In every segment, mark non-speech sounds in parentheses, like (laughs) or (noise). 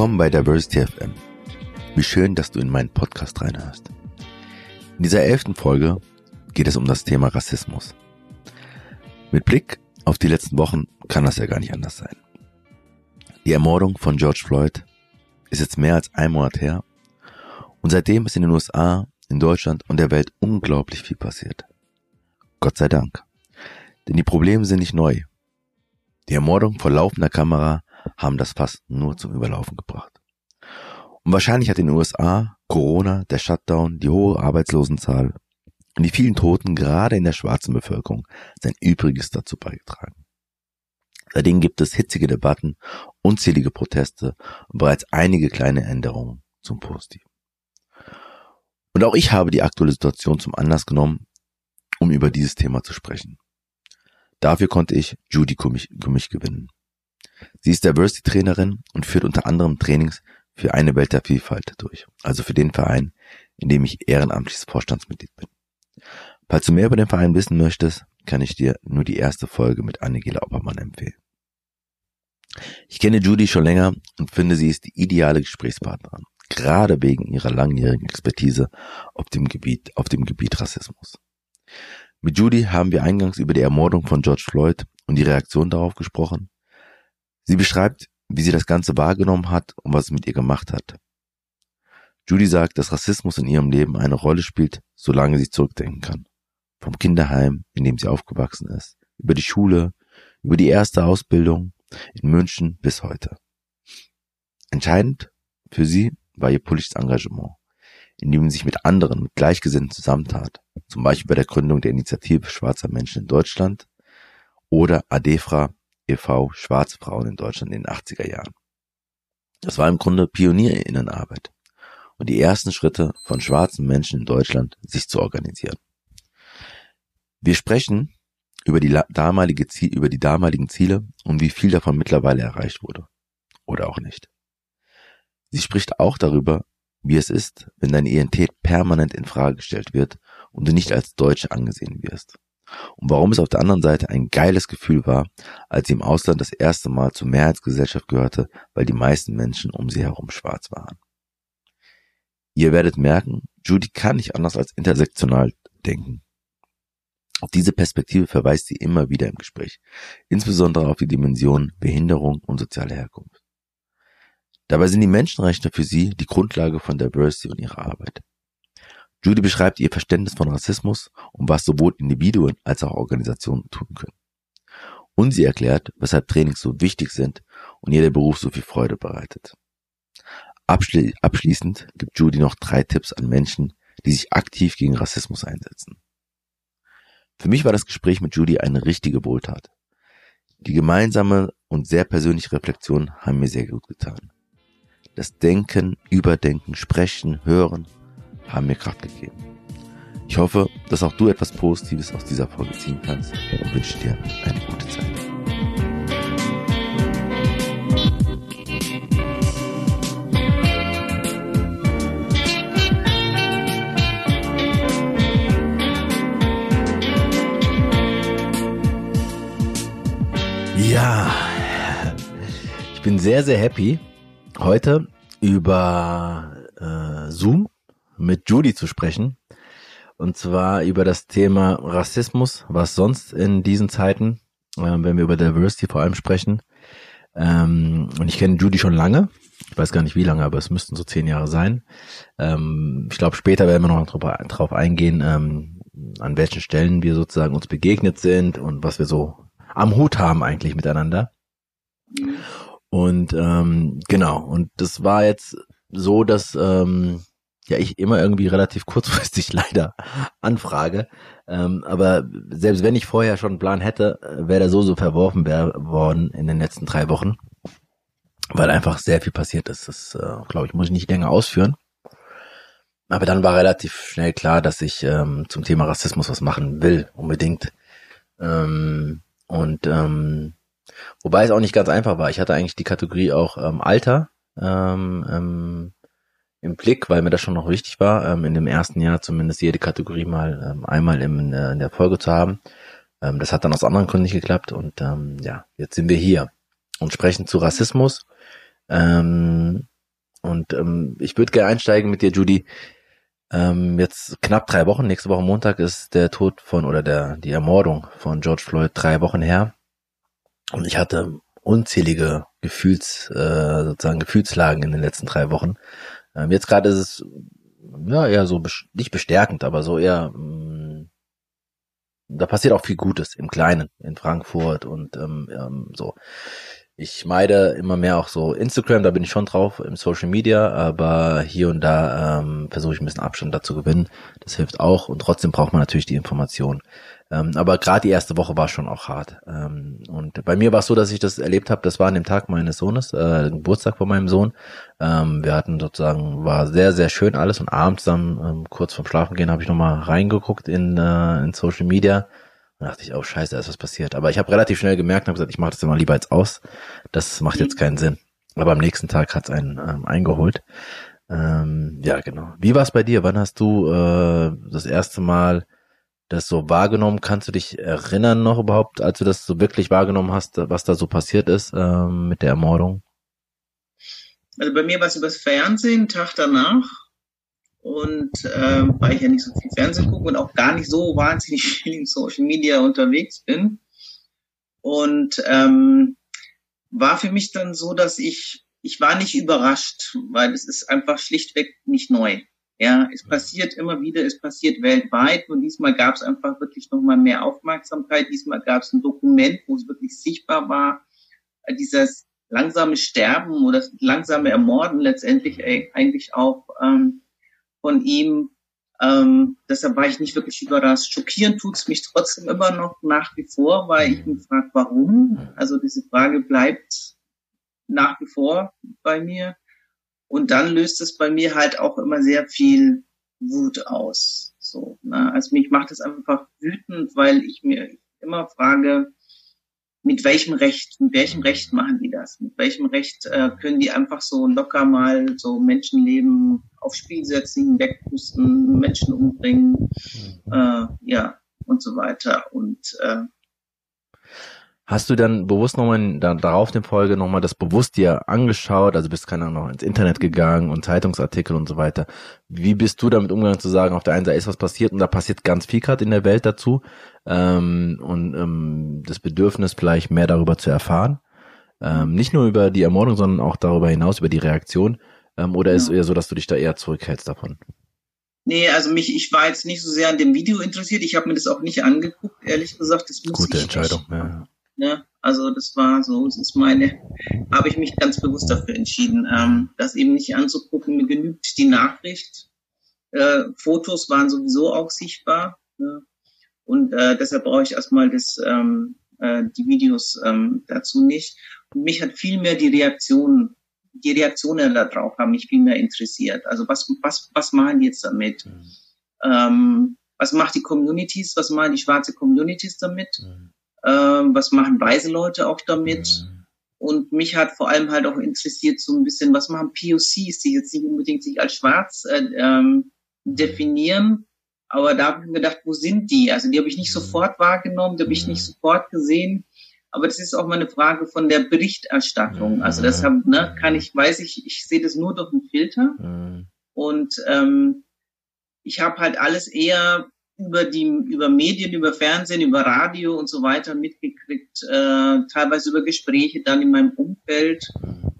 Willkommen bei Diversity FM. Wie schön, dass du in meinen Podcast reinhörst. In dieser elften Folge geht es um das Thema Rassismus. Mit Blick auf die letzten Wochen kann das ja gar nicht anders sein. Die Ermordung von George Floyd ist jetzt mehr als ein Monat her und seitdem ist in den USA, in Deutschland und der Welt unglaublich viel passiert. Gott sei Dank. Denn die Probleme sind nicht neu. Die Ermordung vor laufender Kamera haben das fast nur zum Überlaufen gebracht. Und wahrscheinlich hat in den USA Corona, der Shutdown, die hohe Arbeitslosenzahl und die vielen Toten gerade in der schwarzen Bevölkerung sein Übriges dazu beigetragen. Seitdem gibt es hitzige Debatten, unzählige Proteste und bereits einige kleine Änderungen zum Positiven. Und auch ich habe die aktuelle Situation zum Anlass genommen, um über dieses Thema zu sprechen. Dafür konnte ich Judy Kummich, Kummich gewinnen. Sie ist Diversity-Trainerin und führt unter anderem Trainings für eine Welt der Vielfalt durch, also für den Verein, in dem ich ehrenamtliches Vorstandsmitglied bin. Falls du mehr über den Verein wissen möchtest, kann ich dir nur die erste Folge mit Annegela Oppermann empfehlen. Ich kenne Judy schon länger und finde, sie ist die ideale Gesprächspartnerin, gerade wegen ihrer langjährigen Expertise auf dem Gebiet, auf dem Gebiet Rassismus. Mit Judy haben wir eingangs über die Ermordung von George Floyd und die Reaktion darauf gesprochen, Sie beschreibt, wie sie das Ganze wahrgenommen hat und was es mit ihr gemacht hat. Judy sagt, dass Rassismus in ihrem Leben eine Rolle spielt, solange sie zurückdenken kann. Vom Kinderheim, in dem sie aufgewachsen ist, über die Schule, über die erste Ausbildung in München bis heute. Entscheidend für sie war ihr politisches Engagement, in dem sie sich mit anderen, mit Gleichgesinnten zusammentat, zum Beispiel bei der Gründung der Initiative Schwarzer Menschen in Deutschland oder ADEFRA e.V. Schwarze Frauen in Deutschland in den 80er Jahren. Das war im Grunde Pionierinnenarbeit und die ersten Schritte von schwarzen Menschen in Deutschland, sich zu organisieren. Wir sprechen über die damalige über die damaligen Ziele und wie viel davon mittlerweile erreicht wurde. Oder auch nicht. Sie spricht auch darüber, wie es ist, wenn deine Identität permanent in Frage gestellt wird und du nicht als Deutsche angesehen wirst und warum es auf der anderen Seite ein geiles Gefühl war, als sie im Ausland das erste Mal zur Mehrheitsgesellschaft gehörte, weil die meisten Menschen um sie herum schwarz waren. Ihr werdet merken, Judy kann nicht anders als intersektional denken. Auf diese Perspektive verweist sie immer wieder im Gespräch, insbesondere auf die Dimensionen Behinderung und soziale Herkunft. Dabei sind die Menschenrechte für sie die Grundlage von Diversity und ihrer Arbeit. Judy beschreibt ihr Verständnis von Rassismus und was sowohl Individuen als auch Organisationen tun können. Und sie erklärt, weshalb Trainings so wichtig sind und ihr der Beruf so viel Freude bereitet. Abschli abschließend gibt Judy noch drei Tipps an Menschen, die sich aktiv gegen Rassismus einsetzen. Für mich war das Gespräch mit Judy eine richtige Wohltat. Die gemeinsame und sehr persönliche Reflexion haben mir sehr gut getan. Das Denken, Überdenken, Sprechen, Hören haben mir Kraft gegeben. Ich hoffe, dass auch du etwas Positives aus dieser Folge ziehen kannst und wünsche dir eine gute Zeit. Ja, ich bin sehr, sehr happy, heute über äh, Zoom mit Judy zu sprechen. Und zwar über das Thema Rassismus, was sonst in diesen Zeiten, äh, wenn wir über Diversity vor allem sprechen. Ähm, und ich kenne Judy schon lange. Ich weiß gar nicht wie lange, aber es müssten so zehn Jahre sein. Ähm, ich glaube, später werden wir noch drauf, drauf eingehen, ähm, an welchen Stellen wir sozusagen uns begegnet sind und was wir so am Hut haben eigentlich miteinander. Und ähm, genau, und das war jetzt so, dass ähm, ja ich immer irgendwie relativ kurzfristig (laughs) leider anfrage. Ähm, aber selbst wenn ich vorher schon einen Plan hätte, äh, wäre der so so verworfen worden in den letzten drei Wochen, weil einfach sehr viel passiert ist. Das, äh, glaube ich, muss ich nicht länger ausführen. Aber dann war relativ schnell klar, dass ich ähm, zum Thema Rassismus was machen will, unbedingt. Ähm, und ähm, wobei es auch nicht ganz einfach war. Ich hatte eigentlich die Kategorie auch ähm, Alter ähm, ähm, im Blick, weil mir das schon noch wichtig war, ähm, in dem ersten Jahr zumindest jede Kategorie mal ähm, einmal im, äh, in der Folge zu haben. Ähm, das hat dann aus anderen Gründen nicht geklappt und ähm, ja, jetzt sind wir hier und sprechen zu Rassismus. Ähm, und ähm, ich würde gerne einsteigen mit dir, Judy. Ähm, jetzt knapp drei Wochen, nächste Woche Montag ist der Tod von oder der die Ermordung von George Floyd drei Wochen her. Und ich hatte unzählige Gefühls, äh, sozusagen Gefühlslagen in den letzten drei Wochen. Ähm, jetzt gerade ist es ja eher so nicht bestärkend, aber so eher mh, mm, da passiert auch viel Gutes im Kleinen in Frankfurt und ähm, ähm, so. Ich meide immer mehr auch so Instagram, da bin ich schon drauf im Social Media, aber hier und da ähm, versuche ich ein bisschen Abstand dazu gewinnen. Das hilft auch und trotzdem braucht man natürlich die Information. Ähm, aber gerade die erste Woche war schon auch hart. Ähm, und bei mir war es so, dass ich das erlebt habe, das war an dem Tag meines Sohnes, äh, Geburtstag von meinem Sohn. Ähm, wir hatten sozusagen, war sehr, sehr schön alles und abends dann, ähm, kurz vorm Schlafen gehen, habe ich nochmal reingeguckt in, äh, in Social Media. Und dachte ich, oh scheiße, da ist was passiert. Aber ich habe relativ schnell gemerkt und habe gesagt, ich mache das immer lieber jetzt aus. Das macht jetzt keinen Sinn. Aber am nächsten Tag hat's einen ähm, eingeholt. Ähm, ja, genau. Wie war es bei dir? Wann hast du äh, das erste Mal das so wahrgenommen? Kannst du dich erinnern noch überhaupt, als du das so wirklich wahrgenommen hast, was da so passiert ist ähm, mit der Ermordung? Also bei mir war es übers Fernsehen, Tag danach. Und äh, weil ich ja nicht so viel Fernsehen gucke und auch gar nicht so wahnsinnig (laughs) viel in Social Media unterwegs bin. Und ähm, war für mich dann so, dass ich, ich war nicht überrascht, weil es ist einfach schlichtweg nicht neu. Ja, es passiert immer wieder, es passiert weltweit und diesmal gab es einfach wirklich nochmal mehr Aufmerksamkeit. Diesmal gab es ein Dokument, wo es wirklich sichtbar war, äh, dieses langsame Sterben oder langsame Ermorden letztendlich eigentlich auch ähm, von ihm. Ähm, deshalb war ich nicht wirklich überrascht. Schockierend tut's mich trotzdem immer noch nach wie vor, weil ich mich frage, warum. Also diese Frage bleibt nach wie vor bei mir. Und dann löst es bei mir halt auch immer sehr viel Wut aus. So, ne? Also mich macht es einfach wütend, weil ich mir immer frage, mit welchem Recht, mit welchem Recht machen die das? Mit welchem Recht äh, können die einfach so locker mal so Menschenleben aufs Spiel setzen, wegpusten, Menschen umbringen, mhm. äh, ja, und so weiter. Und äh, Hast du dann bewusst nochmal da, darauf den Folge nochmal das bewusst dir angeschaut, also bist keine Ahnung, ins Internet gegangen und Zeitungsartikel und so weiter. Wie bist du damit umgegangen zu sagen, auf der einen Seite ist was passiert und da passiert ganz viel gerade in der Welt dazu ähm, und ähm, das Bedürfnis vielleicht mehr darüber zu erfahren. Ähm, nicht nur über die Ermordung, sondern auch darüber hinaus, über die Reaktion. Ähm, oder ja. ist es eher so, dass du dich da eher zurückhältst davon? Nee, also mich, ich war jetzt nicht so sehr an dem Video interessiert. Ich habe mir das auch nicht angeguckt, ehrlich gesagt. Das muss Gute Entscheidung, ja. Ne? Also das war so, das ist meine, habe ich mich ganz bewusst dafür entschieden, ähm, das eben nicht anzugucken. Mir genügt die Nachricht. Äh, Fotos waren sowieso auch sichtbar. Ne? Und äh, deshalb brauche ich erstmal das, ähm, äh, die Videos ähm, dazu nicht. Und mich hat viel mehr die Reaktionen, die Reaktionen darauf haben mich viel mehr interessiert. Also was, was, was machen die jetzt damit? Mhm. Ähm, was macht die Communities? Was machen die schwarze Communities damit? Mhm ähm, was machen weise Leute auch damit? Mhm. Und mich hat vor allem halt auch interessiert so ein bisschen, was machen POCs, die jetzt nicht unbedingt sich als schwarz äh, ähm, definieren, aber da habe ich mir gedacht, wo sind die? Also die habe ich nicht sofort wahrgenommen, die habe ich nicht sofort gesehen. Aber das ist auch mal eine Frage von der Berichterstattung. Also deshalb ne, kann ich, weiß ich, ich sehe das nur durch einen Filter. Und ähm, ich habe halt alles eher über die über Medien, über Fernsehen, über Radio und so weiter mitgekriegt, äh, teilweise über Gespräche dann in meinem Umfeld.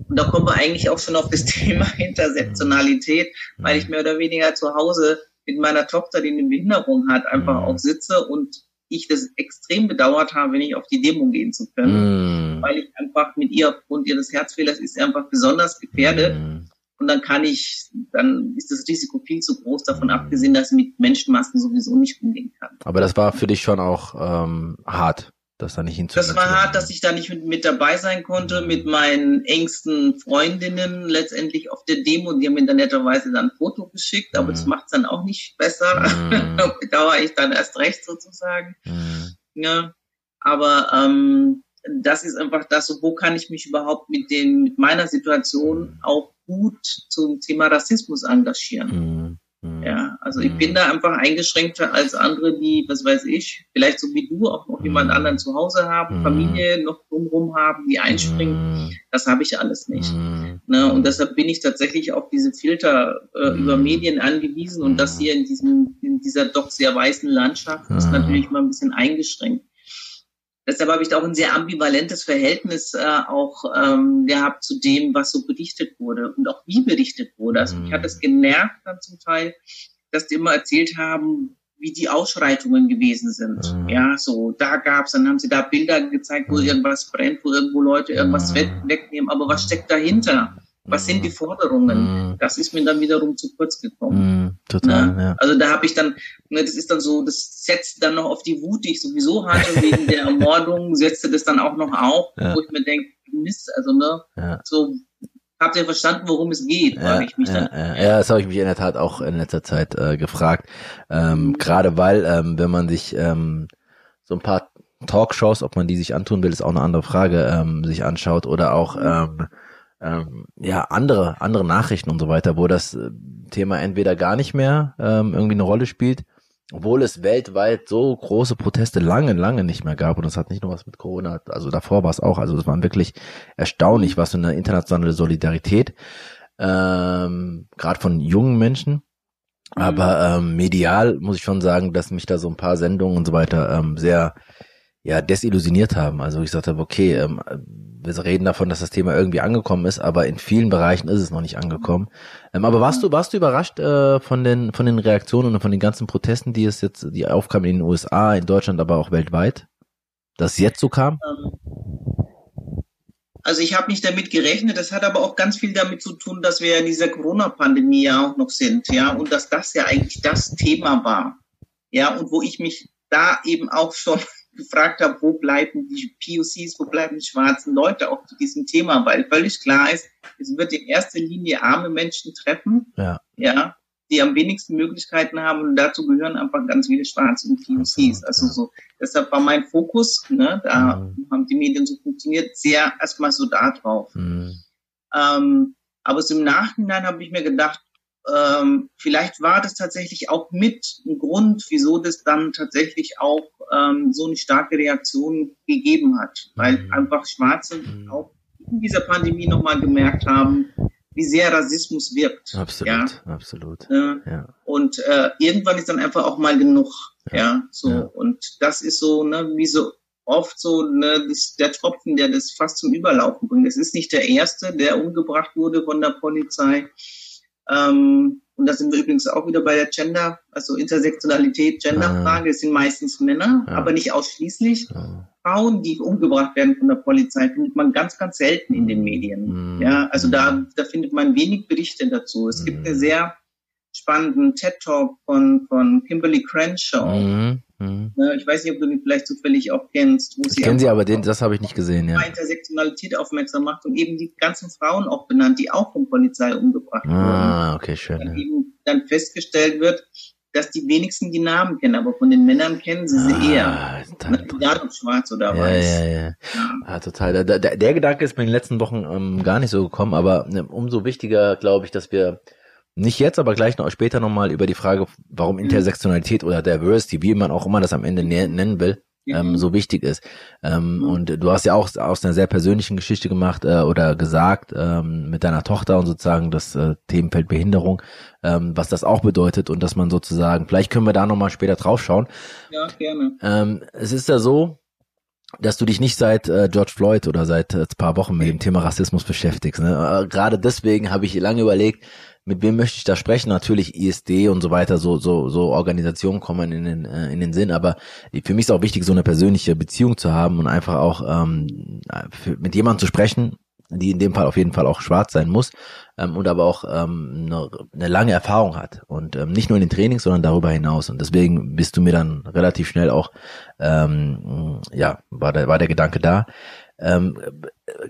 Und da kommen wir eigentlich auch schon auf das (laughs) Thema Intersektionalität, weil ich mehr oder weniger zu Hause mit meiner Tochter, die eine Behinderung hat, einfach mhm. auch sitze und ich das extrem bedauert habe, nicht auf die Demo gehen zu können, mm. weil ich einfach mit ihr aufgrund ihres Herzfehlers ist sie einfach besonders gefährdet. Und dann kann ich, dann ist das Risiko viel zu groß, davon mhm. abgesehen, dass ich mit Menschenmassen sowieso nicht umgehen kann. Aber das war für dich schon auch ähm, hart, das da nicht hinzunehmen. Das war hart, dass ich da nicht mit, mit dabei sein konnte, mhm. mit meinen engsten Freundinnen letztendlich auf der Demo. Die haben mir dann netterweise dann ein Foto geschickt, aber mhm. das macht es dann auch nicht besser. Mhm. (laughs) da war ich dann erst recht sozusagen. Mhm. Ja, aber ähm, das ist einfach das, so, wo kann ich mich überhaupt mit den, mit meiner Situation mhm. auch gut zum Thema Rassismus engagieren. Mhm. Mhm. Ja, also ich bin da einfach eingeschränkter als andere, die, was weiß ich, vielleicht so wie du auch noch jemand mhm. anderen zu Hause haben, mhm. Familie noch drumherum haben, die einspringen. Mhm. Das habe ich alles nicht. Mhm. Ne? Und deshalb bin ich tatsächlich auf diese Filter äh, über Medien angewiesen und das hier in diesem, in dieser doch sehr weißen Landschaft ist natürlich mal ein bisschen eingeschränkt. Deshalb habe ich da auch ein sehr ambivalentes Verhältnis äh, auch ähm, gehabt zu dem, was so berichtet wurde und auch wie berichtet wurde. Also mich hat es genervt dann zum Teil, dass die immer erzählt haben, wie die Ausschreitungen gewesen sind. Mhm. Ja, so da gab's, dann haben sie da Bilder gezeigt, wo mhm. irgendwas brennt, wo irgendwo Leute irgendwas mhm. wegnehmen. Aber was steckt dahinter? Was sind die Forderungen? Mhm. Das ist mir dann wiederum zu kurz gekommen. Mhm, total, ne? ja. Also da habe ich dann, ne, das ist dann so, das setzt dann noch auf die Wut, die ich sowieso hatte wegen der (laughs) Ermordung, setzte das dann auch noch auf, ja. wo ich mir denke, Mist, also ne, ja. so habt ihr verstanden, worum es geht? Ja, ich mich ja, dann. Ja, ja, das habe ich mich in der Tat auch in letzter Zeit äh, gefragt. Ähm, mhm. Gerade weil, ähm, wenn man sich ähm, so ein paar Talkshows, ob man die sich antun will, ist auch eine andere Frage, ähm, sich anschaut oder auch mhm. ähm, ähm, ja andere andere Nachrichten und so weiter, wo das äh, Thema entweder gar nicht mehr ähm, irgendwie eine Rolle spielt, obwohl es weltweit so große Proteste lange lange nicht mehr gab und das hat nicht nur was mit Corona, also davor war es auch, also es war wirklich erstaunlich, was für eine internationale Solidarität ähm, gerade von jungen Menschen. Mhm. Aber ähm, medial muss ich schon sagen, dass mich da so ein paar Sendungen und so weiter ähm, sehr ja desillusioniert haben. Also ich sagte, okay, ähm, wir reden davon, dass das Thema irgendwie angekommen ist, aber in vielen Bereichen ist es noch nicht angekommen. Ähm, aber warst du, warst du überrascht äh, von den von den Reaktionen und von den ganzen Protesten, die es jetzt, die aufkamen in den USA, in Deutschland, aber auch weltweit, dass es jetzt so kam? Ähm, also ich habe nicht damit gerechnet. Das hat aber auch ganz viel damit zu tun, dass wir in dieser Corona-Pandemie ja auch noch sind, ja, und dass das ja eigentlich das Thema war, ja, und wo ich mich da eben auch schon gefragt habe, wo bleiben die POCs, wo bleiben die schwarzen Leute auch zu diesem Thema, weil völlig klar ist, es wird in erster Linie arme Menschen treffen, ja, ja die am wenigsten Möglichkeiten haben und dazu gehören einfach ganz viele Schwarze und POCs. Also so, deshalb war mein Fokus, ne, da mhm. haben die Medien so funktioniert, sehr erstmal so da drauf. Mhm. Ähm, aber so im Nachhinein habe ich mir gedacht, ähm, vielleicht war das tatsächlich auch mit ein Grund, wieso das dann tatsächlich auch ähm, so eine starke Reaktion gegeben hat, weil mhm. einfach Schwarze mhm. auch in dieser Pandemie nochmal gemerkt haben, wie sehr Rassismus wirkt. Absolut, ja? absolut. Äh, ja. Und äh, irgendwann ist dann einfach auch mal genug. Ja, ja so. Ja. Und das ist so, ne, wie so oft so ne, das, der Tropfen, der das fast zum Überlaufen bringt. Es ist nicht der erste, der umgebracht wurde von der Polizei. Ähm, und da sind wir übrigens auch wieder bei der Gender, also Intersektionalität, Genderfrage. Ah. Es sind meistens Männer, ja. aber nicht ausschließlich. Ja. Frauen, die umgebracht werden von der Polizei, findet man ganz, ganz selten in den Medien. Mhm. Ja, also da, da findet man wenig Berichte dazu. Es mhm. gibt einen sehr spannenden TED Talk von, von Kimberly Crenshaw. Mhm. Mhm. Ich weiß nicht, ob du den vielleicht zufällig auch kennst. Wo ich sie kenne sie, aber den, das habe ich nicht gesehen, ja. Intersektionalität aufmerksam macht und eben die ganzen Frauen auch benannt, die auch von Polizei umgebracht ah, wurden. Ah, okay, schön. Dann ja. eben dann festgestellt wird, dass die wenigsten die Namen kennen, aber von den Männern kennen sie sie ah, eher. Egal ob schwarz oder ja, weiß. Ja, ja, ja. Ah, total. Der, der, der, Gedanke ist mir in den letzten Wochen ähm, gar nicht so gekommen, aber ne, umso wichtiger, glaube ich, dass wir nicht jetzt, aber gleich noch später nochmal über die Frage, warum mhm. Intersektionalität oder Diversity, wie man auch immer das am Ende nennen will, ähm, so wichtig ist. Ähm, mhm. Und du hast ja auch aus einer sehr persönlichen Geschichte gemacht äh, oder gesagt ähm, mit deiner Tochter und sozusagen das äh, Themenfeld Behinderung, ähm, was das auch bedeutet und dass man sozusagen, vielleicht können wir da nochmal später drauf schauen. Ja, gerne. Ähm, es ist ja so, dass du dich nicht seit äh, George Floyd oder seit äh, paar Wochen mit dem Thema Rassismus beschäftigst. Ne? Äh, Gerade deswegen habe ich lange überlegt, mit wem möchte ich da sprechen? Natürlich ISD und so weiter, so so so Organisationen kommen in den äh, in den Sinn, aber für mich ist auch wichtig, so eine persönliche Beziehung zu haben und einfach auch ähm, für, mit jemandem zu sprechen, die in dem Fall auf jeden Fall auch schwarz sein muss ähm, und aber auch ähm, eine, eine lange Erfahrung hat und ähm, nicht nur in den Trainings, sondern darüber hinaus und deswegen bist du mir dann relativ schnell auch ähm, ja war der war der Gedanke da. Ähm,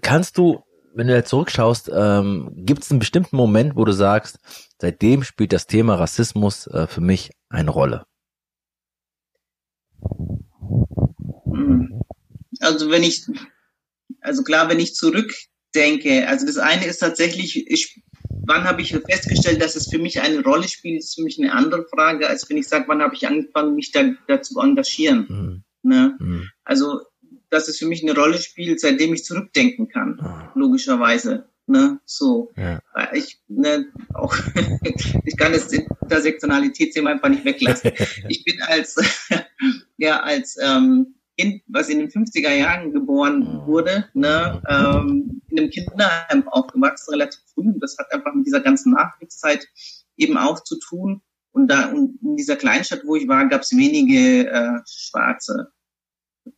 kannst du wenn du jetzt zurückschaust, ähm, gibt es einen bestimmten Moment, wo du sagst, seitdem spielt das Thema Rassismus äh, für mich eine Rolle? Also wenn ich, also klar, wenn ich zurückdenke, also das eine ist tatsächlich, ich wann habe ich festgestellt, dass es für mich eine Rolle spielt, ist für mich eine andere Frage, als wenn ich sage, wann habe ich angefangen, mich da, da zu engagieren. Mhm. Ne? Mhm. Also, dass es für mich eine Rolle spielt, seitdem ich zurückdenken kann, mhm. logischerweise. Ne, so. Ja. Ich, ne, auch, (laughs) ich kann das Intersektionalitätsthema einfach nicht weglassen. (laughs) Ich bin als, (laughs) ja, als ähm, Kind, was in den 50er Jahren geboren wurde, ne, ähm, in einem Kinderheim aufgewachsen, relativ früh. Das hat einfach mit dieser ganzen Nachkriegszeit eben auch zu tun. Und da und in dieser Kleinstadt, wo ich war, gab es wenige äh, schwarze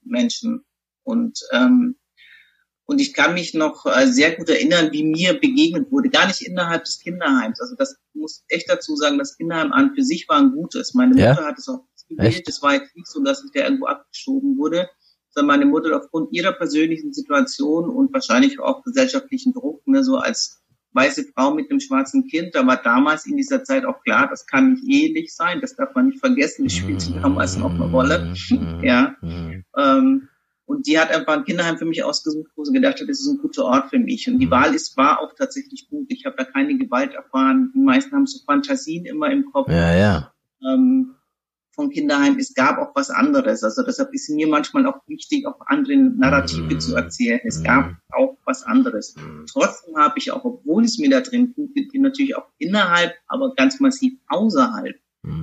Menschen. Und ähm, und ich kann mich noch äh, sehr gut erinnern, wie mir begegnet wurde. Gar nicht innerhalb des Kinderheims. Also das muss echt dazu sagen, das Kinderheim an für sich war ein gutes. Meine Mutter ja? hat es auch gewählt. Es war jetzt nicht so, dass ich da irgendwo abgeschoben wurde, sondern meine Mutter aufgrund ihrer persönlichen Situation und wahrscheinlich auch gesellschaftlichen Druck, ne, so als weiße Frau mit einem schwarzen Kind, da war damals in dieser Zeit auch klar, das kann nicht ehelich sein, das darf man nicht vergessen, das spielte damals noch eine Rolle. (laughs) ja. Ähm, und die hat einfach ein Kinderheim für mich ausgesucht, wo sie gedacht hat, das ist ein guter Ort für mich. Und die Wahl ist, war auch tatsächlich gut. Ich habe da keine Gewalt erfahren. Die meisten haben so Fantasien immer im Kopf. Ja, ja. Ähm, vom Kinderheim, es gab auch was anderes. Also deshalb ist mir manchmal auch wichtig, auch andere Narrative zu erzählen. Es mm. gab auch was anderes. Trotzdem habe ich auch, obwohl es mir da drin gut geht, natürlich auch innerhalb, aber ganz massiv außerhalb.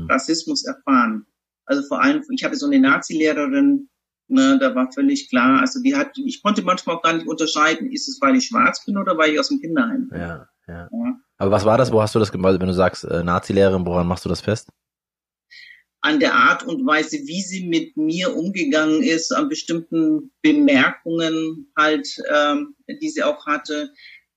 Rassismus erfahren. Also vor allem, ich habe so eine Nazi-Lehrerin, ne, da war völlig klar, also die hat, ich konnte manchmal auch gar nicht unterscheiden, ist es, weil ich schwarz bin oder weil ich aus dem Kinderheim bin. Ja, ja. ja. Aber was war das, wo hast du das gemacht, wenn du sagst, äh, Nazi-Lehrerin, woran machst du das fest? an der Art und Weise, wie sie mit mir umgegangen ist, an bestimmten Bemerkungen halt, ähm, die sie auch hatte.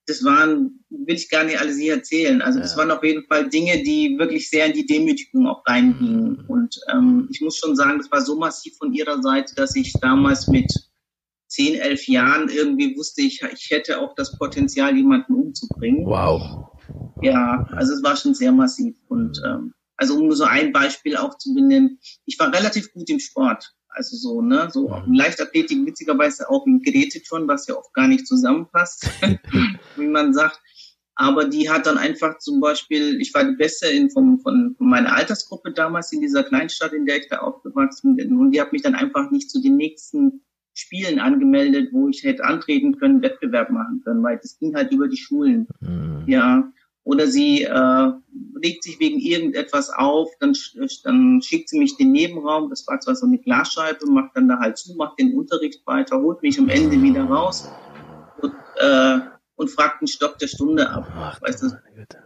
Das waren, will ich gar nicht alles hier erzählen. Also ja. das waren auf jeden Fall Dinge, die wirklich sehr in die Demütigung auch reingingen. Mhm. Und ähm, ich muss schon sagen, das war so massiv von ihrer Seite, dass ich damals mit zehn, elf Jahren irgendwie wusste, ich, ich hätte auch das Potenzial, jemanden umzubringen. Wow. Ja, also es war schon sehr massiv. Und ähm, also um nur so ein Beispiel auch zu benennen, ich war relativ gut im Sport. Also so, ne, so mhm. Leichtathletik, witzigerweise auch im Geräteturnen, was ja oft gar nicht zusammenpasst, (laughs) wie man sagt. Aber die hat dann einfach zum Beispiel, ich war die Beste in, von, von, von meiner Altersgruppe damals in dieser Kleinstadt, in der ich da aufgewachsen bin. Und die hat mich dann einfach nicht zu den nächsten Spielen angemeldet, wo ich hätte antreten können, Wettbewerb machen können, weil das ging halt über die Schulen. Mhm. Ja oder sie äh, legt sich wegen irgendetwas auf, dann, dann schickt sie mich den Nebenraum, das war zwar so eine Glasscheibe, macht dann da halt zu, macht den Unterricht weiter, holt mich am Ende wieder raus und, äh, und fragt einen Stock der Stunde ab. Ach, weißt du?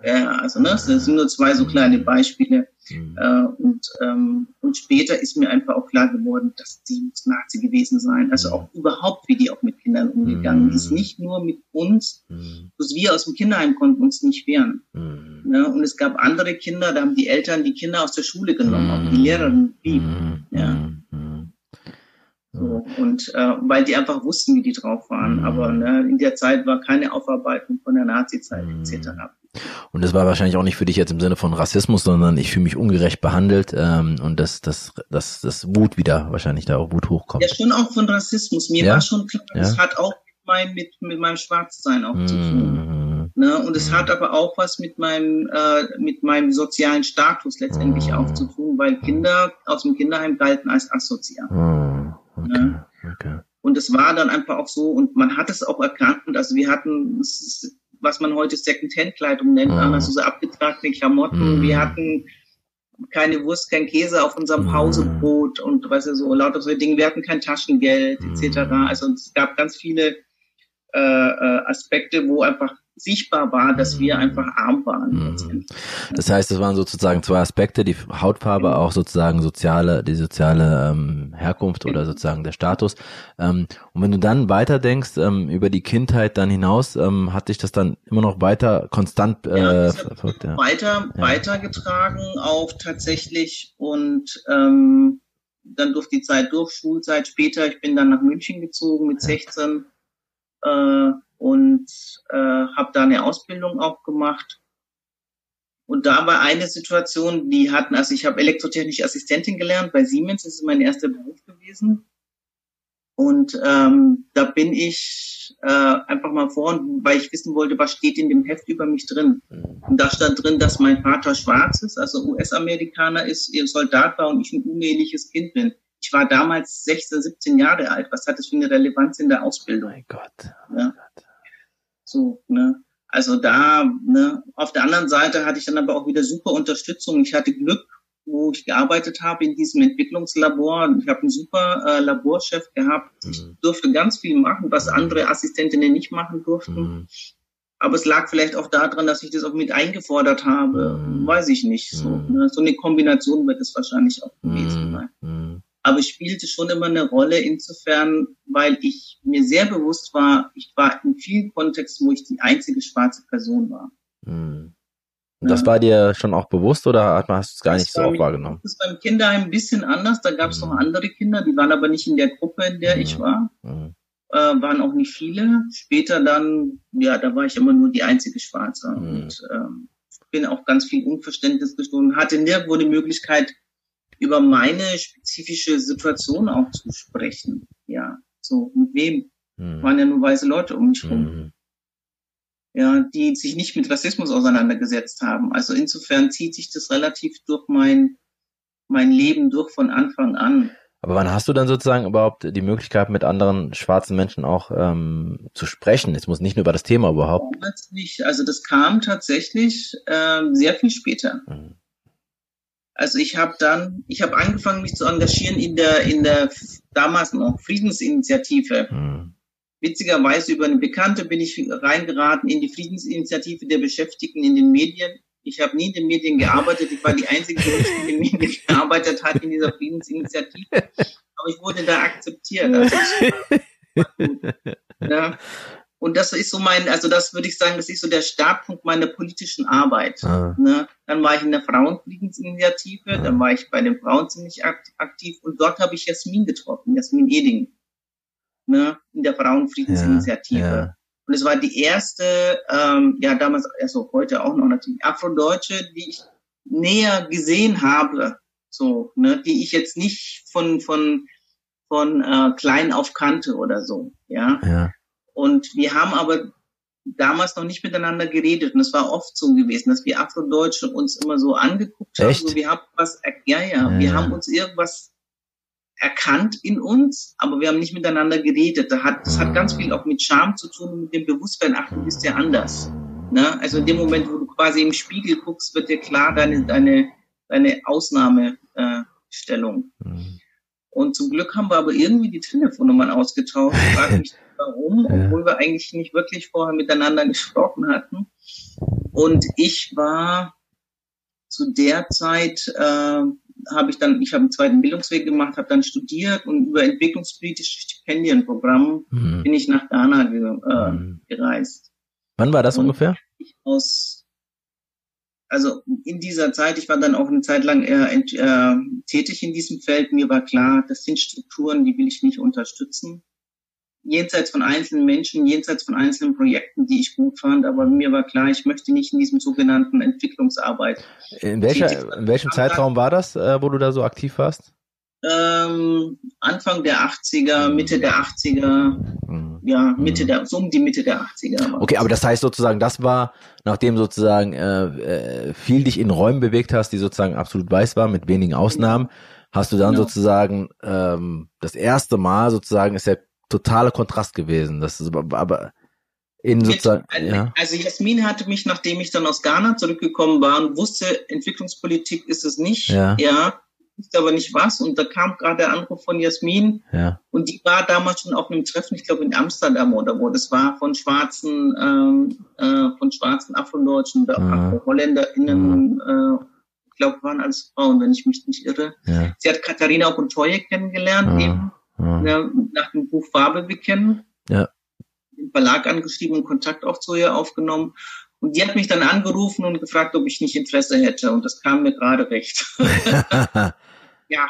Ja, also ne, das sind nur zwei so kleine Beispiele. Mhm. Äh, und, ähm, und später ist mir einfach auch klar geworden, dass die muss Nazi gewesen sein. Also auch überhaupt, wie die auch mit Kindern umgegangen mhm. ist. Nicht nur mit uns. Mhm. Bloß wir aus dem Kinderheim konnten uns nicht wehren. Mhm. Ne? Und es gab andere Kinder, da haben die Eltern die Kinder aus der Schule genommen, auch die Lehrerin blieb. Mhm. Ja. Mhm. So, und äh, weil die einfach wussten, wie die drauf waren. Aber ne, in der Zeit war keine Aufarbeitung von der Nazi-Zeit etc. Und das war wahrscheinlich auch nicht für dich jetzt im Sinne von Rassismus, sondern ich fühle mich ungerecht behandelt ähm, und dass das, das, das Wut wieder wahrscheinlich da auch Wut hochkommt. Ja, schon auch von Rassismus. Mir ja? war schon klar, ja? das hat auch mit, mein, mit, mit meinem Schwarzsein auch mmh. zu tun. Mhm. Ne? Und es mmh. hat aber auch was mit meinem, äh, mit meinem sozialen Status letztendlich auch zu tun, weil Kinder aus dem Kinderheim galten als asozial. Okay. Okay. Und es war dann einfach auch so, und man hat es auch erkannt, also wir hatten, was man heute Second-Hand-Kleidung nennt, mhm. also so abgetragene Klamotten. Mhm. Wir hatten keine Wurst, kein Käse auf unserem mhm. Pausebrot und weißt du, so lauter so Dinge. Wir hatten kein Taschengeld etc. Mhm. Also es gab ganz viele äh, äh, Aspekte, wo einfach sichtbar war, dass wir einfach arm waren. Mhm. Das heißt, es waren sozusagen zwei Aspekte, die Hautfarbe, auch sozusagen soziale, die soziale ähm, Herkunft oder sozusagen der Status. Ähm, und wenn du dann weiter denkst ähm, über die Kindheit dann hinaus, ähm, hat dich das dann immer noch weiter konstant äh, ja, verfolgt? Ja. Weiter, ja. weitergetragen auch tatsächlich und ähm, dann durch die Zeit durch, Schulzeit später, ich bin dann nach München gezogen mit 16 äh, und äh, habe da eine Ausbildung auch gemacht. Und da war eine Situation, die hatten, also ich habe elektrotechnische Assistentin gelernt bei Siemens, das ist mein erster Beruf gewesen. Und ähm, da bin ich äh, einfach mal vor, weil ich wissen wollte, was steht in dem Heft über mich drin. Mhm. Und da stand drin, dass mein Vater schwarz ist, also US-Amerikaner ist, ihr Soldat war und ich ein uneheliches Kind bin. Ich war damals 16, 17 Jahre alt. Was hat das für eine Relevanz in der Ausbildung? Mein Gott. Oh ja. Gott. So, ne? Also da, ne, auf der anderen Seite hatte ich dann aber auch wieder super Unterstützung. Ich hatte Glück, wo ich gearbeitet habe in diesem Entwicklungslabor. Ich habe einen super äh, Laborchef gehabt. Mhm. Ich durfte ganz viel machen, was andere Assistentinnen nicht machen durften. Mhm. Aber es lag vielleicht auch daran, dass ich das auch mit eingefordert habe. Mhm. Weiß ich nicht. So, mhm. ne? so eine Kombination wird es wahrscheinlich auch gewesen mhm. sein. Aber es spielte schon immer eine Rolle insofern, weil ich mir sehr bewusst war, ich war in vielen Kontexten, wo ich die einzige schwarze Person war. Mhm. Und das war dir schon auch bewusst oder hast du es gar das nicht so auch wahrgenommen? Das ist beim Kinderheim ein bisschen anders. Da gab es mhm. noch andere Kinder, die waren aber nicht in der Gruppe, in der mhm. ich war. Mhm. Äh, waren auch nicht viele. Später dann, ja, da war ich immer nur die einzige Schwarze. Mhm. Und ähm, bin auch ganz viel Unverständnis gestoßen. Hatte nirgendwo die Möglichkeit, über meine spezifische Situation auch zu sprechen. Ja, so mit wem? Mhm. Waren ja nur weiße Leute um mich herum. Mhm ja, die sich nicht mit Rassismus auseinandergesetzt haben. Also insofern zieht sich das relativ durch mein, mein Leben durch von Anfang an. Aber wann hast du dann sozusagen überhaupt die Möglichkeit, mit anderen schwarzen Menschen auch ähm, zu sprechen? Es muss nicht nur über das Thema überhaupt. Nicht. Also das kam tatsächlich ähm, sehr viel später. Mhm. Also ich habe dann, ich habe angefangen, mich zu engagieren in der in der damals noch Friedensinitiative. Mhm. Witzigerweise über eine Bekannte bin ich reingeraten in die Friedensinitiative der Beschäftigten in den Medien. Ich habe nie in den Medien gearbeitet. Ich war die Einzige, die in den Medien (laughs) gearbeitet hat in dieser Friedensinitiative. Aber ich wurde da akzeptiert. Also ja. Und das ist so mein, also das würde ich sagen, das ist so der Startpunkt meiner politischen Arbeit. Ah. Ne? Dann war ich in der Frauenfriedensinitiative, ah. dann war ich bei den Frauen ziemlich aktiv und dort habe ich Jasmin getroffen, Jasmin Eding ne, in der Frauenfriedensinitiative. Ja, ja. Und es war die erste, ähm, ja damals, also heute auch noch natürlich, Afrodeutsche, die ich näher gesehen habe, so, ne, die ich jetzt nicht von von von äh, klein auf kannte oder so, ja. ja. Und wir haben aber damals noch nicht miteinander geredet und es war oft so gewesen, dass wir Afrodeutsche uns immer so angeguckt haben, so wir haben was, ja, ja, ja, wir haben uns irgendwas erkannt in uns, aber wir haben nicht miteinander geredet. Das hat, das hat ganz viel auch mit Scham zu tun und mit dem Bewusstsein, ach, du bist ja anders. Ne? Also in dem Moment, wo du quasi im Spiegel guckst, wird dir klar deine, deine, deine Ausnahmestellung. Mhm. Und zum Glück haben wir aber irgendwie die Telefonnummern ausgetauscht. Ich frage (laughs) mich warum, obwohl wir eigentlich nicht wirklich vorher miteinander gesprochen hatten. Und ich war zu der Zeit äh, habe ich dann, ich habe einen zweiten Bildungsweg gemacht, habe dann studiert und über entwicklungspolitische Stipendienprogramm mhm. bin ich nach Ghana ge, äh, mhm. gereist. Wann war das und ungefähr? aus, also in dieser Zeit, ich war dann auch eine Zeit lang äh, äh, tätig in diesem Feld. Mir war klar, das sind Strukturen, die will ich nicht unterstützen jenseits von einzelnen Menschen, jenseits von einzelnen Projekten, die ich gut fand, aber mir war klar, ich möchte nicht in diesem sogenannten Entwicklungsarbeit. In, welcher, in welchem Zeitraum war das, äh, wo du da so aktiv warst? Ähm, Anfang der 80er, Mitte der 80er, mhm. ja, Mitte mhm. der, so um die Mitte der 80er. Okay, aber das heißt sozusagen, das war, nachdem sozusagen äh, äh, viel dich in Räumen bewegt hast, die sozusagen absolut weiß waren, mit wenigen Ausnahmen, hast du dann genau. sozusagen ähm, das erste Mal sozusagen ist der totaler Kontrast gewesen. Das ist aber, aber in sozusagen, also, ja. Also Jasmin hatte mich, nachdem ich dann aus Ghana zurückgekommen war und wusste, Entwicklungspolitik ist es nicht, ja, ja wusste aber nicht was. Und da kam gerade der Anruf von Jasmin. Ja. Und die war damals schon auf einem Treffen, ich glaube in Amsterdam oder wo. Das war von schwarzen, ähm, äh, von schwarzen Afrodeutschen oder mhm. Afro-HolländerInnen, mhm. äh, ich glaube, waren alles Frauen, wenn ich mich nicht irre. Ja. Sie hat Katharina Okuntoye kennengelernt, mhm. eben ja, nach dem Buch Farbe bekennen. Ja. Den Verlag angeschrieben und Kontakt auch zu ihr aufgenommen. Und die hat mich dann angerufen und gefragt, ob ich nicht Interesse hätte. Und das kam mir gerade recht. (laughs) ja.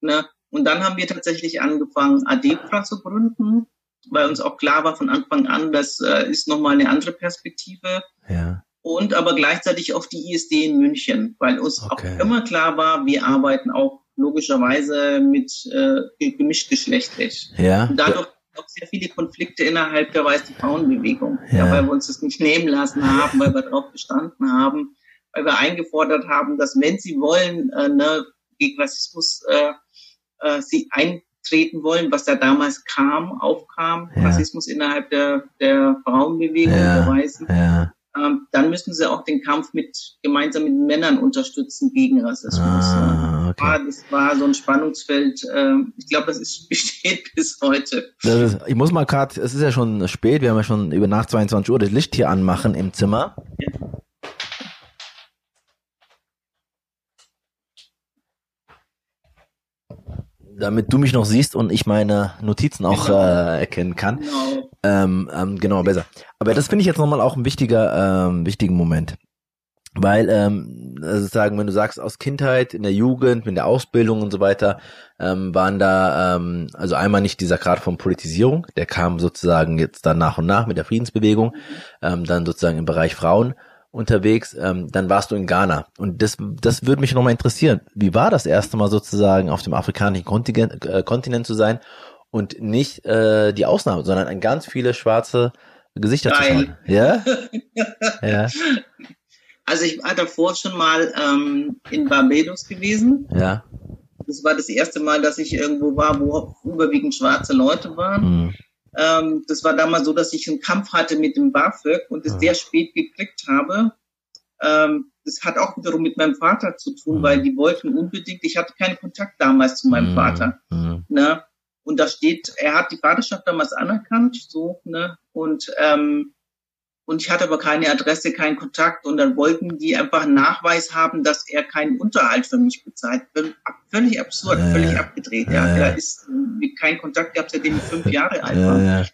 Ne? Und dann haben wir tatsächlich angefangen, ADEPRA zu gründen, weil uns auch klar war von Anfang an, das äh, ist nochmal eine andere Perspektive. Ja. Und aber gleichzeitig auf die ISD in München, weil uns okay. auch immer klar war, wir arbeiten auch logischerweise mit äh, gemischt geschlechtlich. Ja. Und dadurch auch sehr viele Konflikte innerhalb der weißen Frauenbewegung, ja. ja. weil wir uns das nicht nehmen lassen haben, weil wir darauf bestanden haben, weil wir eingefordert haben, dass wenn sie wollen, äh, ne, gegen Rassismus äh, äh, sie eintreten wollen, was da damals kam, aufkam, ja. Rassismus innerhalb der, der Frauenbewegung, ja. der Weißen, ja ähm, dann müssen sie auch den Kampf mit gemeinsam mit Männern unterstützen gegen Rassismus. Ah, okay. das war so ein Spannungsfeld. Äh, ich glaube, das ist, (laughs) besteht bis heute. Ist, ich muss mal gerade, es ist ja schon spät, wir haben ja schon über nach 22 Uhr das Licht hier anmachen im Zimmer. Ja. damit du mich noch siehst und ich meine Notizen auch genau. äh, erkennen kann. Genau. Ähm, ähm, genau, besser. Aber das finde ich jetzt nochmal auch ein wichtiger, ähm, wichtigen Moment. Weil, ähm, also sagen, wenn du sagst, aus Kindheit, in der Jugend, in der Ausbildung und so weiter, ähm, waren da, ähm, also einmal nicht dieser Grad von Politisierung, der kam sozusagen jetzt dann nach und nach mit der Friedensbewegung, ähm, dann sozusagen im Bereich Frauen unterwegs, ähm, dann warst du in Ghana. Und das, das würde mich nochmal interessieren. Wie war das erste Mal sozusagen auf dem afrikanischen Kontinent, äh, Kontinent zu sein und nicht äh, die Ausnahme, sondern ein ganz viele schwarze Gesichter Geil. zu schauen? Ja? (laughs) ja. Also ich war davor schon mal ähm, in Barbados gewesen. Ja. Das war das erste Mal, dass ich irgendwo war, wo überwiegend schwarze Leute waren. Mhm. Ähm, das war damals so, dass ich einen Kampf hatte mit dem BAföG und es mhm. sehr spät gekriegt habe. Ähm, das hat auch wiederum mit meinem Vater zu tun, mhm. weil die wollten unbedingt, ich hatte keinen Kontakt damals zu meinem mhm. Vater. Mhm. Ne? Und da steht, er hat die Vaterschaft damals anerkannt, so, ne? Und ähm, und ich hatte aber keine Adresse, keinen Kontakt und dann wollten die einfach einen Nachweis haben, dass er keinen Unterhalt für mich bezahlt. Völlig absurd, äh, völlig abgedreht. Ja, äh, er ist mit keinen Kontakt gehabt, seitdem ich fünf Jahre alt war. Äh,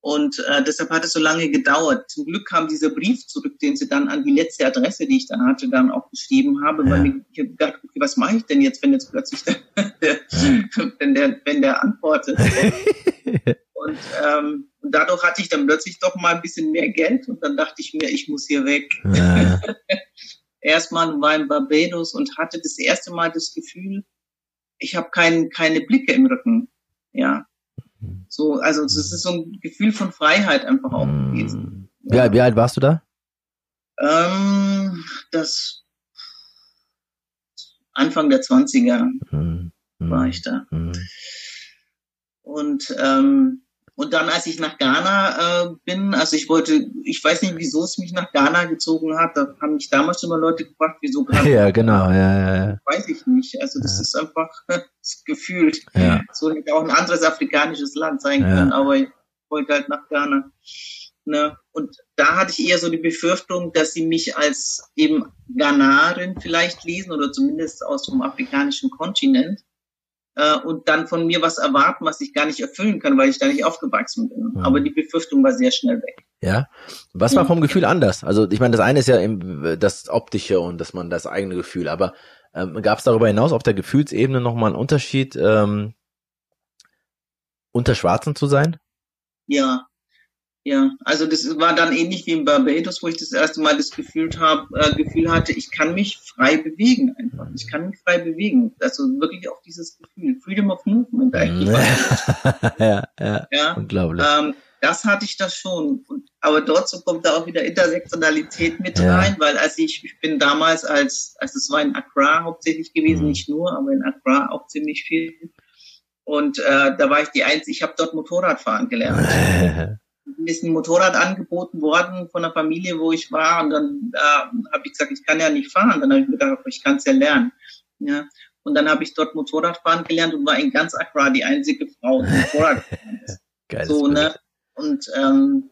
und äh, deshalb hat es so lange gedauert. Zum Glück kam dieser Brief zurück, den sie dann an die letzte Adresse, die ich dann hatte, dann auch geschrieben habe, ja. weil ich, ich gedacht, okay, was mache ich denn jetzt, wenn jetzt plötzlich (laughs) der, der, wenn der, wenn der antwortet. (laughs) und ähm, dadurch hatte ich dann plötzlich doch mal ein bisschen mehr Geld und dann dachte ich mir, ich muss hier weg. Ja. (laughs) Erstmal war in Barbados und hatte das erste Mal das Gefühl, ich habe kein, keine Blicke im Rücken. Ja. So, also es ist so ein Gefühl von Freiheit einfach auch gewesen. Ja, wie, wie alt warst du da? Ähm, das Anfang der 20er mhm. war ich da. Mhm. Und ähm, und dann, als ich nach Ghana äh, bin, also ich wollte, ich weiß nicht, wieso es mich nach Ghana gezogen hat. Da haben mich damals schon mal Leute gefragt, wieso (laughs) Ghana. Ja, genau, ja, ja, ja. Weiß ich nicht. Also das ja. ist einfach (laughs) das gefühlt. Ja. So hätte auch ein anderes afrikanisches Land sein können, ja. aber ich wollte halt nach Ghana. Ne? Und da hatte ich eher so die Befürchtung, dass sie mich als eben Ghanarin vielleicht lesen oder zumindest aus dem afrikanischen Kontinent äh, und dann von mir was erwarten, was ich gar nicht erfüllen kann, weil ich da nicht aufgewachsen bin. Mhm. Aber die Befürchtung war sehr schnell weg. Ja. Was war vom Gefühl anders? Also ich meine, das eine ist ja das Optische und dass man das eigene Gefühl, aber ähm, gab es darüber hinaus auf der Gefühlsebene nochmal einen Unterschied, ähm, unter Schwarzen zu sein? Ja, ja, also das war dann ähnlich wie in Barbados, wo ich das erste Mal das Gefühl habe, äh, Gefühl hatte, ich kann mich frei bewegen einfach. Ich kann mich frei bewegen. Also wirklich auch dieses Gefühl, Freedom of Movement eigentlich. (laughs) ja, ja, ja, unglaublich. Ähm, das hatte ich da schon. Und, aber dort so kommt da auch wieder Intersektionalität mit ja. rein, weil als ich, ich bin damals als, als es war in Accra hauptsächlich gewesen, mhm. nicht nur, aber in Accra auch ziemlich viel. Und äh, da war ich die Einzige, ich habe dort Motorradfahren gelernt. (laughs) mir ist ein Motorrad angeboten worden von der Familie, wo ich war. Und dann äh, habe ich gesagt, ich kann ja nicht fahren. Dann habe ich mir gedacht, ich kann es ja lernen. Ja. Und dann habe ich dort Motorradfahren gelernt und war in ganz Accra die einzige Frau, die Motorrad (laughs) ist. so, ne? Und ähm,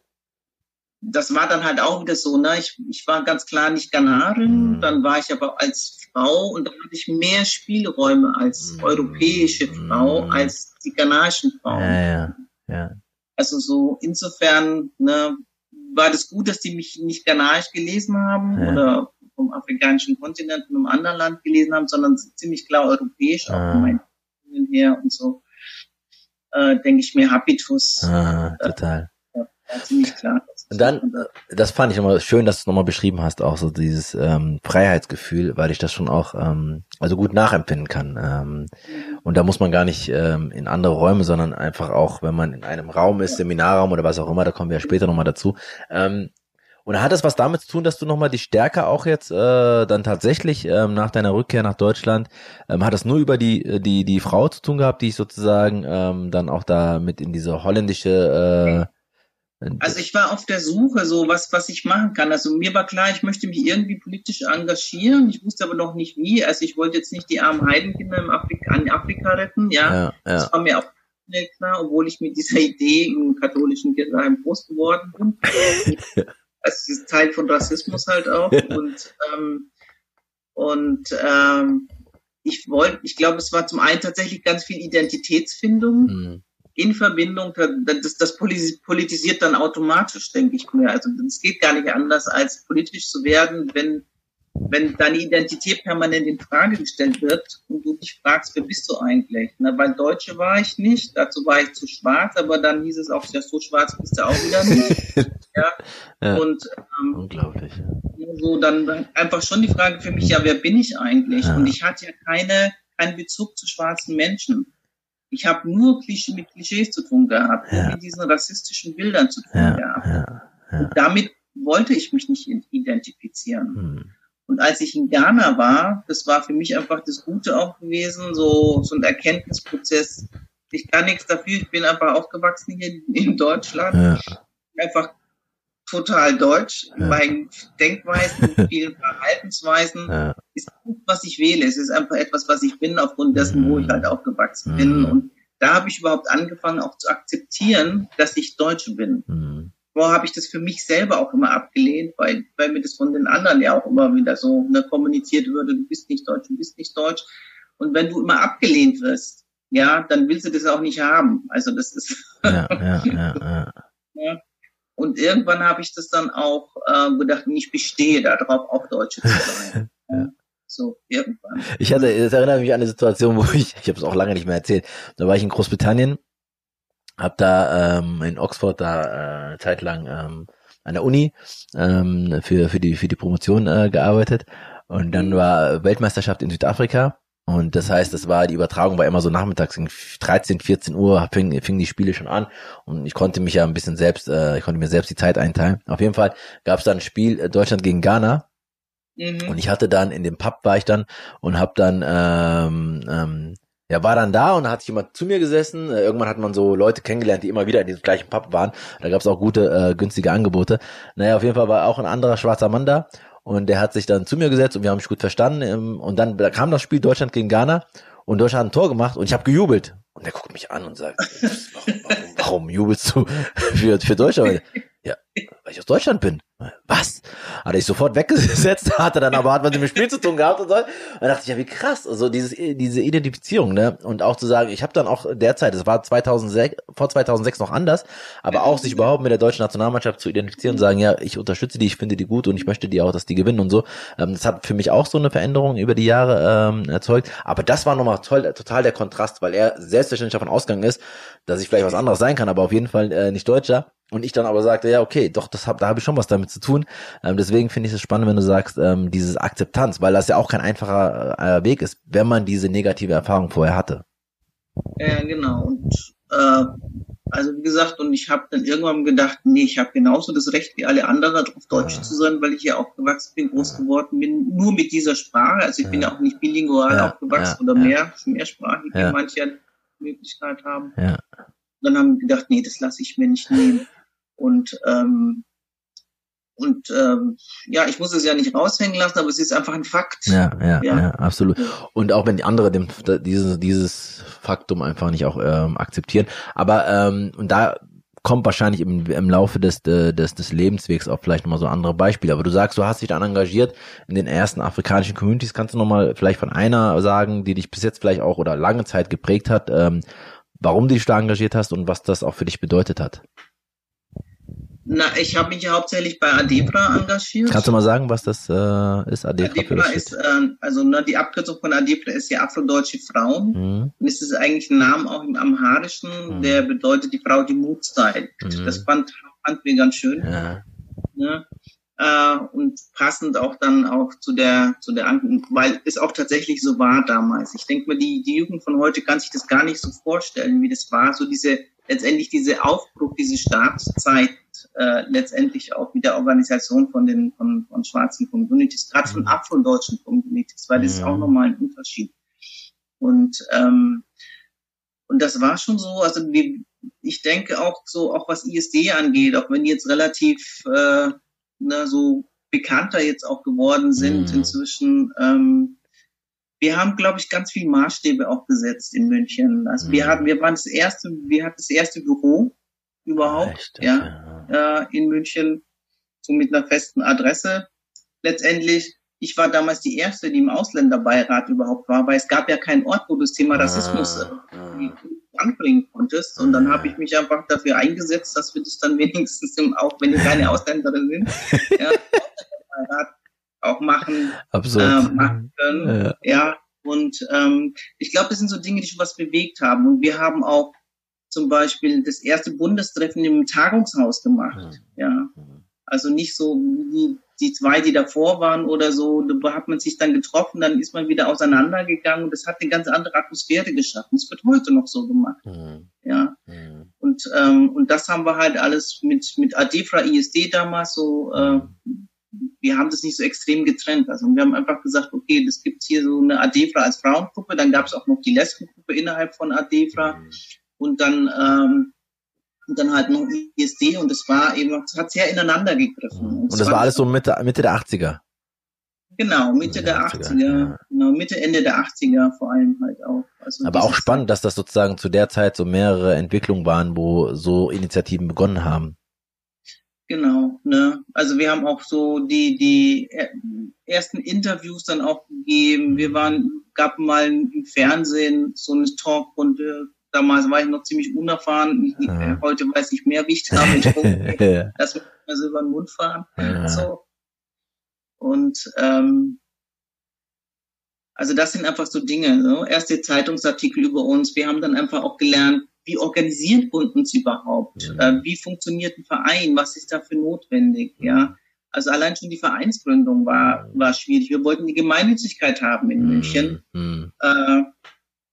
das war dann halt auch wieder so, ne? Ich, ich war ganz klar nicht Ghanarin, mm. dann war ich aber als Frau und dann hatte ich mehr Spielräume als mm. europäische Frau mm. als die ghanaischen Frauen. Ja, ja, ja. Also so insofern ne, war das gut, dass die mich nicht ghanaisch gelesen haben ja. oder vom afrikanischen Kontinent in einem anderen Land gelesen haben, sondern ziemlich klar europäisch, ah. auch von meinen her und so. Äh, denke ich mir Habitus. Ah, total. Äh, ja, ziemlich klar. Und dann, das fand ich nochmal schön, dass du es nochmal beschrieben hast, auch so dieses ähm, Freiheitsgefühl, weil ich das schon auch ähm, also gut nachempfinden kann. Ähm, und da muss man gar nicht ähm, in andere Räume, sondern einfach auch, wenn man in einem Raum ist, Seminarraum oder was auch immer, da kommen wir ja später nochmal dazu. Ähm, und hat das was damit zu tun, dass du nochmal die Stärke auch jetzt äh, dann tatsächlich ähm, nach deiner Rückkehr nach Deutschland, ähm, hat das nur über die, äh, die, die Frau zu tun gehabt, die ich sozusagen ähm, dann auch da mit in diese holländische äh, also ich war auf der Suche, so was, was ich machen kann. Also mir war klar, ich möchte mich irgendwie politisch engagieren. Ich wusste aber noch nicht wie. Also ich wollte jetzt nicht die armen Heidenkinder im Afrika, in Afrika retten, ja. ja, ja. Das war mir auch schnell klar, obwohl ich mit dieser Idee im katholischen Kirchenheim groß geworden bin. (laughs) Es ist Teil von Rassismus halt auch. und ähm, und ähm, ich wollte, ich glaube, es war zum einen tatsächlich ganz viel Identitätsfindung. Mhm in Verbindung, das, das politisiert dann automatisch, denke ich mir. Also es geht gar nicht anders, als politisch zu werden, wenn, wenn deine Identität permanent in Frage gestellt wird und du dich fragst, wer bist du eigentlich? Na, weil Deutsche war ich nicht, dazu war ich zu schwarz, aber dann hieß es auch, ja, so schwarz bist du auch wieder nicht. (laughs) ja. ja. Und ähm, unglaublich. So dann einfach schon die Frage für mich, ja, wer bin ich eigentlich? Ja. Und ich hatte ja keine, keinen Bezug zu schwarzen Menschen. Ich habe nur Klischee, mit Klischees zu tun gehabt, ja. mit diesen rassistischen Bildern zu tun ja, gehabt. Ja, und damit wollte ich mich nicht identifizieren. Hm. Und als ich in Ghana war, das war für mich einfach das Gute auch gewesen, so, so ein Erkenntnisprozess. Ich kann nichts dafür, ich bin einfach aufgewachsen hier in Deutschland. Einfach total deutsch. Ja. Meinen Denkweisen, (laughs) vielen Verhaltensweisen ja. ist gut, was ich wähle. Es ist einfach etwas, was ich bin, aufgrund dessen, wo ich halt aufgewachsen mhm. bin. Und da habe ich überhaupt angefangen, auch zu akzeptieren, dass ich Deutsche bin. Mhm. Vorher habe ich das für mich selber auch immer abgelehnt, weil, weil mir das von den anderen ja auch immer wieder so ne, kommuniziert würde, du bist nicht deutsch, du bist nicht deutsch. Und wenn du immer abgelehnt wirst, ja, dann willst du das auch nicht haben. Also das ist ja, ja, ja, ja. (laughs) ja. Und irgendwann habe ich das dann auch äh, gedacht, ich bestehe darauf, auch Deutsche zu sein. (laughs) ja. So, irgendwann. Ich hatte, das erinnert mich an eine Situation, wo ich, ich habe es auch lange nicht mehr erzählt, da war ich in Großbritannien, habe da ähm, in Oxford da äh, zeitlang ähm, an der Uni ähm, für, für, die, für die Promotion äh, gearbeitet und dann mhm. war Weltmeisterschaft in Südafrika und das heißt, das war, die Übertragung war immer so nachmittags, 13, 14 Uhr fing, fing die Spiele schon an und ich konnte mich ja ein bisschen selbst, äh, ich konnte mir selbst die Zeit einteilen. Auf jeden Fall gab es dann ein Spiel äh, Deutschland gegen Ghana mhm. und ich hatte dann, in dem Pub war ich dann und hab dann, ähm, ähm, ja, war dann da und da hat jemand zu mir gesessen. Äh, irgendwann hat man so Leute kennengelernt, die immer wieder in diesem gleichen Pub waren. Da gab es auch gute, äh, günstige Angebote. Naja, auf jeden Fall war auch ein anderer schwarzer Mann da und der hat sich dann zu mir gesetzt und wir haben mich gut verstanden. Ähm, und dann da kam das Spiel Deutschland gegen Ghana und Deutschland hat ein Tor gemacht und ich habe gejubelt. Und der guckt mich an und sagt, (laughs) warum, warum, warum jubelst du (laughs) für, für Deutschland? Ja, weil ich aus Deutschland bin. Was? Hat ich sofort weggesetzt, (laughs) hatte dann aber hat man mit dem Spiel zu tun gehabt und so. Und dann dachte ich, ja, wie krass, also dieses, diese Identifizierung, ne? Und auch zu sagen, ich habe dann auch derzeit, es war 2006, vor 2006 noch anders, aber auch sich überhaupt mit der deutschen Nationalmannschaft zu identifizieren und sagen, ja, ich unterstütze die, ich finde die gut und ich möchte die auch, dass die gewinnen und so. Ähm, das hat für mich auch so eine Veränderung über die Jahre ähm, erzeugt. Aber das war nochmal toll, total der Kontrast, weil er selbstverständlich davon ausgegangen ist, dass ich vielleicht was anderes sein kann, aber auf jeden Fall äh, nicht Deutscher. Und ich dann aber sagte, ja, okay, doch, das hab, da habe ich schon was damit zu tun. Ähm, deswegen finde ich es spannend, wenn du sagst, ähm, dieses Akzeptanz, weil das ja auch kein einfacher äh, Weg ist, wenn man diese negative Erfahrung vorher hatte. Ja, genau. Und äh, also wie gesagt, und ich habe dann irgendwann gedacht, nee, ich habe genauso das Recht wie alle anderen, auf Deutsch ja. zu sein, weil ich hier aufgewachsen bin, groß geworden bin, nur mit dieser Sprache. Also ich ja. bin ja auch nicht bilingual ja. aufgewachsen oder mehr, mehrsprachig, wie manche Möglichkeit haben. Ja. dann haben wir gedacht, nee, das lasse ich mir nicht nehmen. (laughs) Und ähm, und ähm, ja, ich muss es ja nicht raushängen lassen, aber es ist einfach ein Fakt. Ja, ja, ja, ja absolut. Und auch wenn die andere dem, dieses, dieses Faktum einfach nicht auch ähm, akzeptieren. Aber ähm, und da kommt wahrscheinlich im, im Laufe des, des, des Lebenswegs auch vielleicht nochmal so andere Beispiele. Aber du sagst, du hast dich dann engagiert in den ersten afrikanischen Communities. Kannst du nochmal vielleicht von einer sagen, die dich bis jetzt vielleicht auch oder lange Zeit geprägt hat, ähm, warum du dich da engagiert hast und was das auch für dich bedeutet hat? Na, ich habe mich ja hauptsächlich bei Adebra engagiert. Kannst du mal sagen, was das äh, ist? Adebra, Adebra ist, äh, also ne, die Abkürzung von Adebra ist ja afrodeutsche Frauen. Mhm. Und es ist eigentlich ein Name auch im Amharischen, mhm. der bedeutet die Frau, die Mut zeigt. Mhm. Das fand, fand wir ganz schön. Ja. Ne? Äh, und passend auch dann auch zu der, zu der, weil es auch tatsächlich so war damals. Ich denke mal, die, die Jugend von heute kann sich das gar nicht so vorstellen, wie das war. So diese, letztendlich diese Aufbruch, diese Startzeit, äh, letztendlich auch mit der Organisation von den, von, von schwarzen Communities, gerade von mhm. afro-deutschen Communities, weil das ist auch nochmal ein Unterschied. Und, ähm, und das war schon so, also wir, ich denke auch so, auch was ISD angeht, auch wenn die jetzt relativ äh, ne, so bekannter jetzt auch geworden sind mhm. inzwischen. Ähm, wir haben, glaube ich, ganz viel Maßstäbe auch gesetzt in München. Also mhm. wir hatten, wir waren das erste, wir hatten das erste Büro überhaupt, Echt, ja, ja. Äh, in München, so mit einer festen Adresse. Letztendlich, ich war damals die erste, die im Ausländerbeirat überhaupt war, weil es gab ja keinen Ort, wo das Thema Rassismus ah, ah anbringen konntest. Und dann habe ich mich einfach dafür eingesetzt, dass wir das dann (laughs) wenigstens, im, auch wenn wir keine Ausländerin sind, ja, (laughs) auch machen, äh, machen können. Ja. ja. Und ähm, ich glaube, das sind so Dinge, die schon was bewegt haben. Und wir haben auch zum Beispiel das erste Bundestreffen im Tagungshaus gemacht. Ja. Also nicht so wie die zwei, die davor waren oder so, da hat man sich dann getroffen, dann ist man wieder auseinandergegangen und das hat eine ganz andere Atmosphäre geschaffen. Das wird heute noch so gemacht. Mhm. Ja. Mhm. Und, ähm, und das haben wir halt alles mit, mit Adefra ISD damals so, äh, wir haben das nicht so extrem getrennt. Also wir haben einfach gesagt, okay, das gibt hier so eine Adefra als Frauengruppe, dann gab es auch noch die Lesbengruppe innerhalb von Adefra mhm. und dann ähm, und dann halt noch ISD und das war eben, das hat sehr ineinander gegriffen. Und, und das war, war alles so Mitte, Mitte der 80er? Genau, Mitte der 80er, 80er ja. genau, Mitte, Ende der 80er vor allem halt auch. Also Aber auch spannend, dass das sozusagen zu der Zeit so mehrere Entwicklungen waren, wo so Initiativen begonnen haben. Genau, ne? Also wir haben auch so die, die ersten Interviews dann auch gegeben. Wir waren, gab mal im Fernsehen so eine Talkrunde Damals war ich noch ziemlich unerfahren. Ja. Heute weiß ich mehr, wie ich damit (laughs) umgehe. Lass mich mal so über den Mund fahren. Ja. So. Und ähm, also das sind einfach so Dinge. So. Erste Zeitungsartikel über uns. Wir haben dann einfach auch gelernt, wie organisiert uns überhaupt? Ja. Äh, wie funktioniert ein Verein? Was ist dafür notwendig? Ja. Also allein schon die Vereinsgründung war, war schwierig. Wir wollten die Gemeinnützigkeit haben in München. Mhm. Äh,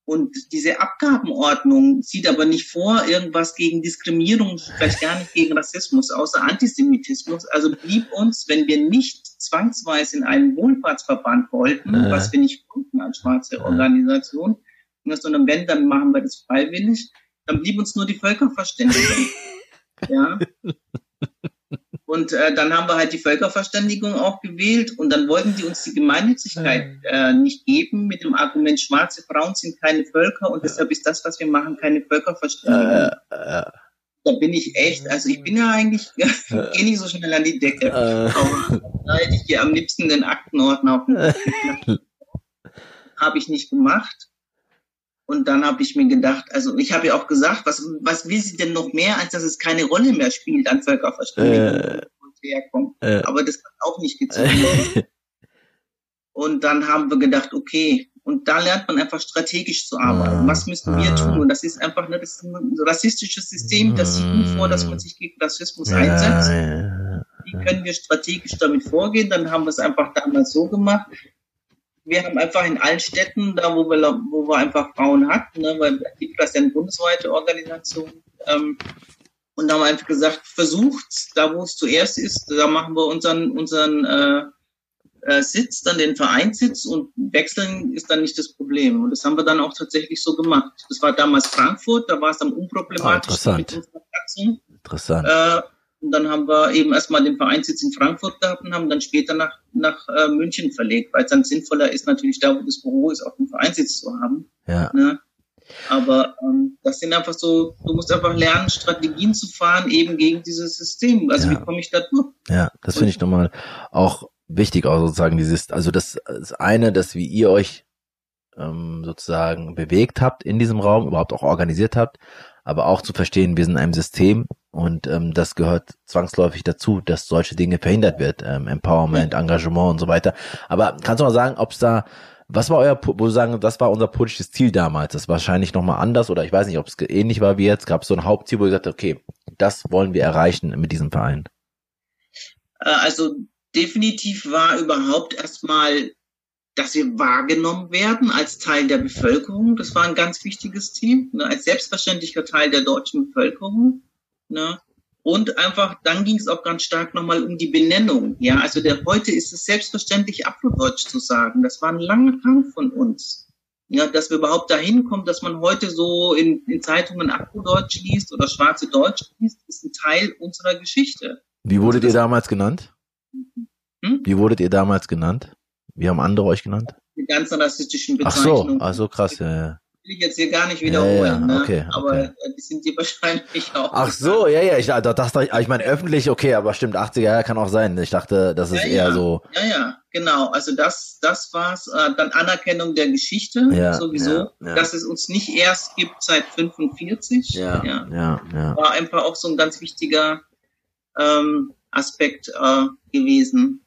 und diese Abgabenordnung sieht aber nicht vor, irgendwas gegen Diskriminierung, vielleicht gar nicht gegen Rassismus, außer Antisemitismus. Also blieb uns, wenn wir nicht zwangsweise in einen Wohlfahrtsverband wollten, äh. was wir nicht konnten als schwarze. Organisation, sondern wenn, dann machen wir das freiwillig, dann blieb uns nur die Völkerverständigung. (laughs) ja. Und äh, dann haben wir halt die Völkerverständigung auch gewählt und dann wollten die uns die Gemeinnützigkeit äh, nicht geben mit dem Argument, schwarze Frauen sind keine Völker und deshalb ist das, was wir machen, keine Völkerverständigung. Äh. Da bin ich echt, also ich bin ja eigentlich, (laughs) gehe nicht so schnell an die Decke. Da hätte ich hier am liebsten den Aktenordner auf (laughs) Habe ich nicht gemacht. Und dann habe ich mir gedacht, also ich habe ja auch gesagt, was, was will sie denn noch mehr, als dass es keine Rolle mehr spielt an Völkerverständigung, äh, herkommt. Äh, Aber das kann auch nicht gezogen (laughs) und dann haben wir gedacht, okay, und da lernt man einfach strategisch zu arbeiten. Was müssen wir tun? Und das ist einfach ne, das ist ein rassistisches System, das sieht nur vor, dass man sich gegen Rassismus einsetzt. Wie können wir strategisch damit vorgehen? Dann haben wir es einfach damals so gemacht wir haben einfach in allen Städten, da wo wir, wo wir einfach Frauen hatten, ne, weil das ist ja eine bundesweite Organisation, ähm, und da haben wir einfach gesagt, versucht, da wo es zuerst ist, da machen wir unseren, unseren äh, äh, Sitz, dann den Vereinssitz und wechseln ist dann nicht das Problem. Und das haben wir dann auch tatsächlich so gemacht. Das war damals Frankfurt, da war es am unproblematischsten ah, mit unserer Praxis. Interessant. Äh, und dann haben wir eben erstmal den Vereinssitz in Frankfurt gehabt und haben dann später nach, nach äh, München verlegt, weil es dann sinnvoller ist, natürlich da, wo das Büro ist, auch einen Vereinssitz zu haben. Ja. Ne? Aber ähm, das sind einfach so, du musst einfach lernen, Strategien zu fahren, eben gegen dieses System. Also ja. wie komme ich da durch? Ja, das finde ich nochmal auch wichtig, auch sozusagen dieses, also das, das eine, dass wie ihr euch ähm, sozusagen bewegt habt in diesem Raum, überhaupt auch organisiert habt, aber auch zu verstehen, wir sind in einem System und ähm, das gehört zwangsläufig dazu, dass solche Dinge verhindert wird, ähm, Empowerment, Engagement und so weiter. Aber kannst du mal sagen, ob es da, was war euer, wo du sagen, das war unser politisches Ziel damals? Das war wahrscheinlich nochmal anders oder ich weiß nicht, ob es ähnlich war wie jetzt. Gab es so ein Hauptziel, wo ihr gesagt habt, okay, das wollen wir erreichen mit diesem Verein? Äh, also definitiv war überhaupt erstmal, dass wir wahrgenommen werden als Teil der Bevölkerung. Das war ein ganz wichtiges Team, ne, als selbstverständlicher Teil der deutschen Bevölkerung. Ne. Und einfach, dann ging es auch ganz stark nochmal um die Benennung. Ja, also der, heute ist es selbstverständlich, Afrodeutsch zu sagen. Das war ein langer Kampf von uns. Ja, dass wir überhaupt dahin kommen, dass man heute so in, in Zeitungen Afrodeutsch liest oder schwarze Deutsch liest, ist ein Teil unserer Geschichte. Wie wurdet ihr damals genannt? Hm? Wie wurdet ihr damals genannt? Wie haben andere euch genannt? Die ganzen rassistischen Bezeichnungen. Ach so, ach so krass, ja, ja will ich jetzt hier gar nicht wiederholen. Ja, ja, ne? okay, ne? Aber okay. die sind dir (laughs) wahrscheinlich auch. Ach so, ja, ja, ich dachte, das, ich meine öffentlich, okay, aber stimmt, 80er Jahre kann auch sein. Ich dachte, das ist ja, eher so. Ja, ja, genau. Also das, das war's. Äh, dann Anerkennung der Geschichte ja, sowieso, ja, dass es uns nicht erst gibt seit 45. Ja, ja, ja, ja. War einfach auch so ein ganz wichtiger ähm, Aspekt äh, gewesen.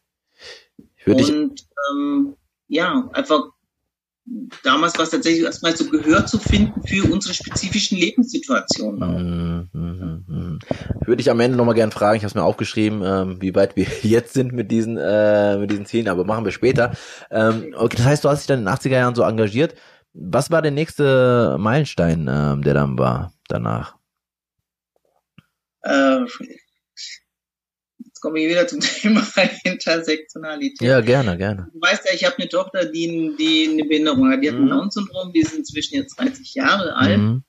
Ich würde Und ähm, ja, einfach damals war es tatsächlich erstmal so Gehör zu finden für unsere spezifischen Lebenssituationen. Mhm, mh, mh. Würde ich am Ende nochmal gerne fragen, ich habe es mir aufgeschrieben, ähm, wie weit wir (laughs) jetzt sind mit diesen, äh, mit diesen Zielen, aber machen wir später. Ähm, okay, das heißt, du hast dich dann in den 80er Jahren so engagiert. Was war der nächste Meilenstein, ähm, der dann war danach? Äh, komme ich wieder zum (laughs) Thema Intersektionalität. Ja, gerne, gerne. Du weißt ja, ich habe eine Tochter, die, die eine Behinderung hat. Die hat mhm. ein Down-Syndrom, die ist inzwischen jetzt 30 Jahre alt. Mhm.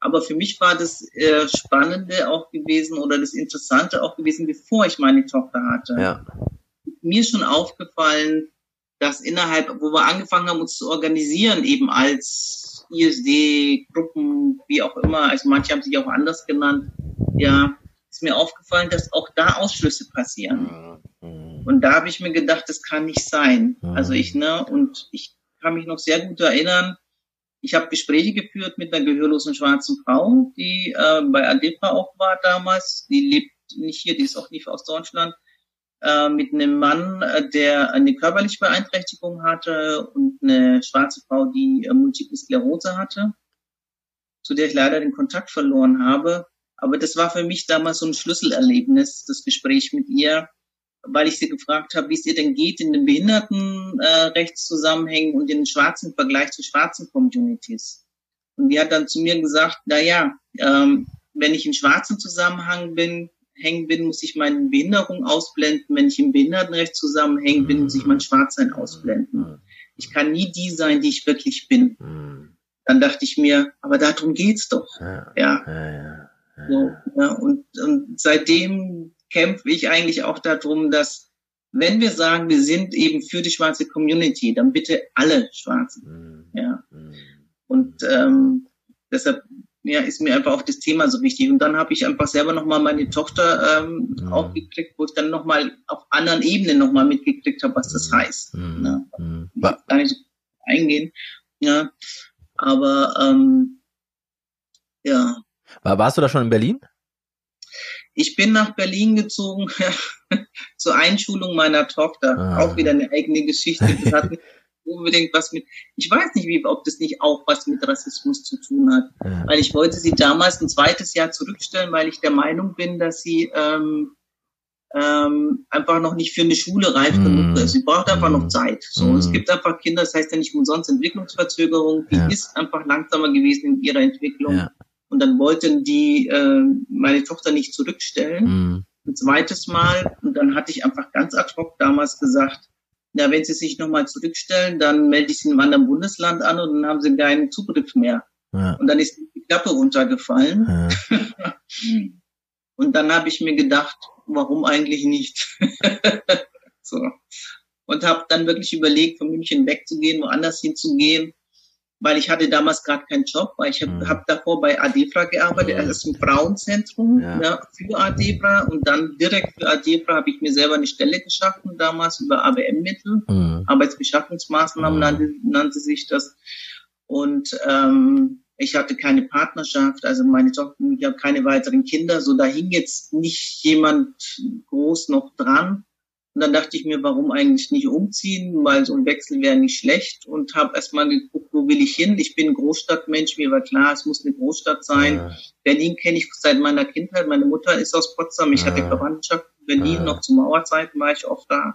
Aber für mich war das äh, Spannende auch gewesen oder das Interessante auch gewesen, bevor ich meine Tochter hatte. Ja. Mir ist schon aufgefallen, dass innerhalb, wo wir angefangen haben, uns zu organisieren, eben als ISD, Gruppen, wie auch immer, also manche haben sich auch anders genannt, ja, ist mir aufgefallen, dass auch da Ausschlüsse passieren. Und da habe ich mir gedacht, das kann nicht sein. Also ich, ne, und ich kann mich noch sehr gut erinnern, ich habe Gespräche geführt mit einer gehörlosen schwarzen Frau, die äh, bei Adepra auch war damals. Die lebt nicht hier, die ist auch nicht aus Deutschland. Äh, mit einem Mann, äh, der eine körperliche Beeinträchtigung hatte und eine schwarze Frau, die äh, Multiple Sklerose hatte, zu der ich leider den Kontakt verloren habe. Aber das war für mich damals so ein Schlüsselerlebnis, das Gespräch mit ihr, weil ich sie gefragt habe, wie es ihr denn geht in den Behindertenrechtszusammenhängen äh, und in den schwarzen Vergleich zu schwarzen Communities. Und die hat dann zu mir gesagt, na ja, ähm, wenn ich in schwarzen Zusammenhang bin, hängen bin, muss ich meine Behinderung ausblenden. Wenn ich im Behindertenrecht zusammenhängen bin, muss ich mein Schwarzsein ausblenden. Ich kann nie die sein, die ich wirklich bin. Dann dachte ich mir, aber darum geht's doch. Ja. ja. So, ja, und, und seitdem kämpfe ich eigentlich auch darum, dass wenn wir sagen, wir sind eben für die schwarze Community, dann bitte alle Schwarzen. Mhm. Ja. Mhm. Und ähm, deshalb ja, ist mir einfach auch das Thema so wichtig. Und dann habe ich einfach selber nochmal meine Tochter ähm, mhm. aufgeklickt, wo ich dann nochmal auf anderen Ebenen nochmal mitgekriegt habe, was das mhm. heißt. Mhm. Ja. Mhm. Gar nicht eingehen. Ja. Aber ähm, ja, warst du da schon in Berlin? Ich bin nach Berlin gezogen (laughs) zur Einschulung meiner Tochter. Ah. Auch wieder eine eigene Geschichte. Das hat (laughs) nicht unbedingt was mit, ich weiß nicht, wie, ob das nicht auch was mit Rassismus zu tun hat. Ja. Weil ich wollte sie damals ein zweites Jahr zurückstellen, weil ich der Meinung bin, dass sie ähm, ähm, einfach noch nicht für eine Schule reif mm. genug ist. Sie braucht einfach mm. noch Zeit. So, mm. es gibt einfach Kinder, das heißt ja nicht umsonst Entwicklungsverzögerung, die ja. ist einfach langsamer gewesen in ihrer Entwicklung. Ja. Und dann wollten die äh, meine Tochter nicht zurückstellen. Mhm. Ein zweites Mal. Und dann hatte ich einfach ganz ad hoc damals gesagt, na, wenn sie sich nochmal zurückstellen, dann melde ich sie in einem anderen Bundesland an und dann haben sie keinen Zugriff mehr. Ja. Und dann ist die Klappe runtergefallen. Ja. (laughs) und dann habe ich mir gedacht, warum eigentlich nicht? (laughs) so. Und habe dann wirklich überlegt, von München wegzugehen, woanders hinzugehen weil ich hatte damals gerade keinen Job, weil ich habe mhm. hab davor bei Adebra gearbeitet, mhm. also im Frauenzentrum ja. ja. für Adebra und dann direkt für Adebra habe ich mir selber eine Stelle geschaffen damals über ABM-Mittel, mhm. Arbeitsbeschaffungsmaßnahmen mhm. nannte, nannte sich das und ähm, ich hatte keine Partnerschaft, also meine Tochter, ich habe keine weiteren Kinder, so da hing jetzt nicht jemand groß noch dran. Und dann dachte ich mir, warum eigentlich nicht umziehen, weil so ein Wechsel wäre nicht schlecht und habe erstmal geguckt, wo will ich hin. Ich bin Großstadtmensch, mir war klar, es muss eine Großstadt sein. Ja. Berlin kenne ich seit meiner Kindheit. Meine Mutter ist aus Potsdam, ich ja. hatte Verwandtschaft in Berlin, ah. noch zu Mauerzeiten war ich oft da.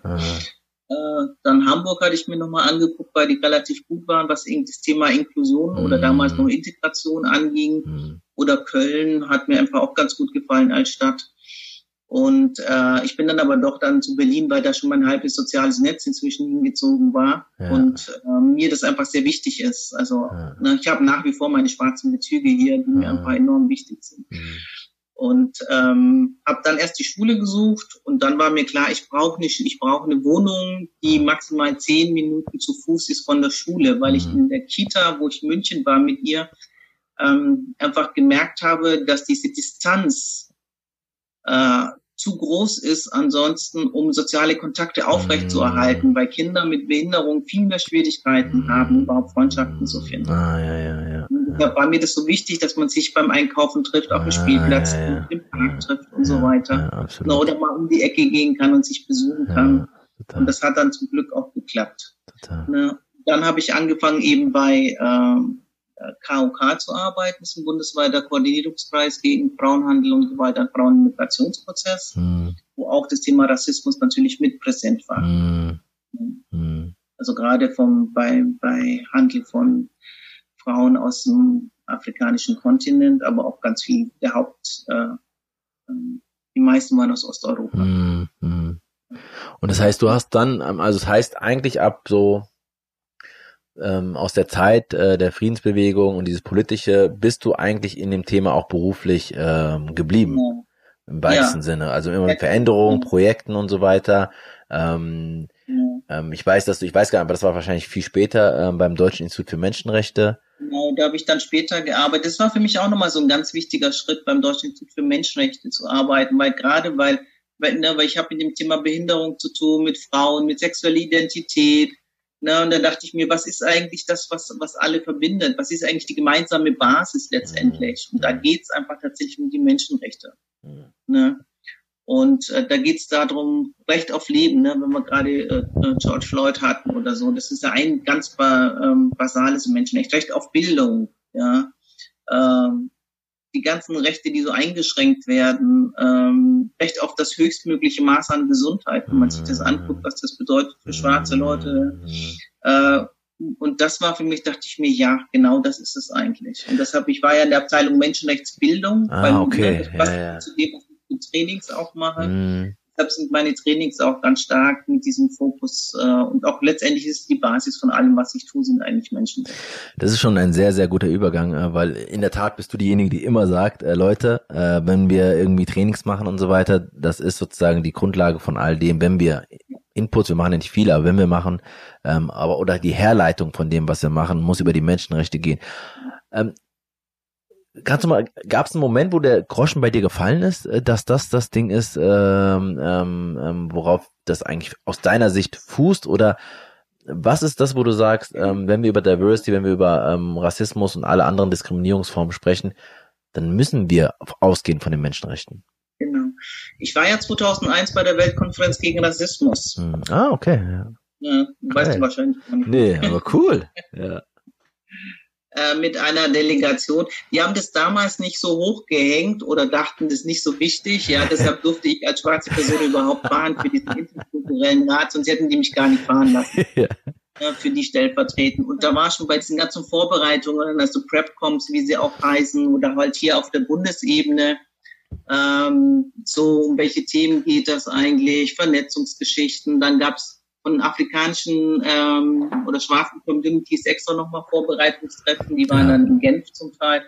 Äh, dann Hamburg hatte ich mir nochmal angeguckt, weil die relativ gut waren, was das Thema Inklusion mhm. oder damals noch Integration anging. Mhm. Oder Köln hat mir einfach auch ganz gut gefallen als Stadt. Und äh, ich bin dann aber doch dann zu Berlin, weil da schon mein halbes soziales Netz inzwischen hingezogen war ja. und äh, mir das einfach sehr wichtig ist. Also ja. ne, ich habe nach wie vor meine schwarzen Bezüge hier, die ja. mir einfach enorm wichtig sind. Mhm. Und ähm, habe dann erst die Schule gesucht und dann war mir klar, ich brauche nicht, ich brauche eine Wohnung, die maximal zehn Minuten zu Fuß ist von der Schule, weil mhm. ich in der Kita, wo ich in München war mit ihr, ähm, einfach gemerkt habe, dass diese Distanz äh, zu groß ist ansonsten, um soziale Kontakte aufrechtzuerhalten, mm. weil Kinder mit Behinderung viel mehr Schwierigkeiten mm. haben, überhaupt Freundschaften zu finden. Ah, ja, ja, ja. Da war mir das so wichtig, dass man sich beim Einkaufen trifft, auf dem ah, Spielplatz, ja, ja. im Park trifft und so weiter. Ja, oder mal um die Ecke gehen kann und sich besuchen kann. und das hat dann zum Glück auch geklappt. Total. Ne? Dann habe ich angefangen eben bei ähm, KOK zu arbeiten. Das ist ein bundesweiter Koordinierungskreis gegen Frauenhandel und Gewalt an Frauen im Migrationsprozess, mhm. wo auch das Thema Rassismus natürlich mit präsent war. Mhm. Mhm. Also gerade vom, bei, bei Handel von Frauen aus dem afrikanischen Kontinent, aber auch ganz viel der Haupt, äh, die meisten waren aus Osteuropa. Mhm. Mhm. Und das heißt, du hast dann, also das heißt eigentlich ab so ähm, aus der Zeit äh, der Friedensbewegung und dieses politische, bist du eigentlich in dem Thema auch beruflich ähm, geblieben? Ja. Im weitesten ja. Sinne. Also immer mit Veränderungen, Projekten und so weiter. Ähm, ähm, ich weiß, dass du, ich weiß gar nicht, aber das war wahrscheinlich viel später ähm, beim Deutschen Institut für Menschenrechte. Genau, da habe ich dann später gearbeitet. Das war für mich auch nochmal so ein ganz wichtiger Schritt, beim Deutschen Institut für Menschenrechte zu arbeiten, weil gerade weil, weil, ne, weil ich habe mit dem Thema Behinderung zu tun, mit Frauen, mit sexueller Identität, Ne, und dann dachte ich mir, was ist eigentlich das, was, was alle verbindet? Was ist eigentlich die gemeinsame Basis letztendlich? Und da geht's einfach tatsächlich um die Menschenrechte. Ne? Und äh, da geht's darum, Recht auf Leben, ne? wenn wir gerade äh, George Floyd hatten oder so. Das ist ja ein ganz ba ähm, basales Menschenrecht. Recht auf Bildung, ja. Ähm, die ganzen Rechte, die so eingeschränkt werden, ähm, Recht auf das höchstmögliche Maß an Gesundheit, wenn man sich das anguckt, was das bedeutet für schwarze Leute. Äh, und das war für mich, dachte ich mir, ja, genau das ist es eigentlich. Und deshalb, ich war ja in der Abteilung Menschenrechtsbildung, ah, weil okay. das passt ja, ja. zu dem, was ich Trainings auch mache. Mhm. Deshalb sind meine Trainings auch ganz stark mit diesem Fokus äh, und auch letztendlich ist die Basis von allem, was ich tue, sind eigentlich Menschen. Das ist schon ein sehr, sehr guter Übergang, äh, weil in der Tat bist du diejenige, die immer sagt, äh, Leute, äh, wenn wir irgendwie Trainings machen und so weiter, das ist sozusagen die Grundlage von all dem, wenn wir Inputs, wir machen ja nicht viele, aber wenn wir machen, ähm, aber oder die Herleitung von dem, was wir machen, muss über die Menschenrechte gehen. Ähm, Kannst du mal, gab es einen Moment, wo der Groschen bei dir gefallen ist, äh, dass das das Ding ist, ähm, ähm, ähm, worauf das eigentlich aus deiner Sicht fußt? Oder was ist das, wo du sagst, ähm, wenn wir über Diversity, wenn wir über ähm, Rassismus und alle anderen Diskriminierungsformen sprechen, dann müssen wir ausgehen von den Menschenrechten? Genau. Ich war ja 2001 bei der Weltkonferenz gegen Rassismus. Hm. Ah, okay. Ja. Ja, weißt okay. du wahrscheinlich. Nee, aber cool. (laughs) ja. Äh, mit einer Delegation. Die haben das damals nicht so hochgehängt oder dachten das nicht so wichtig. Ja, deshalb durfte ich als schwarze Person überhaupt fahren für diesen interkulturellen Rat, sonst hätten die mich gar nicht fahren lassen. (laughs) Ja. Für die stellvertretend. Und da war schon bei diesen ganzen Vorbereitungen, also Prepcoms, wie sie auch heißen, oder halt hier auf der Bundesebene, ähm, so um welche Themen geht das eigentlich, Vernetzungsgeschichten. Dann gab's von afrikanischen ähm, oder schwarzen Communities extra nochmal Vorbereitungstreffen, die waren ja. dann in Genf zum Teil.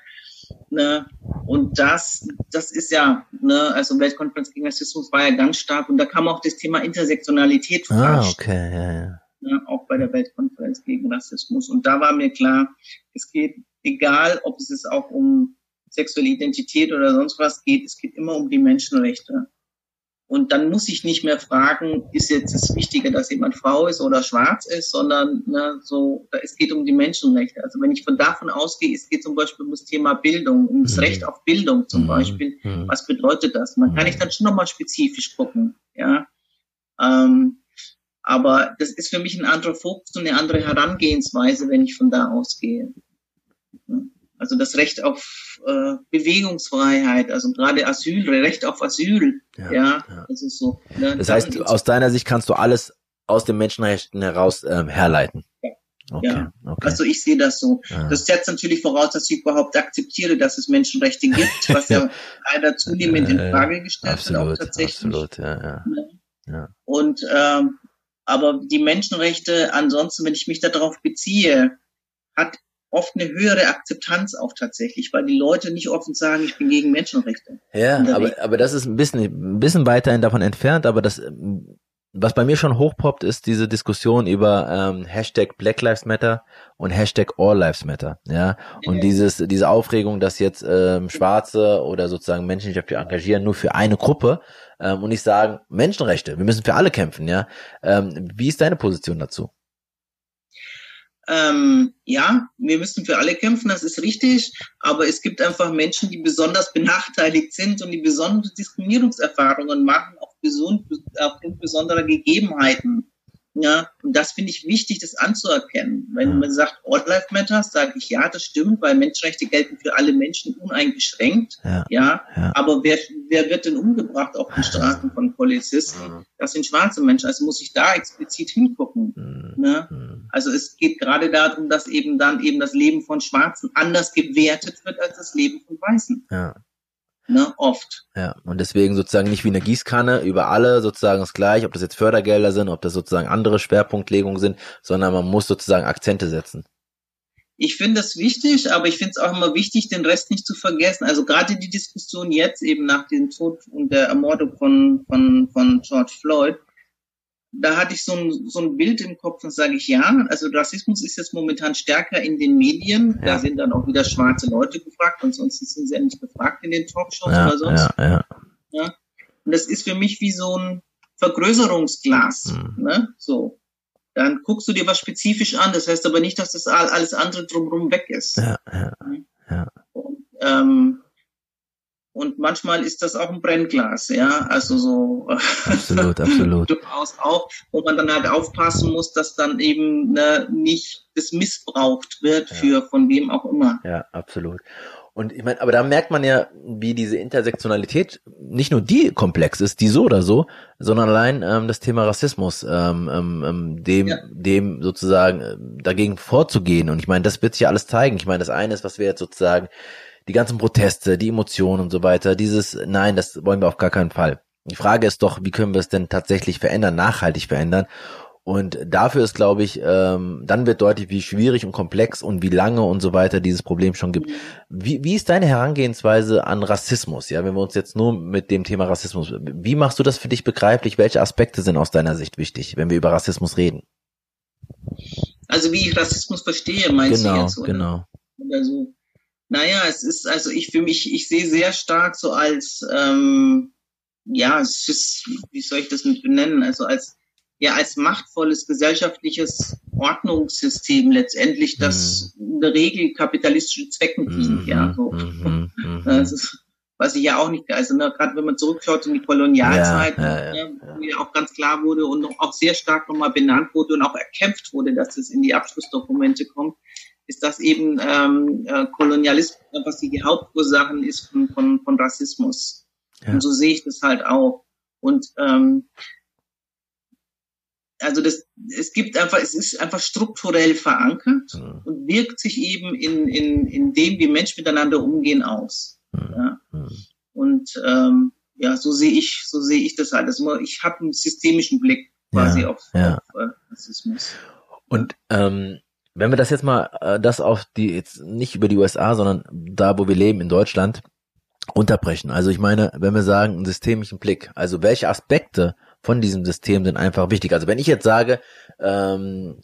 Ne? Und das, das ist ja, ne, also Weltkonferenz gegen Rassismus war ja ganz stark und da kam auch das Thema Intersektionalität vor. Ah, okay, ja, ja. Ne, auch bei der Weltkonferenz gegen Rassismus. Und da war mir klar, es geht, egal ob es ist auch um sexuelle Identität oder sonst was geht, es geht immer um die Menschenrechte. Und dann muss ich nicht mehr fragen, ist jetzt das Wichtige, dass jemand Frau ist oder schwarz ist, sondern ne, so, es geht um die Menschenrechte. Also wenn ich von davon ausgehe, es geht zum Beispiel um das Thema Bildung, um das mhm. Recht auf Bildung zum mhm. Beispiel. Mhm. Was bedeutet das? Man kann ich dann schon nochmal spezifisch gucken, ja. Ähm, aber das ist für mich ein anderer Fokus und eine andere Herangehensweise, wenn ich von da ausgehe. Also das Recht auf äh, Bewegungsfreiheit, also gerade Asyl, Recht auf Asyl. Ja, ja, ja. das ist so. Ne? Das heißt, aus deiner Sicht kannst du alles aus den Menschenrechten heraus ähm, herleiten. Ja. Okay, ja. Okay. Also ich sehe das so. Ja. Das setzt natürlich voraus, dass ich überhaupt akzeptiere, dass es Menschenrechte gibt, (laughs) was ja leider zunehmend in Frage gestellt absolut, wird. Auch tatsächlich. Absolut, ja, ja. ja. Und ähm, aber die Menschenrechte, ansonsten, wenn ich mich darauf beziehe, hat oft eine höhere Akzeptanz auch tatsächlich, weil die Leute nicht offen sagen, ich bin gegen Menschenrechte. Ja, aber, aber das ist ein bisschen, ein bisschen weiterhin davon entfernt, aber das, was bei mir schon hochpoppt, ist diese Diskussion über ähm, Hashtag Black Lives Matter und Hashtag All Lives Matter, ja. Und dieses, diese Aufregung, dass jetzt ähm, Schwarze oder sozusagen Menschen sich dafür engagieren, nur für eine Gruppe ähm, und nicht sagen, Menschenrechte, wir müssen für alle kämpfen, ja. Ähm, wie ist deine Position dazu? Ähm, ja, wir müssen für alle kämpfen, das ist richtig, aber es gibt einfach Menschen, die besonders benachteiligt sind und die besondere Diskriminierungserfahrungen machen, aufgrund besonderer Gegebenheiten. Ja, und das finde ich wichtig, das anzuerkennen. Wenn man sagt, All Life Matters, sage ich, ja, das stimmt, weil Menschenrechte gelten für alle Menschen uneingeschränkt. Ja, ja, ja. aber wer, wer wird denn umgebracht auf den Straßen von Polizisten? Das sind schwarze Menschen, also muss ich da explizit hingucken. Mhm. Ne? Mhm. Also es geht gerade darum, dass eben dann eben das Leben von Schwarzen anders gewertet wird als das Leben von Weißen. Ja ne, oft. Ja, und deswegen sozusagen nicht wie eine Gießkanne über alle sozusagen das gleich, ob das jetzt Fördergelder sind, ob das sozusagen andere Schwerpunktlegungen sind, sondern man muss sozusagen Akzente setzen. Ich finde das wichtig, aber ich finde es auch immer wichtig, den Rest nicht zu vergessen. Also gerade die Diskussion jetzt eben nach dem Tod und der Ermordung von, von, von George Floyd, da hatte ich so ein, so ein Bild im Kopf und sage ich, ja, also Rassismus ist jetzt momentan stärker in den Medien. Ja. Da sind dann auch wieder schwarze Leute gefragt, ansonsten sind sie ja nicht gefragt in den Talkshows ja, oder sonst. Ja, ja. ja. Und das ist für mich wie so ein Vergrößerungsglas. Mhm. Ne? So. Dann guckst du dir was spezifisch an, das heißt aber nicht, dass das alles andere drumherum weg ist. Ja, ja, ja. Und, ähm, und manchmal ist das auch ein Brennglas, ja, also so (laughs) absolut, absolut. durchaus auch, wo man dann halt aufpassen muss, dass dann eben ne, nicht das missbraucht wird ja. für von wem auch immer. Ja, absolut. Und ich meine, aber da merkt man ja, wie diese Intersektionalität nicht nur die komplex ist, die so oder so, sondern allein ähm, das Thema Rassismus, ähm, ähm, ähm dem, ja. dem sozusagen äh, dagegen vorzugehen. Und ich meine, das wird sich ja alles zeigen. Ich meine, das eine ist, was wir jetzt sozusagen die ganzen Proteste, die Emotionen und so weiter, dieses, nein, das wollen wir auf gar keinen Fall. Die Frage ist doch, wie können wir es denn tatsächlich verändern, nachhaltig verändern? Und dafür ist, glaube ich, ähm, dann wird deutlich, wie schwierig und komplex und wie lange und so weiter dieses Problem schon gibt. Wie, wie ist deine Herangehensweise an Rassismus? Ja, wenn wir uns jetzt nur mit dem Thema Rassismus, wie machst du das für dich begreiflich? Welche Aspekte sind aus deiner Sicht wichtig, wenn wir über Rassismus reden? Also wie ich Rassismus verstehe, meinst genau, du jetzt? Oder? Genau, genau. Also naja, es ist, also ich für mich, ich sehe sehr stark so als, ähm, ja, es ist, wie soll ich das mit benennen, also als, ja, als machtvolles gesellschaftliches Ordnungssystem letztendlich, das mhm. eine Regel kapitalistische Zwecken dient, mhm. ja, so. Mhm. mhm. (laughs) Das ist, was ich ja auch nicht, also ne, gerade wenn man zurückschaut in die Kolonialzeit, ja, ja, ja, ne, wo ja auch ganz klar wurde und auch sehr stark nochmal benannt wurde und auch erkämpft wurde, dass es in die Abschlussdokumente kommt, ist das eben ähm, äh, Kolonialismus, was die Hauptursachen ist von, von, von Rassismus. Ja. Und so sehe ich das halt auch. Und ähm, also das, es gibt einfach, es ist einfach strukturell verankert mhm. und wirkt sich eben in, in, in dem, wie Menschen miteinander umgehen, aus. Mhm. Ja? Und ähm, ja, so sehe ich, so sehe ich das halt. Also ich habe einen systemischen Blick quasi ja, auf, ja. auf äh, Rassismus. Und ähm, wenn wir das jetzt mal, äh, das auf die, jetzt nicht über die USA, sondern da, wo wir leben, in Deutschland, unterbrechen. Also ich meine, wenn wir sagen, einen systemischen Blick, also welche Aspekte von diesem System sind einfach wichtig. Also wenn ich jetzt sage, ähm,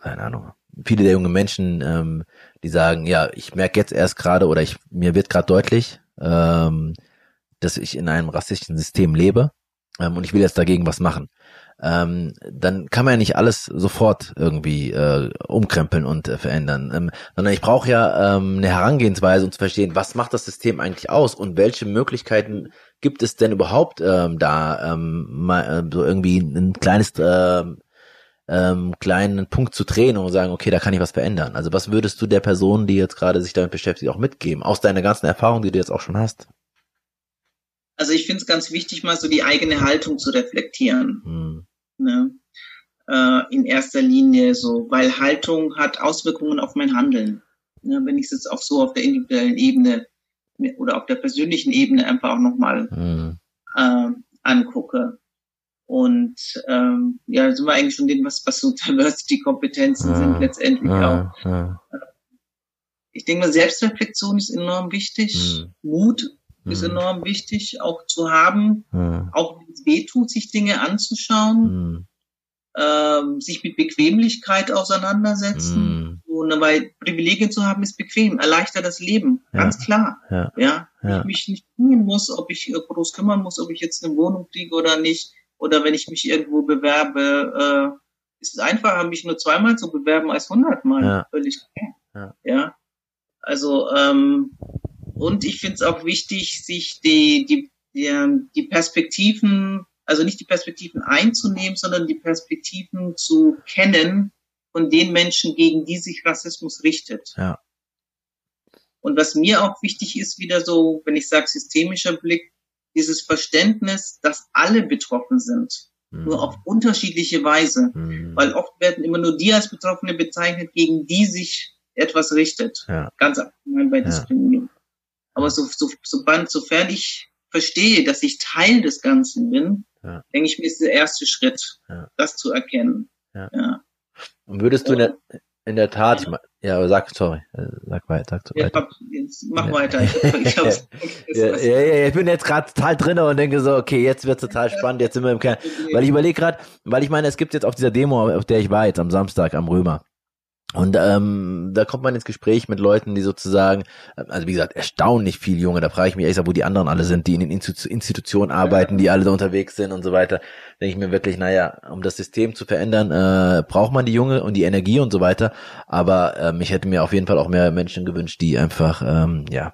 keine Ahnung, viele der jungen Menschen, ähm, die sagen, ja, ich merke jetzt erst gerade oder ich mir wird gerade deutlich, ähm, dass ich in einem rassistischen System lebe ähm, und ich will jetzt dagegen was machen ähm, dann kann man ja nicht alles sofort irgendwie äh, umkrempeln und äh, verändern, ähm, sondern ich brauche ja ähm, eine Herangehensweise, um zu verstehen, was macht das System eigentlich aus und welche Möglichkeiten gibt es denn überhaupt ähm, da ähm, mal, äh, so irgendwie ein kleines äh, ähm, kleinen Punkt zu drehen und sagen, okay, da kann ich was verändern. Also was würdest du der Person, die jetzt gerade sich damit beschäftigt, auch mitgeben, aus deiner ganzen Erfahrung, die du jetzt auch schon hast? Also ich finde es ganz wichtig, mal so die eigene Haltung zu reflektieren. Hm. Ne? Äh, in erster Linie so, weil Haltung hat Auswirkungen auf mein Handeln. Ne? Wenn ich es jetzt auch so auf der individuellen Ebene oder auf der persönlichen Ebene einfach auch nochmal hm. äh, angucke. Und ähm, ja, sind wir eigentlich schon dem, was, was so (laughs) Diversity-Kompetenzen ja, sind letztendlich ja, auch. Ja. Ich denke mal, Selbstreflexion ist enorm wichtig. Mhm. Mut ist mhm. enorm wichtig, auch zu haben, mhm. auch wenn es weh tut, sich Dinge anzuschauen, mhm. ähm, sich mit Bequemlichkeit auseinandersetzen. Mhm. Und dabei Privilegien zu haben, ist bequem, erleichtert das Leben, ganz klar. Ja. ja. ja. Ich mich nicht kümmern muss, ob ich groß kümmern muss, ob ich jetzt eine Wohnung kriege oder nicht oder wenn ich mich irgendwo bewerbe, äh, ist es einfacher, mich nur zweimal zu bewerben als hundertmal. Ja. Völlig klar. Ja. ja. Also, ähm, und ich finde es auch wichtig, sich die, die, die, die Perspektiven, also nicht die Perspektiven einzunehmen, sondern die Perspektiven zu kennen von den Menschen, gegen die sich Rassismus richtet. Ja. Und was mir auch wichtig ist, wieder so, wenn ich sage systemischer Blick, dieses Verständnis, dass alle betroffen sind, mhm. nur auf unterschiedliche Weise, mhm. weil oft werden immer nur die als Betroffene bezeichnet, gegen die sich etwas richtet, ja. ganz allgemein bei Diskriminierung. Ja. Aber so, so, so, sofern ich verstehe, dass ich Teil des Ganzen bin, ja. denke ich mir, ist der erste Schritt, das zu erkennen. Ja. Und würdest du in der, in der Tat, ja, ja aber sag, sorry, äh, sag weiter. Sag weiter. Jetzt mach weiter. Ich, (laughs) ich, ja, ja, ja, ich bin jetzt gerade total drin und denke so, okay, jetzt wird total spannend, jetzt sind wir im Kern. Weil ich überlege gerade, weil ich meine, es gibt jetzt auf dieser Demo, auf der ich war jetzt am Samstag am Römer, und ähm, da kommt man ins Gespräch mit Leuten, die sozusagen, also wie gesagt, erstaunlich viel Junge, da frage ich mich echt, wo die anderen alle sind, die in den Institutionen arbeiten, die alle da unterwegs sind und so weiter. Denke ich mir wirklich, naja, um das System zu verändern, äh, braucht man die Junge und die Energie und so weiter. Aber ähm, ich hätte mir auf jeden Fall auch mehr Menschen gewünscht, die einfach, ähm, ja,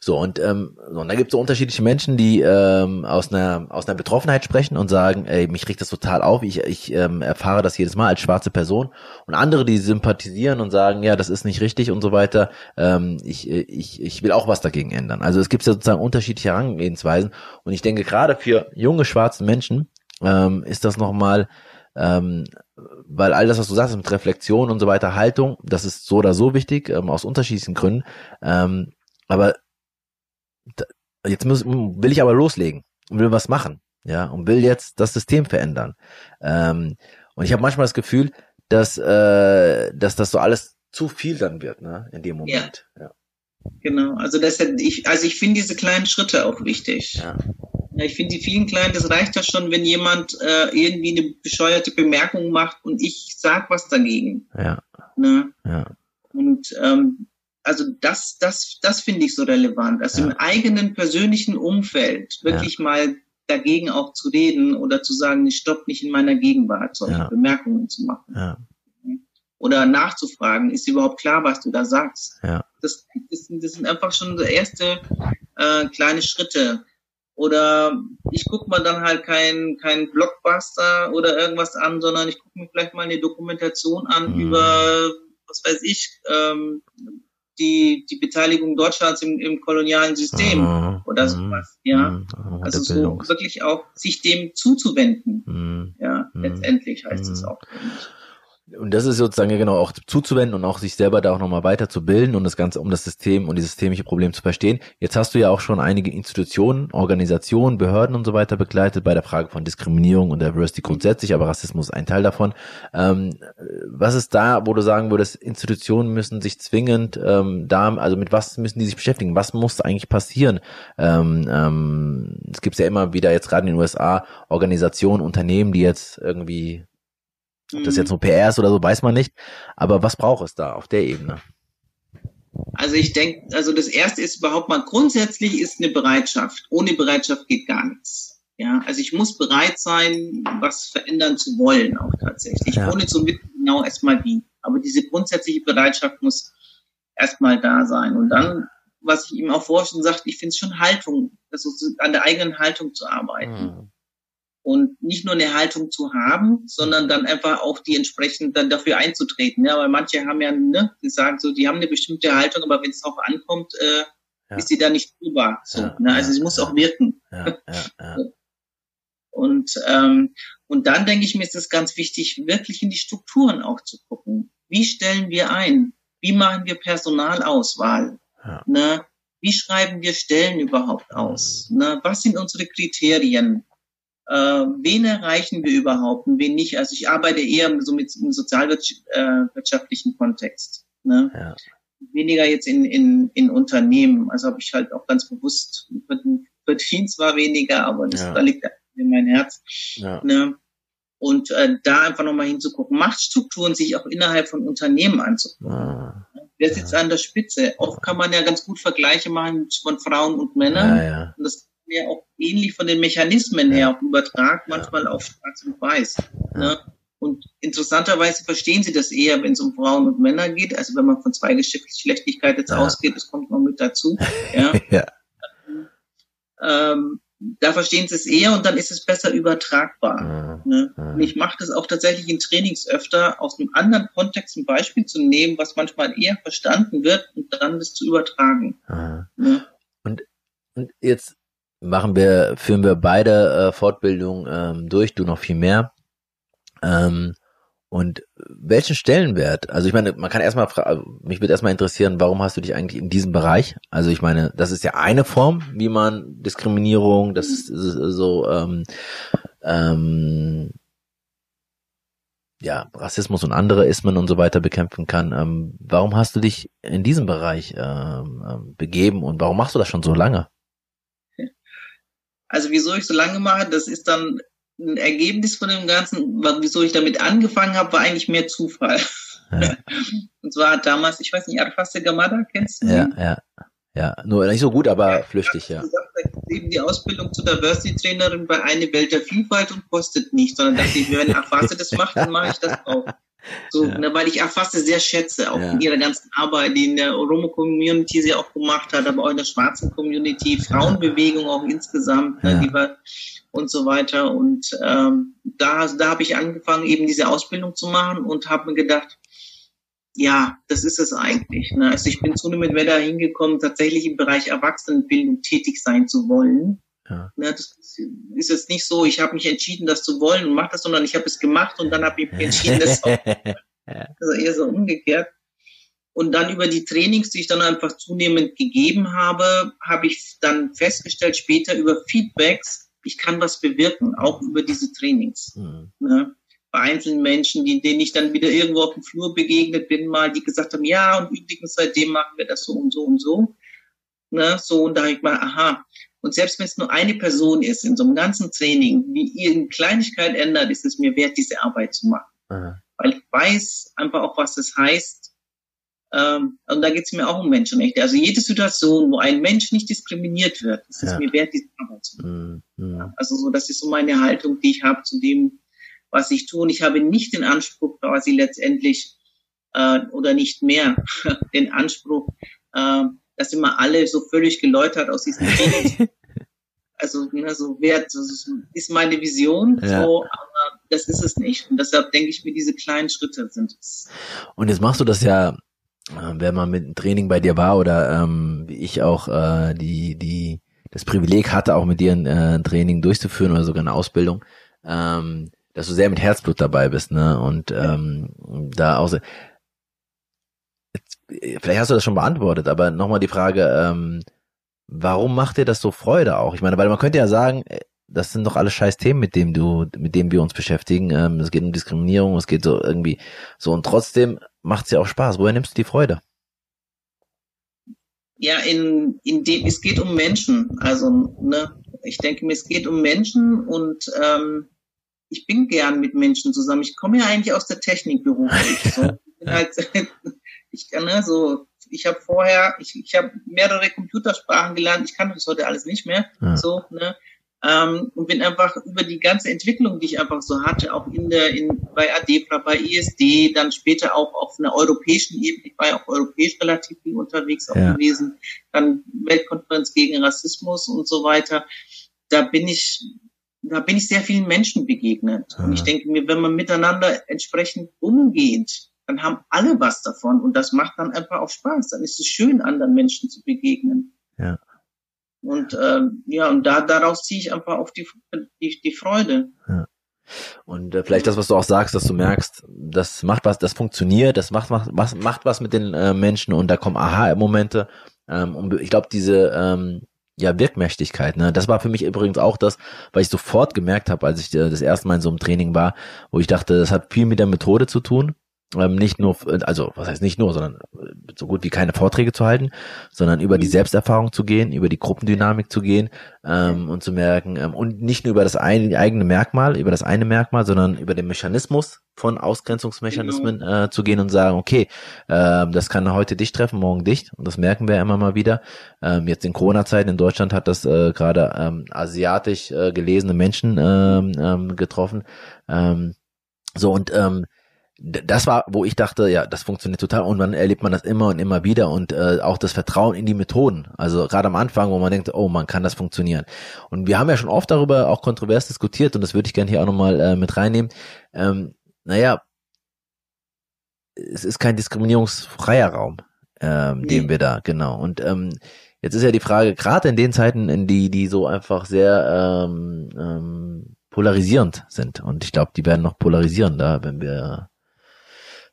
so, und, ähm, so, und da gibt es so unterschiedliche Menschen, die ähm, aus, einer, aus einer Betroffenheit sprechen und sagen, ey, mich riecht das total auf, ich, ich ähm, erfahre das jedes Mal als schwarze Person. Und andere, die sympathisieren und sagen, ja, das ist nicht richtig und so weiter, ähm, ich, ich, ich will auch was dagegen ändern. Also es gibt sozusagen unterschiedliche Herangehensweisen. Und ich denke, gerade für junge schwarze Menschen ähm, ist das nochmal ähm, weil all das, was du sagst mit Reflexion und so weiter, Haltung, das ist so oder so wichtig, ähm, aus unterschiedlichen Gründen. Ähm, aber jetzt muss, will ich aber loslegen und will was machen, ja, und will jetzt das System verändern. Ähm, und ich habe manchmal das Gefühl, dass, äh, dass das so alles zu viel dann wird, ne, in dem Moment. Ja. ja. Genau, also das ich, also ich finde diese kleinen Schritte auch wichtig. Ja. ja ich finde die vielen kleinen, das reicht ja schon, wenn jemand äh, irgendwie eine bescheuerte Bemerkung macht und ich sag was dagegen. Ja. Ne? ja. Und ähm, also das, das, das finde ich so relevant. Also ja. im eigenen persönlichen Umfeld wirklich ja. mal dagegen auch zu reden oder zu sagen, ich stopp nicht in meiner Gegenwart, solche ja. Bemerkungen zu machen. Ja. Oder nachzufragen, ist überhaupt klar, was du da sagst? Ja. Das, das, das sind einfach schon so erste äh, kleine Schritte. Oder ich gucke mal dann halt kein, kein Blockbuster oder irgendwas an, sondern ich gucke mir vielleicht mal eine Dokumentation an mhm. über, was weiß ich, ähm, die, die Beteiligung Deutschlands im, im kolonialen System mhm. oder sowas, ja. Mhm. Also so wirklich auch sich dem zuzuwenden, mhm. ja, mhm. letztendlich heißt es mhm. auch. Und das ist sozusagen genau auch zuzuwenden und auch sich selber da auch nochmal weiterzubilden und das Ganze um das System und dieses systemische Problem zu verstehen. Jetzt hast du ja auch schon einige Institutionen, Organisationen, Behörden und so weiter begleitet bei der Frage von Diskriminierung und Diversity grundsätzlich, aber Rassismus ist ein Teil davon. Ähm, was ist da, wo du sagen würdest, Institutionen müssen sich zwingend ähm, da, also mit was müssen die sich beschäftigen? Was muss eigentlich passieren? Ähm, ähm, es gibt ja immer wieder jetzt gerade in den USA Organisationen, Unternehmen, die jetzt irgendwie ob das jetzt mhm. nur PR ist oder so, weiß man nicht. Aber was braucht es da auf der Ebene? Also ich denke, also das erste ist überhaupt mal grundsätzlich ist eine Bereitschaft. Ohne Bereitschaft geht gar nichts. Ja, also ich muss bereit sein, was verändern zu wollen, auch tatsächlich, ja. ohne zu wissen genau erstmal wie. Aber diese grundsätzliche Bereitschaft muss erstmal da sein. Und dann, was ich ihm auch vorhin sagte, ich finde es schon Haltung, also an der eigenen Haltung zu arbeiten. Mhm. Und nicht nur eine Haltung zu haben, sondern dann einfach auch die entsprechend dann dafür einzutreten. Ja, weil manche haben ja, ne, die sagen so, die haben eine bestimmte Haltung, aber wenn es auch ankommt, äh, ja. ist sie da nicht drüber. So, ja, ne? Also ja, sie muss auch wirken. (laughs) Und ähm, und dann denke ich mir, ist es ganz wichtig, wirklich in die Strukturen auch zu gucken. Wie stellen wir ein? Wie machen wir Personalauswahl? Ne? Wie schreiben wir Stellen überhaupt aus? Mhm. Ne? Was sind unsere Kriterien? Äh, wen erreichen wir überhaupt und wen nicht. Also ich arbeite eher so mit im sozialwirtschaftlichen äh, Kontext. Ne? Ja. Weniger jetzt in, in, in Unternehmen. Also habe ich halt auch ganz bewusst, verdient zwar weniger, aber das, ja. da liegt in mein Herz. Ja. Ne? Und äh, da einfach nochmal hinzugucken, Machtstrukturen sich auch innerhalb von Unternehmen anzugucken. Ah, Wer sitzt ja. an der Spitze? Oft kann man ja ganz gut Vergleiche machen von Frauen und Männern. Ja, ja. Und das ja auch ähnlich von den Mechanismen her auch übertragen, manchmal auf Schwarz und Weiß. Ne? Und interessanterweise verstehen sie das eher, wenn es um Frauen und Männer geht. Also wenn man von zwei Geschlechtlichkeit jetzt ja. ausgeht, das kommt noch mit dazu. (laughs) Ja. ja. Ähm, da verstehen sie es eher und dann ist es besser übertragbar. Ja. Ne? Und ich mache das auch tatsächlich in Trainings öfter, aus einem anderen Kontext ein Beispiel zu nehmen, was manchmal eher verstanden wird und dann das zu übertragen. Ne? Und, und jetzt machen wir, führen wir beide äh, Fortbildungen ähm, durch, du noch viel mehr. Ähm, und welchen Stellenwert? Also ich meine, man kann erstmal, mich würde erstmal interessieren, warum hast du dich eigentlich in diesem Bereich? Also ich meine, das ist ja eine Form, wie man Diskriminierung, das ist so ähm, ähm, ja, Rassismus und andere Ismen und so weiter bekämpfen kann. Ähm, warum hast du dich in diesem Bereich ähm, ähm begeben und warum machst du das schon so lange? Also wieso ich so lange mache, das ist dann ein Ergebnis von dem Ganzen. Wieso ich damit angefangen habe, war eigentlich mehr Zufall. Ja. (laughs) Und zwar damals, ich weiß nicht, Arfaste Gamada, kennst du? Ja, ja. Ja, nur nicht so gut, aber ja, flüchtig, ja. Gesagt, eben die Ausbildung zur Diversity-Trainerin bei eine Welt der Vielfalt und kostet nicht, sondern dachte ich, wenn Arfaste das macht, dann mache ich das auch. So, ja. ne, weil ich Erfasse sehr schätze, auch ja. in ihrer ganzen Arbeit, die in der Oromo-Community sie auch gemacht hat, aber auch in der schwarzen Community, Frauenbewegung auch insgesamt, ne, ja. ne, die war, und so weiter. Und ähm, da, da habe ich angefangen, eben diese Ausbildung zu machen und habe mir gedacht, ja, das ist es eigentlich. Ne? Also ich bin zunehmend wieder hingekommen, tatsächlich im Bereich Erwachsenenbildung tätig sein zu wollen. Ja. Das ist jetzt nicht so, ich habe mich entschieden, das zu wollen und mache das, sondern ich habe es gemacht und dann habe ich mich entschieden, das auch. (laughs) Also eher so umgekehrt. Und dann über die Trainings, die ich dann einfach zunehmend gegeben habe, habe ich dann festgestellt, später über Feedbacks, ich kann was bewirken, auch über diese Trainings. Mhm. Ne? Bei einzelnen Menschen, die, denen ich dann wieder irgendwo auf dem Flur begegnet bin, mal, die gesagt haben, ja, und übrigens seitdem machen wir das so und so und so. Ne? So, und da habe ich mal, aha, und selbst wenn es nur eine Person ist in so einem ganzen Training, wie ihr in Kleinigkeit ändert, ist es mir wert, diese Arbeit zu machen. Aha. Weil ich weiß einfach auch, was das heißt. Ähm, und da geht es mir auch um Menschenrechte. Also jede Situation, wo ein Mensch nicht diskriminiert wird, ist es ja. mir wert, diese Arbeit zu machen. Mhm. Ja, also so, das ist so meine Haltung, die ich habe zu dem, was ich tue. Und ich habe nicht den Anspruch, quasi letztendlich äh, oder nicht mehr (laughs) den Anspruch, äh, dass immer alle so völlig geläutert aus diesem (laughs) Krieg also ne, so wert, das ist meine Vision, ja. so, aber das ist es nicht. Und deshalb denke ich mir, diese kleinen Schritte sind es. Und jetzt machst du das ja, äh, wenn man mit einem Training bei dir war oder ähm, wie ich auch äh, die, die das Privileg hatte, auch mit dir ein, äh, ein Training durchzuführen oder sogar eine Ausbildung, ähm, dass du sehr mit Herzblut dabei bist, ne? Und ähm, da auch jetzt, vielleicht hast du das schon beantwortet, aber nochmal die Frage, ähm, warum macht dir das so Freude auch? Ich meine, weil man könnte ja sagen, äh, das sind doch alles scheiß Themen, mit dem du, mit dem wir uns beschäftigen. Ähm, es geht um Diskriminierung, es geht so irgendwie so und trotzdem macht es ja auch Spaß. Woher nimmst du die Freude? Ja, in, in dem, es geht um Menschen. Also, ne, ich denke mir, es geht um Menschen und ähm, ich bin gern mit Menschen zusammen. Ich komme ja eigentlich aus der Technik beruflich. (laughs) So. Ich bin halt, (laughs) (laughs) ich kann ne, so ich habe vorher, ich, ich habe mehrere Computersprachen gelernt, ich kann das heute alles nicht mehr. Ja. So, ne? Ähm, und bin einfach über die ganze Entwicklung, die ich einfach so hatte, auch in der, in, bei ADEPRA, bei ISD, dann später auch auf einer europäischen Ebene, ich war ja auch europäisch relativ viel unterwegs auch ja. gewesen, dann Weltkonferenz gegen Rassismus und so weiter. Da bin ich da bin ich sehr vielen Menschen begegnet. Und ich denke mir, wenn man miteinander entsprechend umgeht, dann haben alle was davon und das macht dann einfach auch Spaß. Dann ist es schön, anderen Menschen zu begegnen. Ja. Und ähm, ja, und da daraus ziehe ich einfach auch die, die, die Freude. Ja. Und äh, vielleicht das, was du auch sagst, dass du merkst, das macht was, das funktioniert, das macht was, macht was mit den äh, Menschen und da kommen Aha-Momente. Ähm, und ich glaube, diese ähm, ja, Wirkmächtigkeit, ne? Das war für mich übrigens auch das, weil ich sofort gemerkt habe, als ich äh, das erste Mal in so einem Training war, wo ich dachte, das hat viel mit der Methode zu tun ähm, nicht nur, also was heißt nicht nur, sondern äh, so gut wie keine Vorträge zu halten, sondern über die Selbsterfahrung zu gehen, über die Gruppendynamik zu gehen ähm, und zu merken ähm, und nicht nur über das eine, eigene Merkmal, über das eine Merkmal, sondern über den Mechanismus von Ausgrenzungsmechanismen genau. äh, zu gehen und sagen, okay, äh, das kann heute dich treffen, morgen dich und das merken wir immer mal wieder. Ähm, jetzt in Corona-Zeiten in Deutschland hat das äh, gerade ähm, asiatisch äh, gelesene Menschen ähm, ähm, getroffen. Ähm, so und ähm, das war, wo ich dachte, ja, das funktioniert total und dann erlebt man das immer und immer wieder und äh, auch das Vertrauen in die Methoden. Also gerade am Anfang, wo man denkt, oh, man kann das funktionieren. Und wir haben ja schon oft darüber auch kontrovers diskutiert und das würde ich gerne hier auch nochmal äh, mit reinnehmen. Ähm, naja, es ist kein diskriminierungsfreier Raum, ähm, nee. den wir da, genau. Und ähm, jetzt ist ja die Frage, gerade in den Zeiten, in die, die so einfach sehr ähm, ähm, polarisierend sind. Und ich glaube, die werden noch polarisierender, wenn wir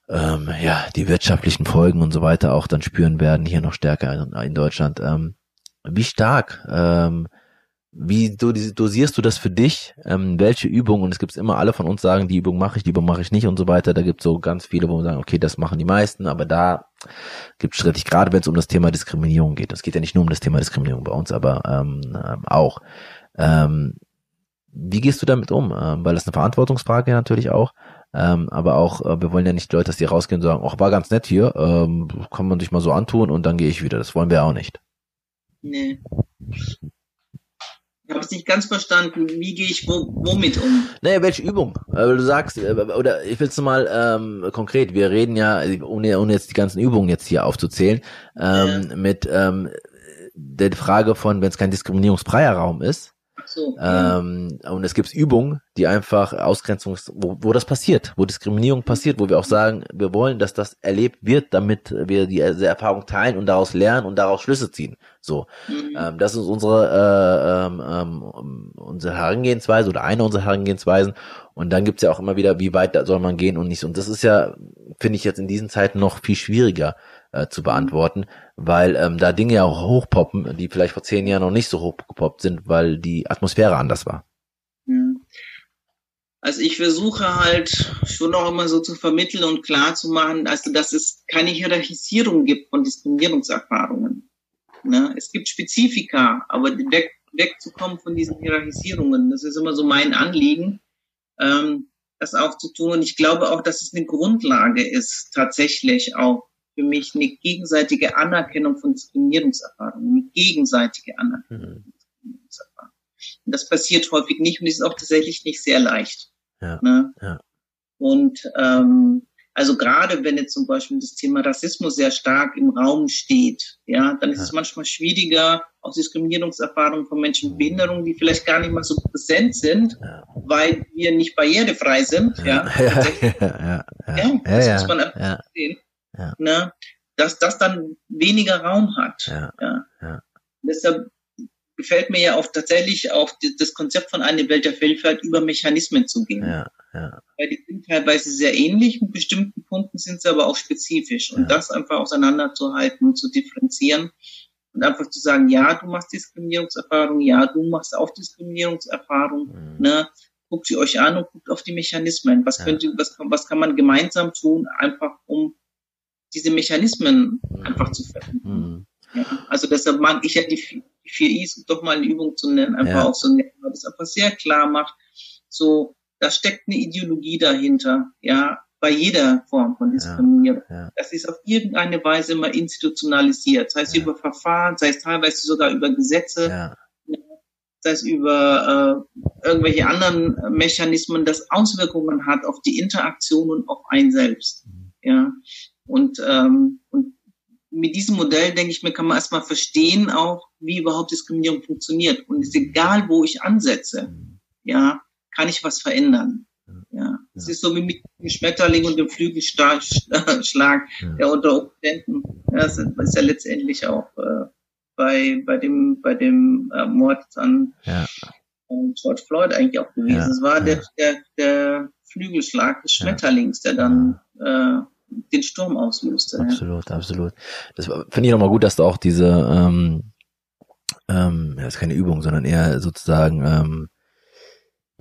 ähm, ja, die wirtschaftlichen Folgen und so weiter auch dann spüren werden, hier noch stärker in, Deutschland. Ähm, wie stark, ähm, wie dosierst du das für dich? Ähm, welche Übungen, und es gibt immer alle von uns sagen, die Übung mache ich, die Übung mache ich nicht und so weiter. Da gibt es so ganz viele, wo wir sagen, okay, das machen die meisten, aber da gibt es strittig, gerade wenn es um das Thema Diskriminierung geht. Es geht ja nicht nur um das Thema Diskriminierung bei uns, aber ähm, ähm, auch. Ähm, wie gehst du damit um? Ähm, weil das eine Verantwortungsfrage natürlich auch. Ähm, aber auch, äh, wir wollen ja nicht Leute, dass die rausgehen und sagen, ach, war ganz nett hier, ähm, kann man sich mal so antun und dann gehe ich wieder. Das wollen wir auch nicht. Nee. Ich habe es nicht ganz verstanden. Wie gehe ich wo, womit um? Naja, welche Übung? Äh, du sagst, äh, oder ich will es mal ähm, konkret, wir reden ja, ohne, ohne jetzt die ganzen Übungen jetzt hier aufzuzählen, ähm, ja. mit ähm, der Frage von, wenn es kein diskriminierungsfreier Raum ist, so, ähm, Und es gibt Übungen, die einfach Ausgrenzungs, wo, wo das passiert, wo Diskriminierung passiert, wo wir auch sagen, wir wollen, dass das erlebt wird, damit wir diese Erfahrung teilen und daraus lernen und daraus Schlüsse ziehen. So, mhm. ähm, das ist unsere äh, ähm, ähm, unsere Herangehensweise oder eine unserer Herangehensweisen. Und dann gibt's ja auch immer wieder, wie weit soll man gehen und nicht. Und das ist ja, finde ich jetzt in diesen Zeiten noch viel schwieriger äh, zu beantworten, weil ähm, da Dinge ja auch hochpoppen, die vielleicht vor zehn Jahren noch nicht so hochgepoppt sind, weil die Atmosphäre anders war. Also ich versuche halt schon auch immer so zu vermitteln und klar zu machen, also dass es keine Hierarchisierung gibt von Diskriminierungserfahrungen. Ne? Es gibt Spezifika, aber weg, wegzukommen von diesen Hierarchisierungen, das ist immer so mein Anliegen, ähm, das auch zu tun. Und ich glaube auch, dass es eine Grundlage ist, tatsächlich auch für mich eine gegenseitige Anerkennung von Diskriminierungserfahrungen, eine gegenseitige Anerkennung mhm. von Diskriminierungserfahrungen. Und das passiert häufig nicht und ist auch tatsächlich nicht sehr leicht. Ja, ne? ja. Und ähm, also gerade wenn jetzt zum Beispiel das Thema Rassismus sehr stark im Raum steht, ja, dann ist ja. es manchmal schwieriger, auch Diskriminierungserfahrungen von Menschen mit Behinderung, die vielleicht gar nicht mal so präsent sind, ja. weil wir nicht barrierefrei sind, ja. Ja, (laughs) ja, ja, ja, ja das muss man einfach sehen ja. ne, dass das dann weniger Raum hat. Ja. Ja. ja. Deshalb gefällt mir ja auch tatsächlich auch das Konzept von einer Welt der Vielfalt über Mechanismen zu gehen. Ja, ja. Weil die sind teilweise sehr ähnlich, in bestimmten Punkten sind sie aber auch spezifisch. Und ja. das einfach auseinanderzuhalten und zu differenzieren und einfach zu sagen, ja, du machst Diskriminierungserfahrung, ja, du machst auch Diskriminierungserfahrung, mhm. ne? Guckt sie euch an und guckt auf die Mechanismen. Was ja. könnte, was, was kann man gemeinsam tun, einfach um diese Mechanismen einfach zu verändern. Mhm. Ja, also deshalb mag ich ja die, vier I's doch mal eine Übung zu nennen, einfach ja. auch so nennen, weil das einfach sehr klar macht, so, da steckt eine Ideologie dahinter, ja, bei jeder Form von Diskriminierung. Ja, ja. Das ist auf irgendeine Weise immer institutionalisiert, sei es ja. über Verfahren, sei es teilweise sogar über Gesetze, sei es über äh, irgendwelche anderen Mechanismen, das Auswirkungen hat auf die Interaktion und auf einen selbst. Mhm. Ja, und, ähm, und mit diesem Modell, denke ich mir, kann man erstmal verstehen auch, wie überhaupt Diskriminierung funktioniert. Und es ist egal, wo ich ansetze. ja, kann ich was verändern. Ja, es ist so wie mit dem Schmetterling und dem Flügelschlag, der unter Umständen, ja, das ist ja letztendlich auch äh, bei, bei dem, bei dem äh, Mord an ja. George Floyd eigentlich auch gewesen. Ja, es war ja. der, der, der Flügelschlag des Schmetterlings, der dann äh, den Sturm auslöste. Absolut, ja. absolut. Das finde ich nochmal gut, dass du auch diese, ähm, ähm, das ist keine Übung, sondern eher sozusagen ähm,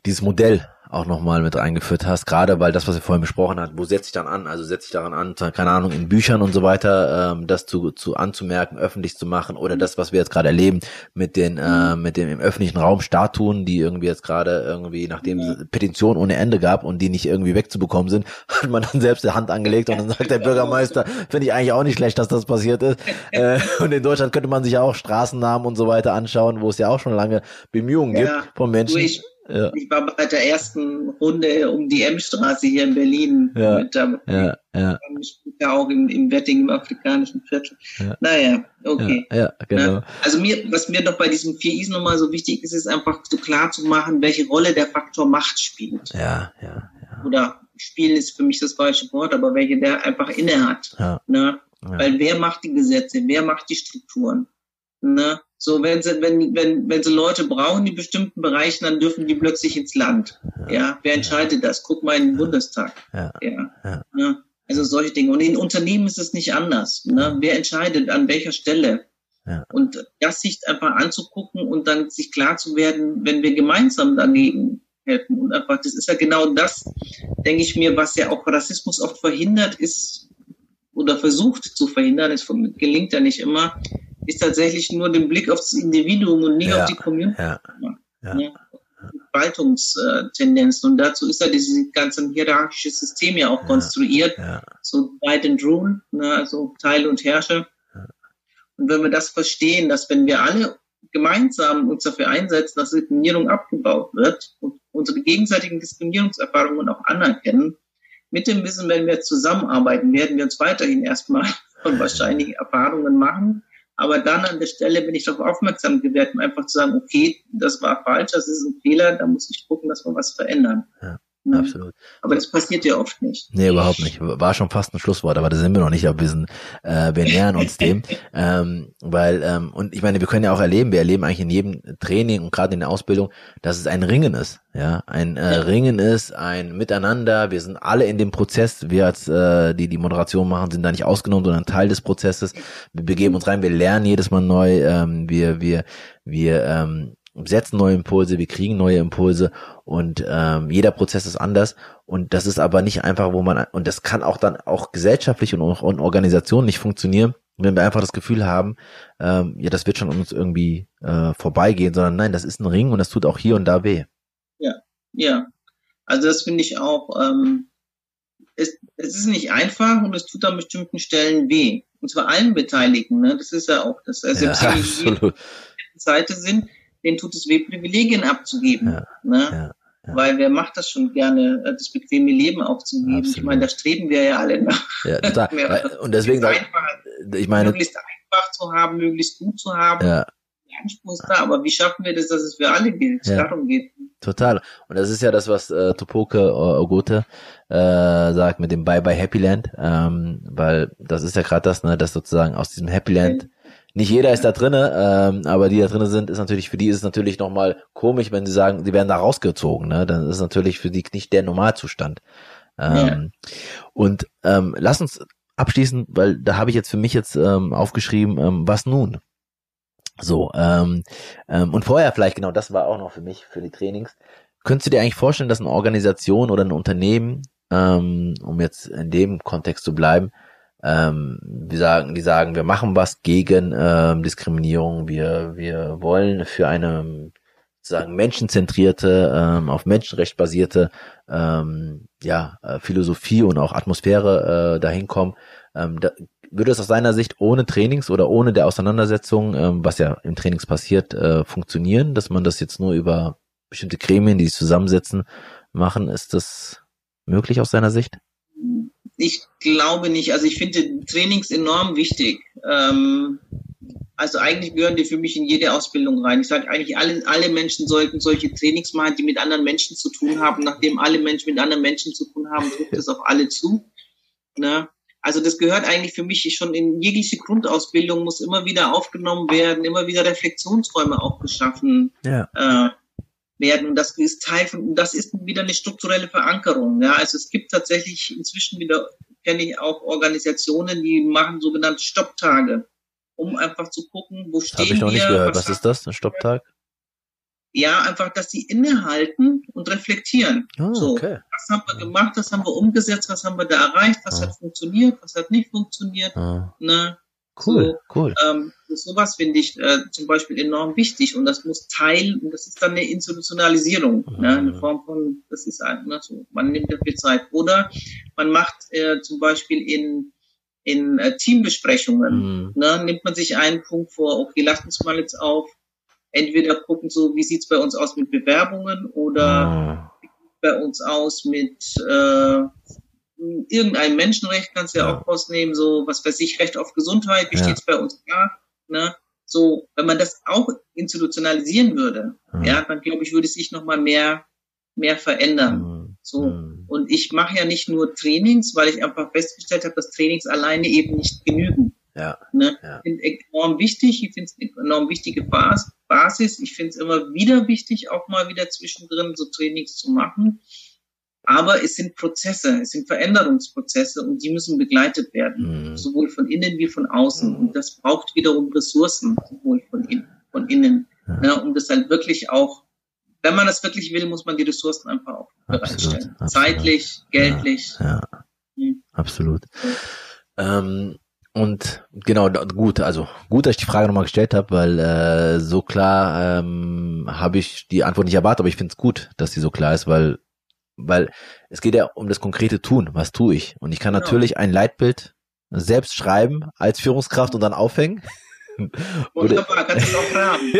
dieses Modell auch nochmal mit reingeführt hast, gerade weil das, was wir vorhin besprochen haben, wo setze ich dann an? Also setze ich daran an, keine Ahnung, in Büchern und so weiter, ähm, das zu, zu anzumerken, öffentlich zu machen oder das, was wir jetzt gerade erleben mit den, äh, mit dem im öffentlichen Raum Statuen, die irgendwie jetzt gerade irgendwie, nachdem es Petitionen ohne Ende gab und die nicht irgendwie wegzubekommen sind, (laughs) hat man dann selbst die Hand angelegt und dann sagt der Bürgermeister, finde ich eigentlich auch nicht schlecht, dass das passiert ist. (laughs) Äh, und in Deutschland könnte man sich ja auch Straßennamen und so weiter anschauen, wo es ja auch schon lange Bemühungen ja, gibt von Menschen. Ich ja. Ich war bei der ersten Runde um die M-Straße hier in Berlin. Ja, mit, ähm, ja, ja. ja auch im, im Wetting im afrikanischen Viertel. Ja. Naja, okay. Ja, ja genau. Ja. Also mir, was mir doch bei diesen vier Is nochmal so wichtig ist, ist einfach so klar zu machen, welche Rolle der Faktor Macht spielt. Ja, ja, ja. Oder spielen ist für mich das falsche Wort, aber welche der einfach innehat. Ja. Ne? Ja. Weil wer macht die Gesetze, wer macht die Strukturen? Ne? So, wenn sie, wenn, wenn, wenn sie Leute brauchen in bestimmten Bereichen, dann dürfen die plötzlich ins Land. Ja, ja? wer entscheidet das? Guck mal in den Bundestag. Ja. ja. ja. Also solche Dinge. Und in Unternehmen ist es nicht anders. Ne? Wer entscheidet an welcher Stelle? Ja. Und das sich einfach anzugucken und dann sich klar zu werden, wenn wir gemeinsam dagegen helfen. Und einfach, das ist ja genau das, denke ich mir, was ja auch Rassismus oft verhindert ist oder versucht zu verhindern. Es gelingt ja nicht immer, ist tatsächlich nur den Blick auf das Individuum und nie ja, auf die Community. Ja, ja. ja. Spaltungstendenzen. Und dazu ist ja dieses ganze hierarchische System ja auch konstruiert. Ja. So Divide and Rule, ne, also Teil und Herrsche. Und wenn wir das verstehen, dass wenn wir alle gemeinsam uns dafür einsetzen, dass Diskriminierung abgebaut wird und unsere gegenseitigen Diskriminierungserfahrungen auch anerkennen, mit dem Wissen, wenn wir zusammenarbeiten, werden wir uns weiterhin erstmal (laughs) von wahrscheinlich Erfahrungen machen, aber dann an der Stelle bin ich darauf aufmerksam geworden, einfach zu sagen, okay, das war falsch, das ist ein Fehler, da muss ich gucken, dass wir was verändern. Ja. Mhm. Absolut. Aber das passiert ja oft nicht. Nee, überhaupt nicht. War schon fast ein Schlusswort, aber da sind wir noch nicht, aber wir sind, äh, wir nähern uns dem. (laughs) ähm, weil, ähm, und ich meine, wir können ja auch erleben, wir erleben eigentlich in jedem Training und gerade in der Ausbildung, dass es ein Ringen ist. Ja, ein äh, Ringen ist, ein Miteinander, wir sind alle in dem Prozess, wir als äh, die die Moderation machen, sind da nicht ausgenommen, sondern Teil des Prozesses. Wir begeben uns rein, wir lernen jedes Mal neu, ähm, wir, wir, wir ähm, setzen neue Impulse, wir kriegen neue Impulse und ähm, jeder Prozess ist anders und das ist aber nicht einfach, wo man und das kann auch dann auch gesellschaftlich und auch in Organisationen nicht funktionieren, wenn wir einfach das Gefühl haben, ähm, ja, das wird schon uns irgendwie äh, vorbeigehen, sondern nein, das ist ein Ring und das tut auch hier und da weh. Ja, ja. Also das finde ich auch, ähm, es, es ist nicht einfach und es tut an bestimmten Stellen weh. Und zwar allen Beteiligten, ne? Das ist ja auch, das also ja, absolut. Seite sind, denen tut es weh, Privilegien abzugeben. Ja, ne? Ja. Weil wer macht das schon gerne, äh, das bequeme Leben aufzugeben? Absolut. Ich meine, da streben wir ja alle nach. Ja, total. (laughs) Und deswegen, einfach, ich meine, möglichst einfach zu haben, möglichst gut zu haben. Ja. Der Anspruch ist da, aber wie schaffen wir das, dass es für alle gilt? Ja. Darum geht Total. Und das ist ja das, was äh, Topoke Ogote äh, sagt mit dem Bye Bye Happy Land, ähm, weil das ist ja gerade das, ne, dass sozusagen aus diesem Happy Land nicht jeder ist da drinne, ähm, aber die da drinne sind, ist natürlich für die ist es natürlich nochmal komisch, wenn sie sagen, sie werden da rausgezogen. Ne? Dann ist es natürlich für die nicht der Normalzustand. Ähm, ja. Und ähm, lass uns abschließen, weil da habe ich jetzt für mich jetzt ähm, aufgeschrieben, ähm, was nun? So, ähm, ähm, und vorher vielleicht, genau, das war auch noch für mich, für die Trainings. Könntest du dir eigentlich vorstellen, dass eine Organisation oder ein Unternehmen, ähm, um jetzt in dem Kontext zu bleiben, ähm, wir sagen, die sagen, wir machen was gegen ähm, Diskriminierung, wir, wir wollen für eine sozusagen menschenzentrierte, ähm, auf Menschenrecht basierte ähm, ja, äh, Philosophie und auch Atmosphäre äh, dahin kommen. Ähm, da, würde es aus seiner Sicht ohne Trainings oder ohne der Auseinandersetzung, ähm, was ja im Trainings passiert, äh, funktionieren, dass man das jetzt nur über bestimmte Gremien, die sich zusammensetzen, machen? Ist das möglich aus seiner Sicht? Ich glaube nicht. Also ich finde Trainings enorm wichtig. Ähm, Also eigentlich gehören die für mich in jede Ausbildung rein. Ich sage eigentlich, alle, alle Menschen sollten solche Trainings machen, die mit anderen Menschen zu tun haben. Nachdem alle Menschen mit anderen Menschen zu tun haben, trifft es auf alle zu. Ne? Also das gehört eigentlich für mich schon in jegliche Grundausbildung, muss immer wieder aufgenommen werden, immer wieder Reflexionsräume auch geschaffen ja. äh, werden. Und das ist Teil von, das ist wieder eine strukturelle Verankerung. Ja, also es gibt tatsächlich inzwischen wieder, kenne ich auch Organisationen, die machen sogenannte Stopptage, um einfach zu gucken, wo stehen wir. Habe ich noch nicht gehört. Was, was ist das, ein Stopptag? Ja, einfach, dass sie innehalten und reflektieren. Oh, so, okay. was haben wir gemacht, was haben wir umgesetzt, was haben wir da erreicht, was oh. hat funktioniert, was hat nicht funktioniert. Oh. Ne? Cool, so, cool. Ähm, sowas finde ich äh, zum Beispiel enorm wichtig und das muss Teil, und das ist dann eine Institutionalisierung, mhm. ne, eine Form von, das ist halt, ne, so, man nimmt dafür Zeit. Oder man macht äh, zum Beispiel in, in äh, Teambesprechungen, mhm. ne, nimmt man sich einen Punkt vor, okay, lasst uns mal jetzt auf entweder gucken so, wie sieht's bei uns aus mit Bewerbungen oder ah. bei uns aus mit äh, irgendeinem Menschenrecht kannst du ja, ja, auch rausnehmen, so was weiß ich, Recht auf Gesundheit, wie ja. steht's bei uns da? Ne? So, wenn man das auch institutionalisieren würde, mhm. ja, dann glaube ich, würde es sich nochmal mehr, mehr verändern. Mhm. So. Mhm. Und ich mache ja nicht nur Trainings, weil ich einfach festgestellt habe, dass Trainings alleine eben nicht genügen. Ja. Ne? ja. Ich finde enorm wichtig, ich finde es eine enorm wichtige Basis. Ich finde es immer wieder wichtig, auch mal wieder zwischendrin so Trainings zu machen. Aber es sind Prozesse, es sind Veränderungsprozesse und die müssen begleitet werden, mhm. sowohl von innen wie von außen. Mhm. Und das braucht wiederum Ressourcen, sowohl von innen, von innen. Ja. Ne? Um das halt wirklich auch, wenn man das wirklich will, muss man die Ressourcen einfach auch bereitstellen. Absolut, Zeitlich, geldlich. Ja, ja. Mhm. absolut. Ähm, und genau, gut, also gut, dass ich die Frage nochmal gestellt habe, weil äh, so klar ähm, habe ich die Antwort nicht erwartet, aber ich finde es gut, dass die so klar ist, weil, weil es geht ja um das konkrete Tun, was tue ich. Und ich kann genau. natürlich ein Leitbild selbst schreiben als Führungskraft und dann aufhängen. Wunderbar, kannst du auch haben.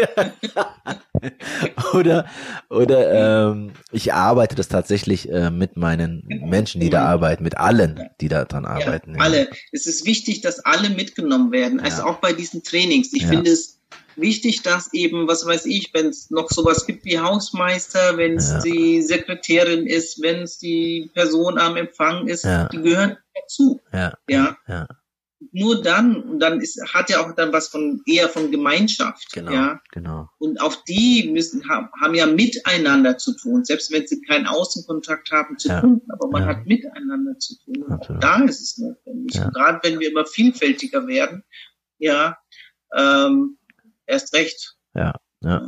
(laughs) oder oder ähm, ich arbeite das tatsächlich äh, mit meinen Menschen, die da arbeiten, mit allen, die da dran arbeiten. Ja, alle. Es ist wichtig, dass alle mitgenommen werden, also auch bei diesen Trainings. Ich finde es wichtig, dass eben, was weiß ich, wenn es noch sowas gibt wie Hausmeister, wenn es die Sekretärin ist, wenn es die Person am Empfang ist, die gehören dazu. Ja. ja. ja nur dann, und dann ist, hat ja auch dann was von eher von Gemeinschaft. Genau, ja? genau. Und auch die müssen haben, ja miteinander zu tun, selbst wenn sie keinen Außenkontakt haben zu ja. Kunden, aber man ja. hat miteinander zu tun. Und da ist es notwendig. Ja. Und gerade wenn wir immer vielfältiger werden, ja, ähm, erst recht. Ja, ja.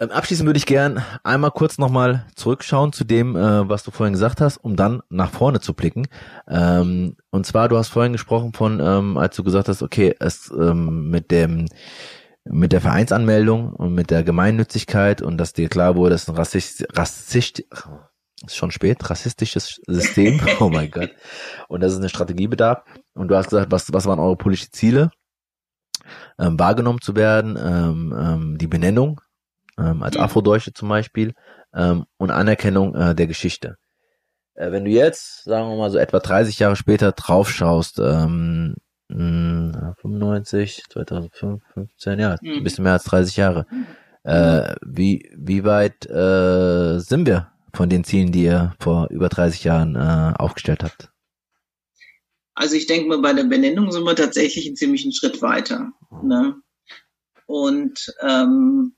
Ähm, abschließend würde ich gern einmal kurz nochmal zurückschauen zu dem, äh, was du vorhin gesagt hast, um dann nach vorne zu blicken. Ähm, und zwar, du hast vorhin gesprochen von, ähm, als du gesagt hast, okay, es ähm, mit dem mit der Vereinsanmeldung und mit der Gemeinnützigkeit und dass dir klar wurde, dass ein Rassist, Rassist, ist schon spät, rassistisches System, (laughs) oh mein Gott, und dass es eine Strategie bedarf. Und du hast gesagt, was, was waren eure politischen Ziele? Ähm, wahrgenommen zu werden, ähm, ähm, die Benennung ähm, als Afrodeutsche zum Beispiel, ähm, und Anerkennung äh, der Geschichte. Äh, wenn du jetzt, sagen wir mal so etwa 30 Jahre später drauf schaust, ähm, mh, 95, 2005, 15, ja, mhm. ein bisschen mehr als 30 Jahre. Äh, wie, wie weit äh, sind wir von den Zielen, die ihr vor über 30 Jahren äh, aufgestellt habt? Also ich denke mal, bei der Benennung sind wir tatsächlich einen ziemlichen Schritt weiter. Ne? Und ähm,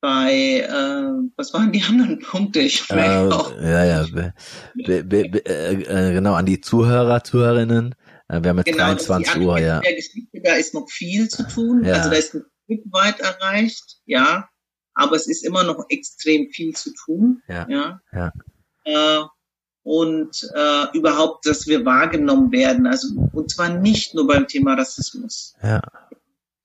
bei, äh, was waren die anderen Punkte? Ich äh, auch. Ja, ja, be, be, be, äh, genau, an die Zuhörer, Zuhörerinnen. Äh, wir haben jetzt genau, 23 Uhr, ja. Der Geschichte, da ist noch viel zu tun. Ja. Also da ist ein Stück weit erreicht, ja. Aber es ist immer noch extrem viel zu tun. Ja. ja. ja. Äh, und äh, überhaupt, dass wir wahrgenommen werden. Also und zwar nicht nur beim Thema Rassismus. Ja.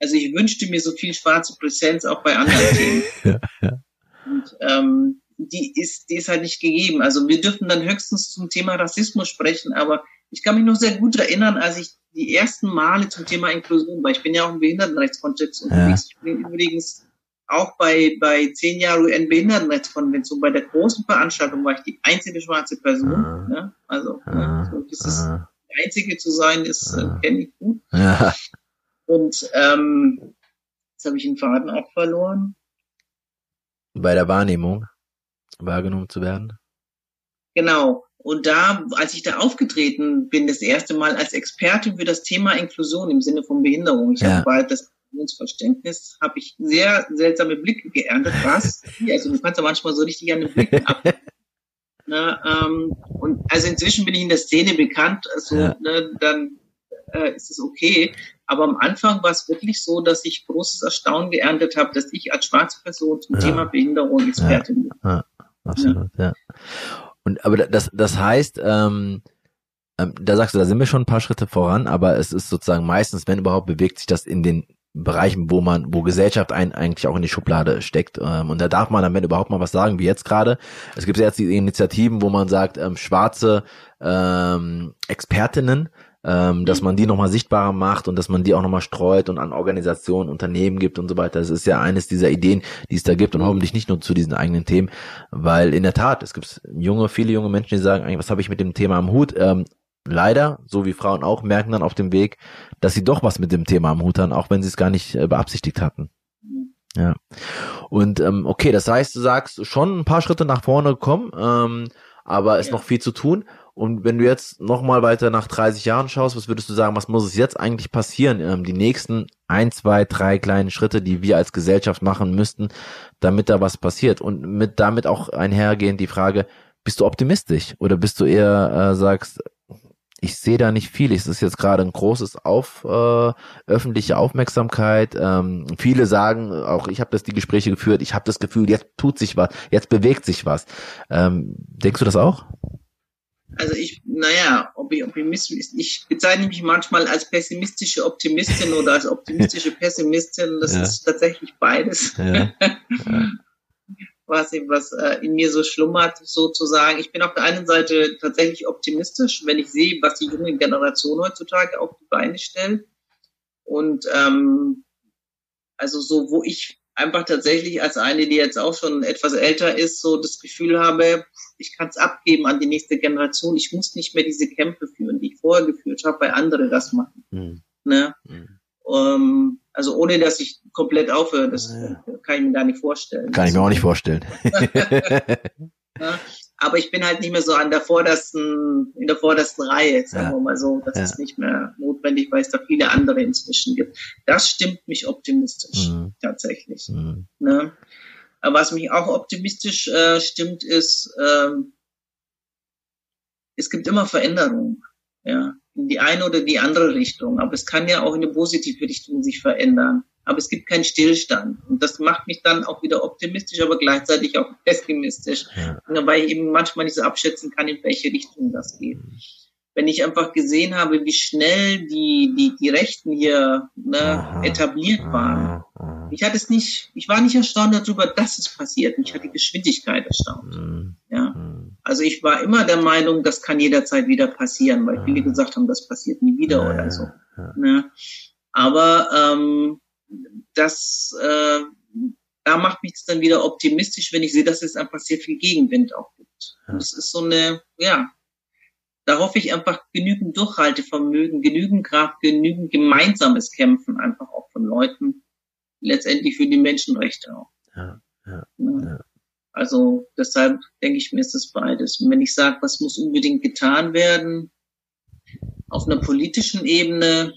Also ich wünschte mir so viel schwarze Präsenz auch bei anderen Themen. (laughs) ja, ja. Und ähm, die ist, die ist halt nicht gegeben. Also wir dürfen dann höchstens zum Thema Rassismus sprechen, aber ich kann mich noch sehr gut erinnern, als ich die ersten Male zum Thema Inklusion, weil ich bin ja auch im Behindertenrechtskontext unterwegs. Ja. Ich bin übrigens auch bei, bei zehn Jahren UN-Behindertenrechtskonvention, bei der großen Veranstaltung war ich die einzige schwarze Person. Ah. Ne? Also ah. ne? so dieses ah. Einzige zu sein, ist äh, kenne ich gut. Ja. Und ähm, jetzt habe ich den Faden auch verloren. Bei der Wahrnehmung wahrgenommen zu werden. Genau. Und da, als ich da aufgetreten bin, das erste Mal als Expertin für das Thema Inklusion im Sinne von Behinderung, ich ja. habe das Verständnis, habe ich sehr seltsame Blicke geerntet. Was? Also du kannst ja manchmal so richtig an den Blicken ab. (laughs) ne, ähm, und also inzwischen bin ich in der Szene bekannt, also ja. ne, dann äh, ist es okay. Aber am Anfang war es wirklich so, dass ich großes Erstaunen geerntet habe, dass ich als schwarze Person zum ja. Thema Behinderung Expertin bin. Ja, absolut, ja. Und aber das, das heißt, ähm, ähm, da sagst du, da sind wir schon ein paar Schritte voran, aber es ist sozusagen meistens, wenn überhaupt, bewegt sich das in den Bereichen, wo man, wo Gesellschaft einen eigentlich auch in die Schublade steckt. Ähm, und da darf man dann, wenn überhaupt mal was sagen, wie jetzt gerade. Es gibt jetzt die Initiativen, wo man sagt, ähm, schwarze ähm, Expertinnen, ähm, dass man die nochmal sichtbarer macht und dass man die auch nochmal streut und an Organisationen, Unternehmen gibt und so weiter. Das ist ja eines dieser Ideen, die es da gibt und mhm. hoffentlich nicht nur zu diesen eigenen Themen, weil in der Tat, es gibt junge, viele junge Menschen, die sagen, eigentlich, was habe ich mit dem Thema am Hut? Ähm, leider, so wie Frauen auch, merken dann auf dem Weg, dass sie doch was mit dem Thema am Hut haben, auch wenn sie es gar nicht äh, beabsichtigt hatten. Ja. Und ähm, okay, das heißt, du sagst schon ein paar Schritte nach vorne gekommen, ähm, aber ist ja. noch viel zu tun. Und wenn du jetzt nochmal weiter nach 30 Jahren schaust, was würdest du sagen, was muss es jetzt eigentlich passieren? Ähm, die nächsten ein, zwei, drei kleinen Schritte, die wir als Gesellschaft machen müssten, damit da was passiert. Und mit damit auch einhergehend die Frage, bist du optimistisch oder bist du eher äh, sagst, ich sehe da nicht viel. Es ist jetzt gerade ein großes auf äh, öffentliche Aufmerksamkeit. Ähm, viele sagen, auch ich habe das die Gespräche geführt. Ich habe das Gefühl, jetzt tut sich was, jetzt bewegt sich was. Ähm, denkst du das auch? Also ich, naja, ob ich optimistisch, ich bezeichne mich manchmal als pessimistische Optimistin oder als optimistische (laughs) Pessimistin. Das ja. ist tatsächlich beides. Ja. (laughs) Ja. Was, was äh, in mir so schlummert, sozusagen. Ich bin auf der einen Seite tatsächlich optimistisch, wenn ich sehe, was die junge Generation heutzutage auf die Beine stellt. Und ähm, also so, wo ich einfach tatsächlich als eine, die jetzt auch schon etwas älter ist, so das Gefühl habe, ich kann es abgeben an die nächste Generation. Ich muss nicht mehr diese Kämpfe führen, die ich vorher geführt habe, weil andere das machen. Mhm. Ne? Mhm. Um, also ohne, dass ich komplett aufhöre, das ja. kann ich mir gar nicht vorstellen. Kann ich mir auch nicht vorstellen. (laughs) ja, aber ich bin halt nicht mehr so an der vordersten, in der vordersten Reihe, sagen ja. wir mal so. Das ist nicht mehr notwendig, weil es da viele andere inzwischen gibt. Das stimmt mich optimistisch, mhm. tatsächlich. Mhm. Ne? Aber was mich auch optimistisch äh, stimmt, ist, ähm, es gibt immer Veränderungen. Ja in die eine oder die andere Richtung. Aber es kann ja auch in eine positive Richtung sich verändern. Aber es gibt keinen Stillstand. Und das macht mich dann auch wieder optimistisch, aber gleichzeitig auch pessimistisch. Ja. Weil ich eben manchmal nicht so abschätzen kann, in welche Richtung das geht. Wenn ich einfach gesehen habe, wie schnell die, die, die Rechten hier ne, etabliert waren. Ich hatte es nicht, ich war nicht erstaunt darüber, dass es passiert. Ich hatte die Geschwindigkeit erstaunt. Mhm. Ja. Also ich war immer der Meinung, das kann jederzeit wieder passieren, weil viele gesagt haben, das passiert nie wieder oder so. Ne? Aber ähm, das äh, da macht mich dann wieder optimistisch, wenn ich sehe, dass es einfach sehr viel Gegenwind auch gibt. Das ist so eine, ja, da hoffe ich einfach genügend Durchhaltevermögen, genügend Kraft, genügend gemeinsames Kämpfen einfach auch von Leuten, letztendlich für die Menschenrechte auch. Ja, ja, ja. Also deshalb denke ich mir, ist das beides. Und wenn ich sage, was muss unbedingt getan werden, auf einer politischen Ebene,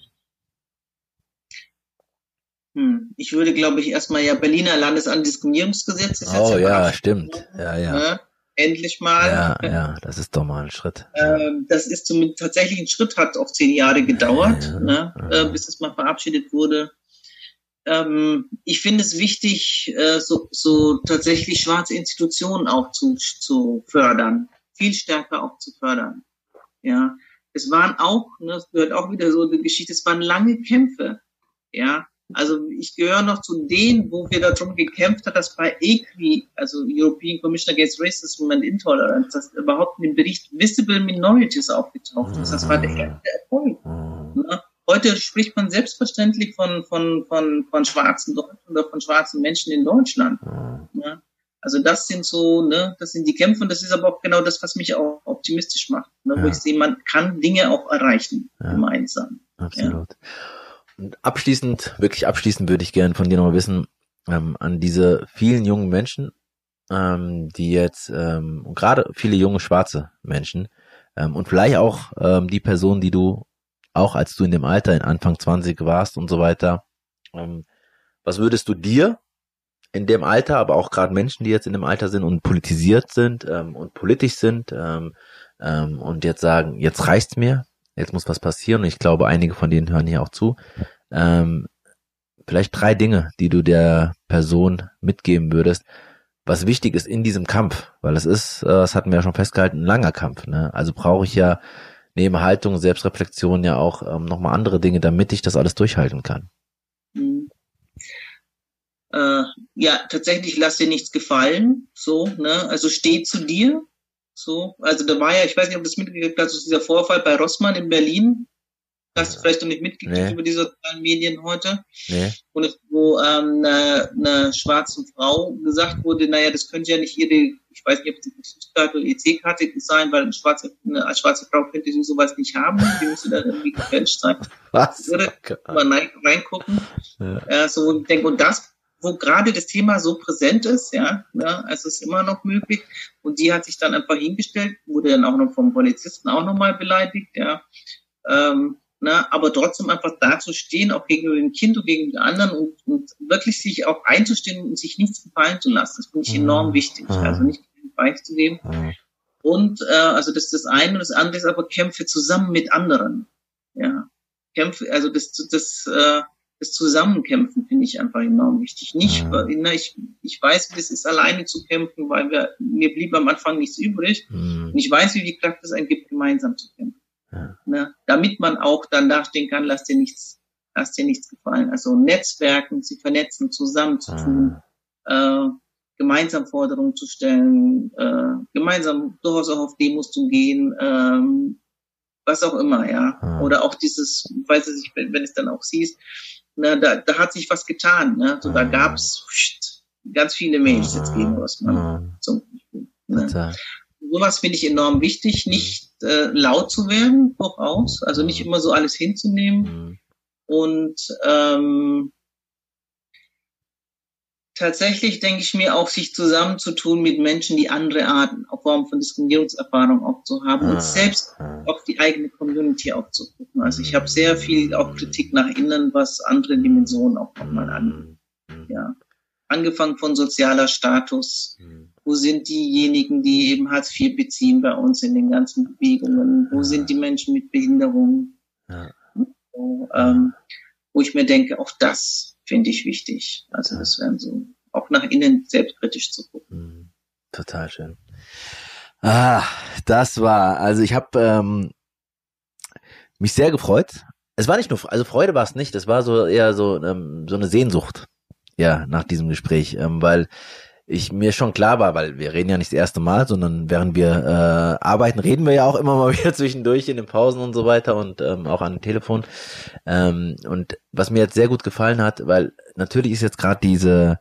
hm, ich würde, glaube ich, erstmal ja Berliner Landesantidiskriminierungsgesetz. Oh ja, stimmt. Ja, ja. Ne? Endlich mal. Ja, ja, das ist doch mal ein Schritt. Ähm, das ist zumindest tatsächlich ein Schritt, hat auch zehn Jahre gedauert, ja, ne, ja. Äh, bis es mal verabschiedet wurde ähm, ich finde es wichtig, äh, so, so tatsächlich schwarze Institutionen auch zu, zu fördern, viel stärker auch zu fördern. Ja, es waren auch, ne, das gehört auch wieder so die Geschichte, es waren lange Kämpfe. Ja, also ich gehöre noch zu denen, wo wir darum gekämpft haben, dass bei ECRI, also European Commission Against Racism and Intolerance, dass überhaupt in dem Bericht Visible Minorities aufgetaucht ist. Das war der erste Erfolg. Ne? Heute spricht man selbstverständlich von, von, von, von schwarzen Deutschen oder von schwarzen Menschen in Deutschland. Mhm. Ja. Also das sind so, ne, das sind die Kämpfe und das ist aber auch genau das, was mich auch optimistisch macht. Ne, ja. Wo ich sehe, man kann Dinge auch erreichen, ja. gemeinsam. Absolut. Und abschließend, wirklich abschließend würde ich gerne von dir noch wissen, ähm, an diese vielen jungen Menschen, ähm, die jetzt, ähm, gerade viele junge schwarze Menschen, ähm, und vielleicht auch ähm, die Person, die du auch als du in dem Alter, in Anfang 20 warst und so weiter, ähm, was würdest du dir in dem Alter, aber auch gerade Menschen, die jetzt in dem Alter sind und politisiert sind ähm, und politisch sind ähm, ähm, und jetzt sagen, jetzt reicht's mir, jetzt muss was passieren und ich glaube, einige von denen hören hier auch zu. Ähm, vielleicht drei Dinge, die du der Person mitgeben würdest, was wichtig ist in diesem Kampf, weil es ist, äh, das hatten wir ja schon festgehalten, ein langer Kampf. Ne? Also brauche ich ja neben Haltung, Selbstreflexion ja auch ähm, nochmal andere Dinge, damit ich das alles durchhalten kann. Mhm. Äh, ja, tatsächlich lass dir nichts gefallen, so, ne? Also steh zu dir, so. Also da war ja, ich weiß nicht, ob das mitgekriegt hast, dieser Vorfall bei Rossmann in Berlin, hast du vielleicht noch nicht mitgekriegt nee. über die sozialen Medien heute. Nee. Und es, wo ähm, eine, eine schwarze Frau gesagt wurde, naja, das könnte ja nicht ihre, ich weiß nicht, ob es die Betriebskarte oder EC-Karte sein, weil eine schwarze, eine, schwarze Frau könnte sie sowas nicht haben, die müsste da irgendwie gefälscht sein. (laughs) Was? Würde mal rein, reingucken. Ja. Äh, so, ich denke, und das wo gerade das Thema so präsent ist, ja, ja, also es ist immer noch möglich. Und die hat sich dann einfach hingestellt, wurde dann auch noch vom Polizisten auch nochmal beleidigt, ja. Ähm, ne, aber trotzdem einfach da zu stehen, auch gegenüber dem Kind und gegenüber den anderen und, und wirklich sich auch einzustehen und sich nichts gefallen zu lassen. Das finde ich enorm wichtig. Also nicht beichtzugeben. Und äh, also das ist das eine und das andere ist aber Kämpfe zusammen mit anderen. Ja. Kämpfe, also das, das, äh, das Zusammenkämpfen finde ich einfach enorm wichtig. Nicht, mhm. ich, ich weiß, wie es ist, alleine zu kämpfen, weil wir, mir blieb am Anfang nichts übrig. Mhm. Und ich weiß, wie die Kraft es einen gibt, gemeinsam zu kämpfen. Ja. Ne? Damit man auch dann dastehen kann, lass dir nichts, lass dir nichts gefallen. Also Netzwerken, sie vernetzen, zusammenzutun, mhm. äh, gemeinsam Forderungen zu stellen, äh, gemeinsam durchaus auch auf Demos zu gehen, ähm, was auch immer, ja. Mhm. Oder auch dieses, weiß ich nicht, wenn, es dann auch siehst, na, da, da hat sich was getan, ne? So, da mhm. gab's ganz viele Mails jetzt gegen Osman mhm. zum Beispiel. Ne? Sowas finde ich enorm wichtig, nicht äh, laut zu werden, durchaus, also nicht immer so alles hinzunehmen. Mhm. Und ähm, tatsächlich denke ich mir auch, sich zusammenzutun mit Menschen, die andere Arten, auch Formen von Diskriminierungserfahrung auch zu haben und ah, selbst ah. auf die eigene Community auch zu gucken. Also ich habe sehr viel auch Kritik nach innen, was andere Dimensionen auch nochmal. Mhm. Ja. Angefangen von sozialer Status, mhm wo sind diejenigen, die eben Hartz IV beziehen bei uns in den ganzen Bewegungen? Wo ja. sind die Menschen mit Behinderungen? Ja. So, ähm, wo ich mir denke, auch das finde ich wichtig. Also das wären so, auch nach innen selbstkritisch zu gucken. Mhm. Total schön. Ah, das war, also ich habe ähm, mich sehr gefreut. Es war nicht nur, also Freude war es nicht, es war so eher so ähm, so eine Sehnsucht, ja, nach diesem Gespräch, ähm, weil ich mir schon klar war, weil wir reden ja nicht das erste Mal, sondern während wir äh, arbeiten, reden wir ja auch immer mal (laughs) wieder zwischendurch in den Pausen und so weiter und ähm, auch an dem Telefon. Ähm, und was mir jetzt sehr gut gefallen hat, weil natürlich ist jetzt gerade diese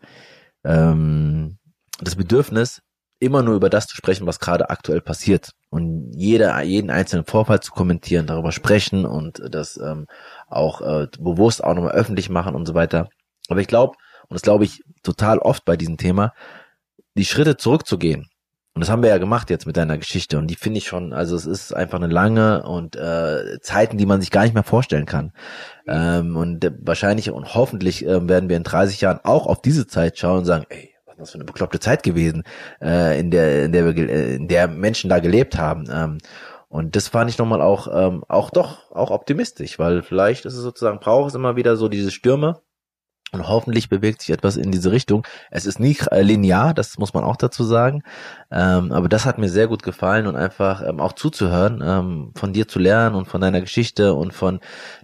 ähm, das Bedürfnis, immer nur über das zu sprechen, was gerade aktuell passiert und jeder, jeden einzelnen Vorfall zu kommentieren, darüber sprechen und das ähm, auch äh, bewusst auch nochmal öffentlich machen und so weiter. Aber ich glaube, und das glaube ich total oft bei diesem Thema, die Schritte zurückzugehen. Und das haben wir ja gemacht jetzt mit deiner Geschichte. Und die finde ich schon, also es ist einfach eine lange und äh, Zeiten, die man sich gar nicht mehr vorstellen kann. Ähm, und wahrscheinlich und hoffentlich äh, werden wir in 30 Jahren auch auf diese Zeit schauen und sagen, ey, was ist das für eine bekloppte Zeit gewesen, äh, in der, in der, in der Menschen da gelebt haben. Ähm, und das fand ich nochmal auch, ähm, auch doch, auch optimistisch, weil vielleicht ist es sozusagen, braucht es immer wieder so diese Stürme, und hoffentlich bewegt sich etwas in diese Richtung. Es ist nicht äh, linear, das muss man auch dazu sagen. Ähm, aber das hat mir sehr gut gefallen und einfach ähm, auch zuzuhören, ähm, von dir zu lernen und von deiner Geschichte und von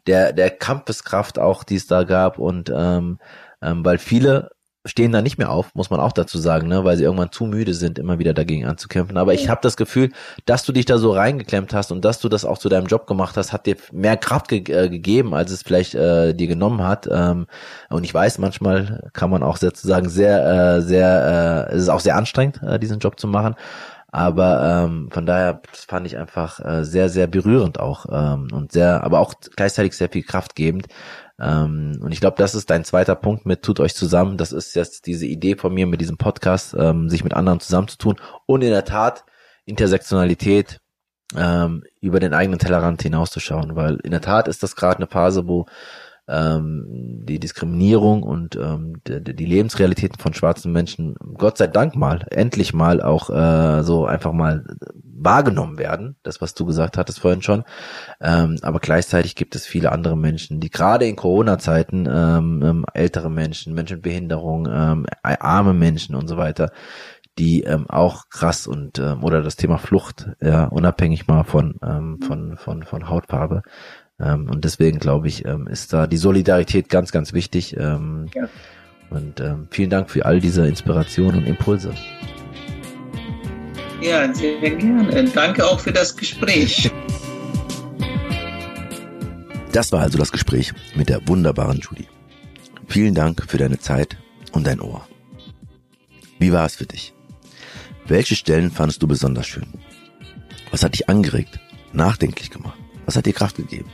der, der Kampfeskraft auch, die es da gab. Und ähm, ähm, weil viele stehen da nicht mehr auf, muss man auch dazu sagen, ne, weil sie irgendwann zu müde sind, immer wieder dagegen anzukämpfen. Aber ich habe das Gefühl, dass du dich da so reingeklemmt hast und dass du das auch zu deinem Job gemacht hast, hat dir mehr Kraft ge äh, gegeben, als es vielleicht äh, dir genommen hat. Ähm, und ich weiß, manchmal kann man auch sozusagen sehr, äh, sehr, äh, es ist auch sehr anstrengend, äh, diesen Job zu machen. Aber ähm, von daher fand ich einfach äh, sehr, sehr berührend auch ähm, und sehr, aber auch gleichzeitig sehr viel kraftgebend, Ähm, und ich glaube, das ist dein zweiter Punkt mit tut euch zusammen. Das ist jetzt diese Idee von mir mit diesem Podcast, ähm, sich mit anderen zusammenzutun und in der Tat Intersektionalität ähm, über den eigenen Tellerrand hinauszuschauen, weil in der Tat ist das gerade eine Phase, wo ähm, die Diskriminierung und ähm, die, die Lebensrealitäten von schwarzen Menschen Gott sei Dank mal, endlich mal auch äh, so einfach mal wahrgenommen werden, das was du gesagt hattest vorhin schon, ähm, aber gleichzeitig gibt es viele andere Menschen, die gerade in Corona-Zeiten ähm, ähm, ältere Menschen, Menschen mit Behinderung, ähm, arme Menschen und so weiter, die ähm, auch krass und ähm, oder das Thema Flucht, ja, unabhängig mal von ähm, von von von Hautfarbe. Ähm, und deswegen glaube ich, ähm, ist da die Solidarität ganz, ganz wichtig. Ähm, ja. Und ähm, vielen Dank für all diese Inspiration und Impulse. Ja, sehr gerne. Danke auch für das Gespräch. Das war also das Gespräch mit der wunderbaren Judy. Vielen Dank für deine Zeit und dein Ohr. Wie war es für dich? Welche Stellen fandest du besonders schön? Was hat dich angeregt, nachdenklich gemacht? Was hat dir Kraft gegeben?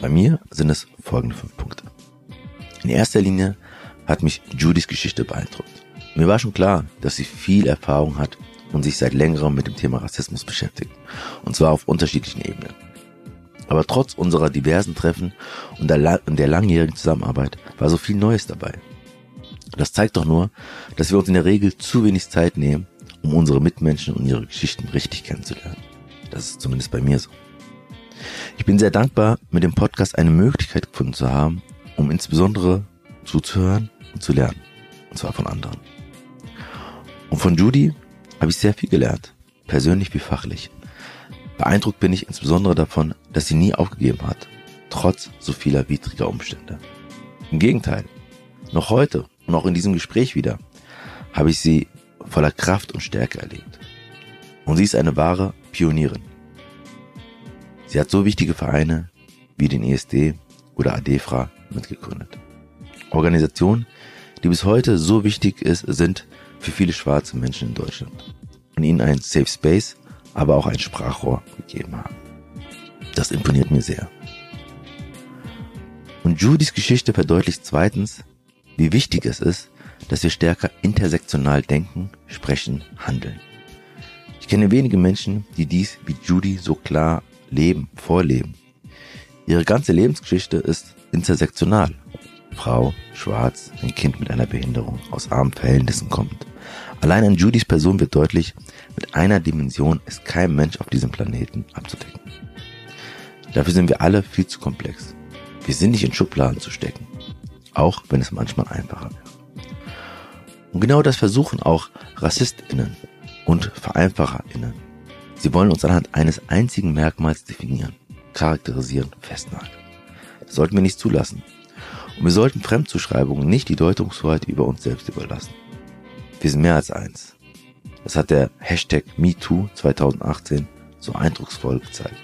Bei mir sind es folgende fünf Punkte. In erster Linie hat mich Judys Geschichte beeindruckt. Mir war schon klar, dass sie viel Erfahrung hat und sich seit längerem mit dem Thema Rassismus beschäftigt. Und zwar auf unterschiedlichen Ebenen. Aber trotz unserer diversen Treffen und der, der langjährigen Zusammenarbeit war so viel Neues dabei. Das zeigt doch nur, dass wir uns in der Regel zu wenig Zeit nehmen, um unsere Mitmenschen und ihre Geschichten richtig kennenzulernen. Das ist zumindest bei mir so. Ich bin sehr dankbar, mit dem Podcast eine Möglichkeit gefunden zu haben, um insbesondere zuzuhören und zu lernen. Und zwar von anderen. Und von Judy habe ich sehr viel gelernt, persönlich wie fachlich. Beeindruckt bin ich insbesondere davon, dass sie nie aufgegeben hat, trotz so vieler widriger Umstände. Im Gegenteil, noch heute und auch in diesem Gespräch wieder habe ich sie voller Kraft und Stärke erlebt. Und sie ist eine wahre Pionierin. Sie hat so wichtige Vereine wie den ESD oder ADEFRA mitgegründet. Organisationen, die bis heute so wichtig ist, sind für viele schwarze Menschen in Deutschland und ihnen ein Safe Space, aber auch ein Sprachrohr gegeben haben. Das imponiert mir sehr. Und Judys Geschichte verdeutlicht zweitens, wie wichtig es ist, dass wir stärker intersektional denken, sprechen, handeln. Ich kenne wenige Menschen, die dies wie Judy so klar leben, vorleben. Ihre ganze Lebensgeschichte ist intersektional. Frau, schwarz, ein Kind mit einer Behinderung, aus armen Verhältnissen kommt. Allein an Judys Person wird deutlich, mit einer Dimension ist kein Mensch auf diesem Planeten abzudecken. Dafür sind wir alle viel zu komplex. Wir sind nicht in Schubladen zu stecken. Auch wenn es manchmal einfacher wäre. Und genau das versuchen auch RassistInnen und VereinfacherInnen Sie wollen uns anhand eines einzigen Merkmals definieren, charakterisieren, festnageln. Das sollten wir nicht zulassen. Und wir sollten Fremdzuschreibungen nicht die Deutungshoheit über uns selbst überlassen. Wir sind mehr als eins. Das hat der Hashtag MeToo 2018 so eindrucksvoll gezeigt.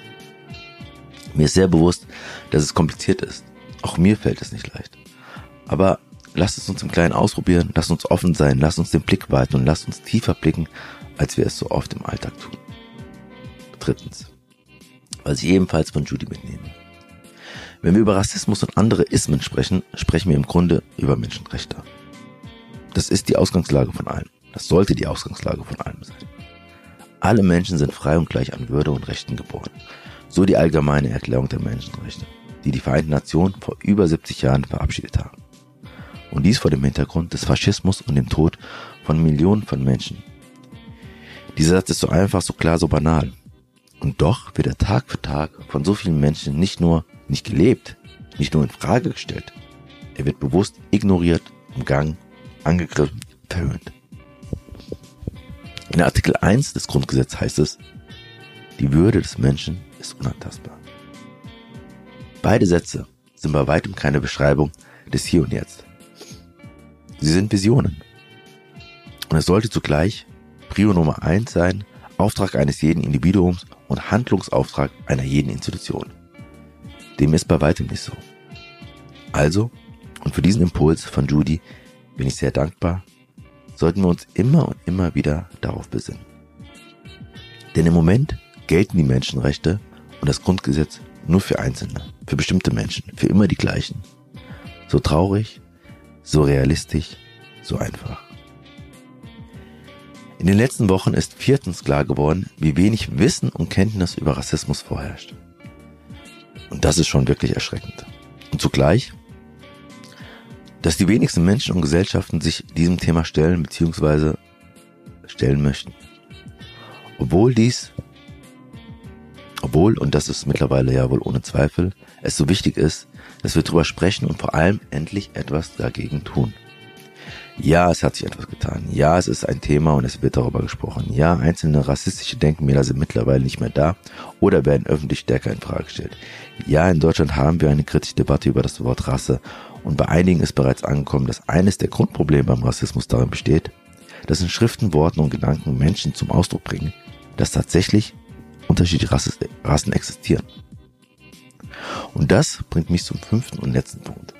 Mir ist sehr bewusst, dass es kompliziert ist. Auch mir fällt es nicht leicht. Aber lasst es uns im Kleinen ausprobieren, lasst uns offen sein, lasst uns den Blick weiten und lasst uns tiefer blicken, als wir es so oft im Alltag tun. Drittens, was ich ebenfalls von Judy mitnehme. Wenn wir über Rassismus und andere Ismen sprechen, sprechen wir im Grunde über Menschenrechte. Das ist die Ausgangslage von allem. Das sollte die Ausgangslage von allem sein. Alle Menschen sind frei und gleich an Würde und Rechten geboren. So die allgemeine Erklärung der Menschenrechte, die die Vereinten Nationen vor über 70 Jahren verabschiedet haben. Und dies vor dem Hintergrund des Faschismus und dem Tod von Millionen von Menschen. Dieser Satz ist so einfach, so klar, so banal. Und doch wird er Tag für Tag von so vielen Menschen nicht nur nicht gelebt, nicht nur in Frage gestellt. Er wird bewusst ignoriert, umgangen, angegriffen, verhöhnt. In Artikel 1 des Grundgesetzes heißt es, die Würde des Menschen ist unantastbar. Beide Sätze sind bei weitem keine Beschreibung des Hier und Jetzt. Sie sind Visionen. Und es sollte zugleich Prio Nummer 1 sein, Auftrag eines jeden Individuums und Handlungsauftrag einer jeden Institution. Dem ist bei weitem nicht so. Also, und für diesen Impuls von Judy bin ich sehr dankbar, sollten wir uns immer und immer wieder darauf besinnen. Denn im Moment gelten die Menschenrechte und das Grundgesetz nur für Einzelne, für bestimmte Menschen, für immer die gleichen. So traurig, so realistisch, so einfach. In den letzten Wochen ist viertens klar geworden, wie wenig Wissen und Kenntnis über Rassismus vorherrscht. Und das ist schon wirklich erschreckend. Und zugleich, dass die wenigsten Menschen und Gesellschaften sich diesem Thema stellen bzw. stellen möchten. Obwohl dies, obwohl, und das ist mittlerweile ja wohl ohne Zweifel, es so wichtig ist, dass wir drüber sprechen und vor allem endlich etwas dagegen tun. Ja, es hat sich etwas getan. Ja, es ist ein Thema und es wird darüber gesprochen. Ja, einzelne rassistische Denkmäler sind mittlerweile nicht mehr da oder werden öffentlich stärker in Frage gestellt. Ja, in Deutschland haben wir eine kritische Debatte über das Wort Rasse und bei einigen ist bereits angekommen, dass eines der Grundprobleme beim Rassismus darin besteht, dass in Schriften, Worten und Gedanken Menschen zum Ausdruck bringen, dass tatsächlich unterschiedliche Rassen existieren. Und das bringt mich zum fünften und letzten Punkt.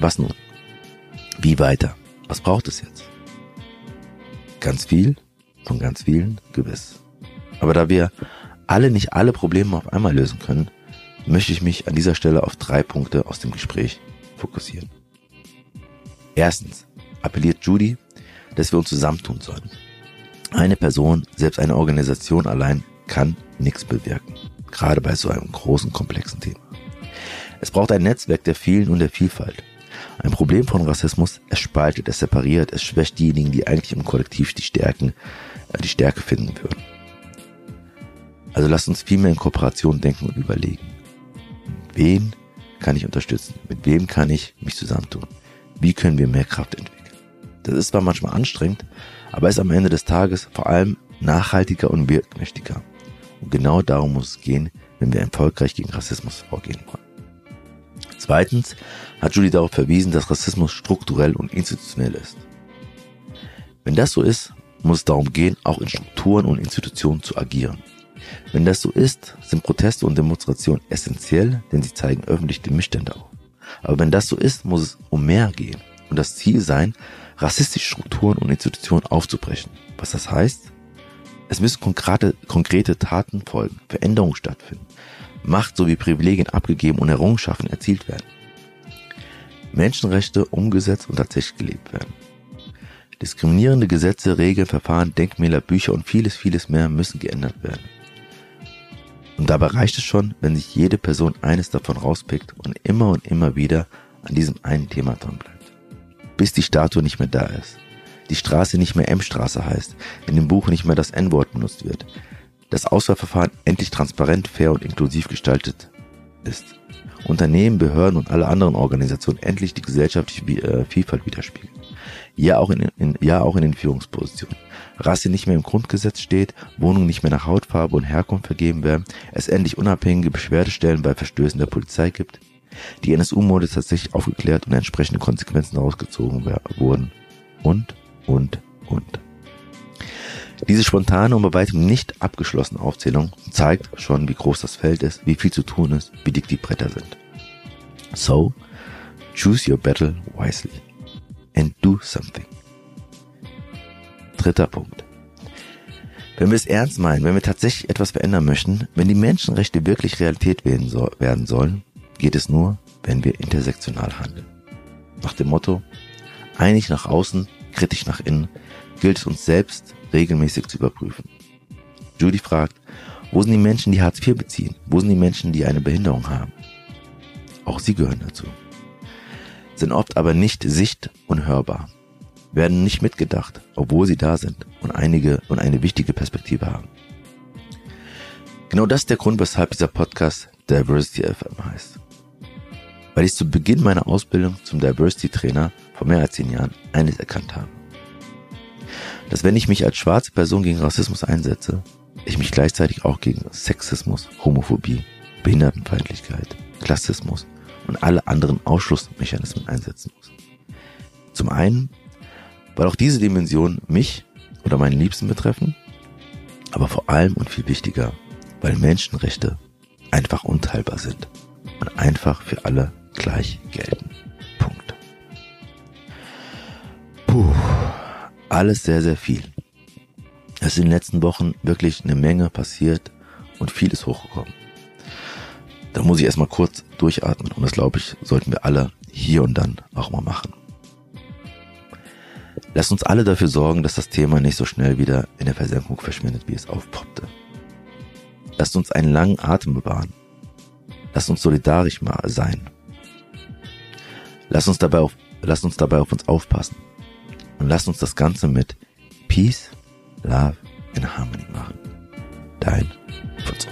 Was nun? Wie weiter? Was braucht es jetzt? Ganz viel, von ganz vielen, gewiss. Aber da wir alle nicht alle Probleme auf einmal lösen können, möchte ich mich an dieser Stelle auf drei Punkte aus dem Gespräch fokussieren. Erstens appelliert Judy, dass wir uns zusammentun sollen. Eine Person, selbst eine Organisation allein kann nichts bewirken. Gerade bei so einem großen, komplexen Thema. Es braucht ein Netzwerk der vielen und der Vielfalt. Ein Problem von Rassismus, es spaltet, es separiert, es schwächt diejenigen, die eigentlich im Kollektiv die Stärken, äh, die Stärke finden würden. Also lasst uns viel mehr in Kooperation denken und überlegen. Wen kann ich unterstützen? Mit wem kann ich mich zusammentun? Wie können wir mehr Kraft entwickeln? Das ist zwar manchmal anstrengend, aber ist am Ende des Tages vor allem nachhaltiger und wirkmächtiger. Und genau darum muss es gehen, wenn wir erfolgreich gegen Rassismus vorgehen wollen. Zweitens hat Julie darauf verwiesen, dass Rassismus strukturell und institutionell ist. Wenn das so ist, muss es darum gehen, auch in Strukturen und Institutionen zu agieren. Wenn das so ist, sind Proteste und Demonstrationen essentiell, denn sie zeigen öffentlich die Missstände auf. Aber wenn das so ist, muss es um mehr gehen und das Ziel sein, rassistische Strukturen und Institutionen aufzubrechen. Was das heißt? Es müssen konkrete, konkrete Taten folgen, Veränderungen stattfinden, Macht sowie Privilegien abgegeben und Errungenschaften erzielt werden. Menschenrechte umgesetzt und tatsächlich gelebt werden. Diskriminierende Gesetze, Regeln, Verfahren, Denkmäler, Bücher und vieles, vieles mehr müssen geändert werden. Und dabei reicht es schon, wenn sich jede Person eines davon rauspickt und immer und immer wieder an diesem einen Thema dran bleibt. Bis die Statue nicht mehr da ist. Die Straße nicht mehr M-Straße heißt, in dem Buch nicht mehr das N-Wort benutzt wird, das Auswahlverfahren endlich transparent, fair und inklusiv gestaltet ist. Unternehmen, Behörden und alle anderen Organisationen endlich die gesellschaftliche äh, Vielfalt widerspiegeln. Ja auch in, in, ja auch in den Führungspositionen. Rasse nicht mehr im Grundgesetz steht, Wohnungen nicht mehr nach Hautfarbe und Herkunft vergeben werden, es endlich unabhängige Beschwerdestellen bei Verstößen der Polizei gibt, die NSU-Morde tatsächlich aufgeklärt und entsprechende Konsequenzen daraus wurden. Und, und, und. Diese spontane und bei weitem nicht abgeschlossene Aufzählung zeigt schon, wie groß das Feld ist, wie viel zu tun ist, wie dick die Bretter sind. So, choose your battle wisely and do something. Dritter Punkt. Wenn wir es ernst meinen, wenn wir tatsächlich etwas verändern möchten, wenn die Menschenrechte wirklich Realität werden, so, werden sollen, geht es nur, wenn wir intersektional handeln. Nach dem Motto, einig nach außen, kritisch nach innen, gilt es uns selbst regelmäßig zu überprüfen. Judy fragt, wo sind die Menschen, die Hartz IV beziehen? Wo sind die Menschen, die eine Behinderung haben? Auch sie gehören dazu. Sind oft aber nicht sicht- und hörbar, werden nicht mitgedacht, obwohl sie da sind und einige und eine wichtige Perspektive haben. Genau das ist der Grund, weshalb dieser Podcast Diversity FM heißt. Weil ich zu Beginn meiner Ausbildung zum Diversity Trainer vor mehr als zehn Jahren eines erkannt habe dass wenn ich mich als schwarze Person gegen Rassismus einsetze, ich mich gleichzeitig auch gegen Sexismus, Homophobie, Behindertenfeindlichkeit, Klassismus und alle anderen Ausschlussmechanismen einsetzen muss. Zum einen, weil auch diese Dimensionen mich oder meinen Liebsten betreffen, aber vor allem und viel wichtiger, weil Menschenrechte einfach unteilbar sind und einfach für alle gleich gelten. Punkt. Puh alles sehr, sehr viel. Es ist in den letzten Wochen wirklich eine Menge passiert und vieles hochgekommen. Da muss ich erstmal kurz durchatmen und das glaube ich, sollten wir alle hier und dann auch mal machen. Lasst uns alle dafür sorgen, dass das Thema nicht so schnell wieder in der Versenkung verschwindet, wie es aufpoppte. Lasst uns einen langen Atem bewahren. Lasst uns solidarisch mal sein. Lasst uns dabei auf, lasst uns dabei auf uns aufpassen. Und lass uns das Ganze mit Peace, Love and Harmony machen. Dein Fritz.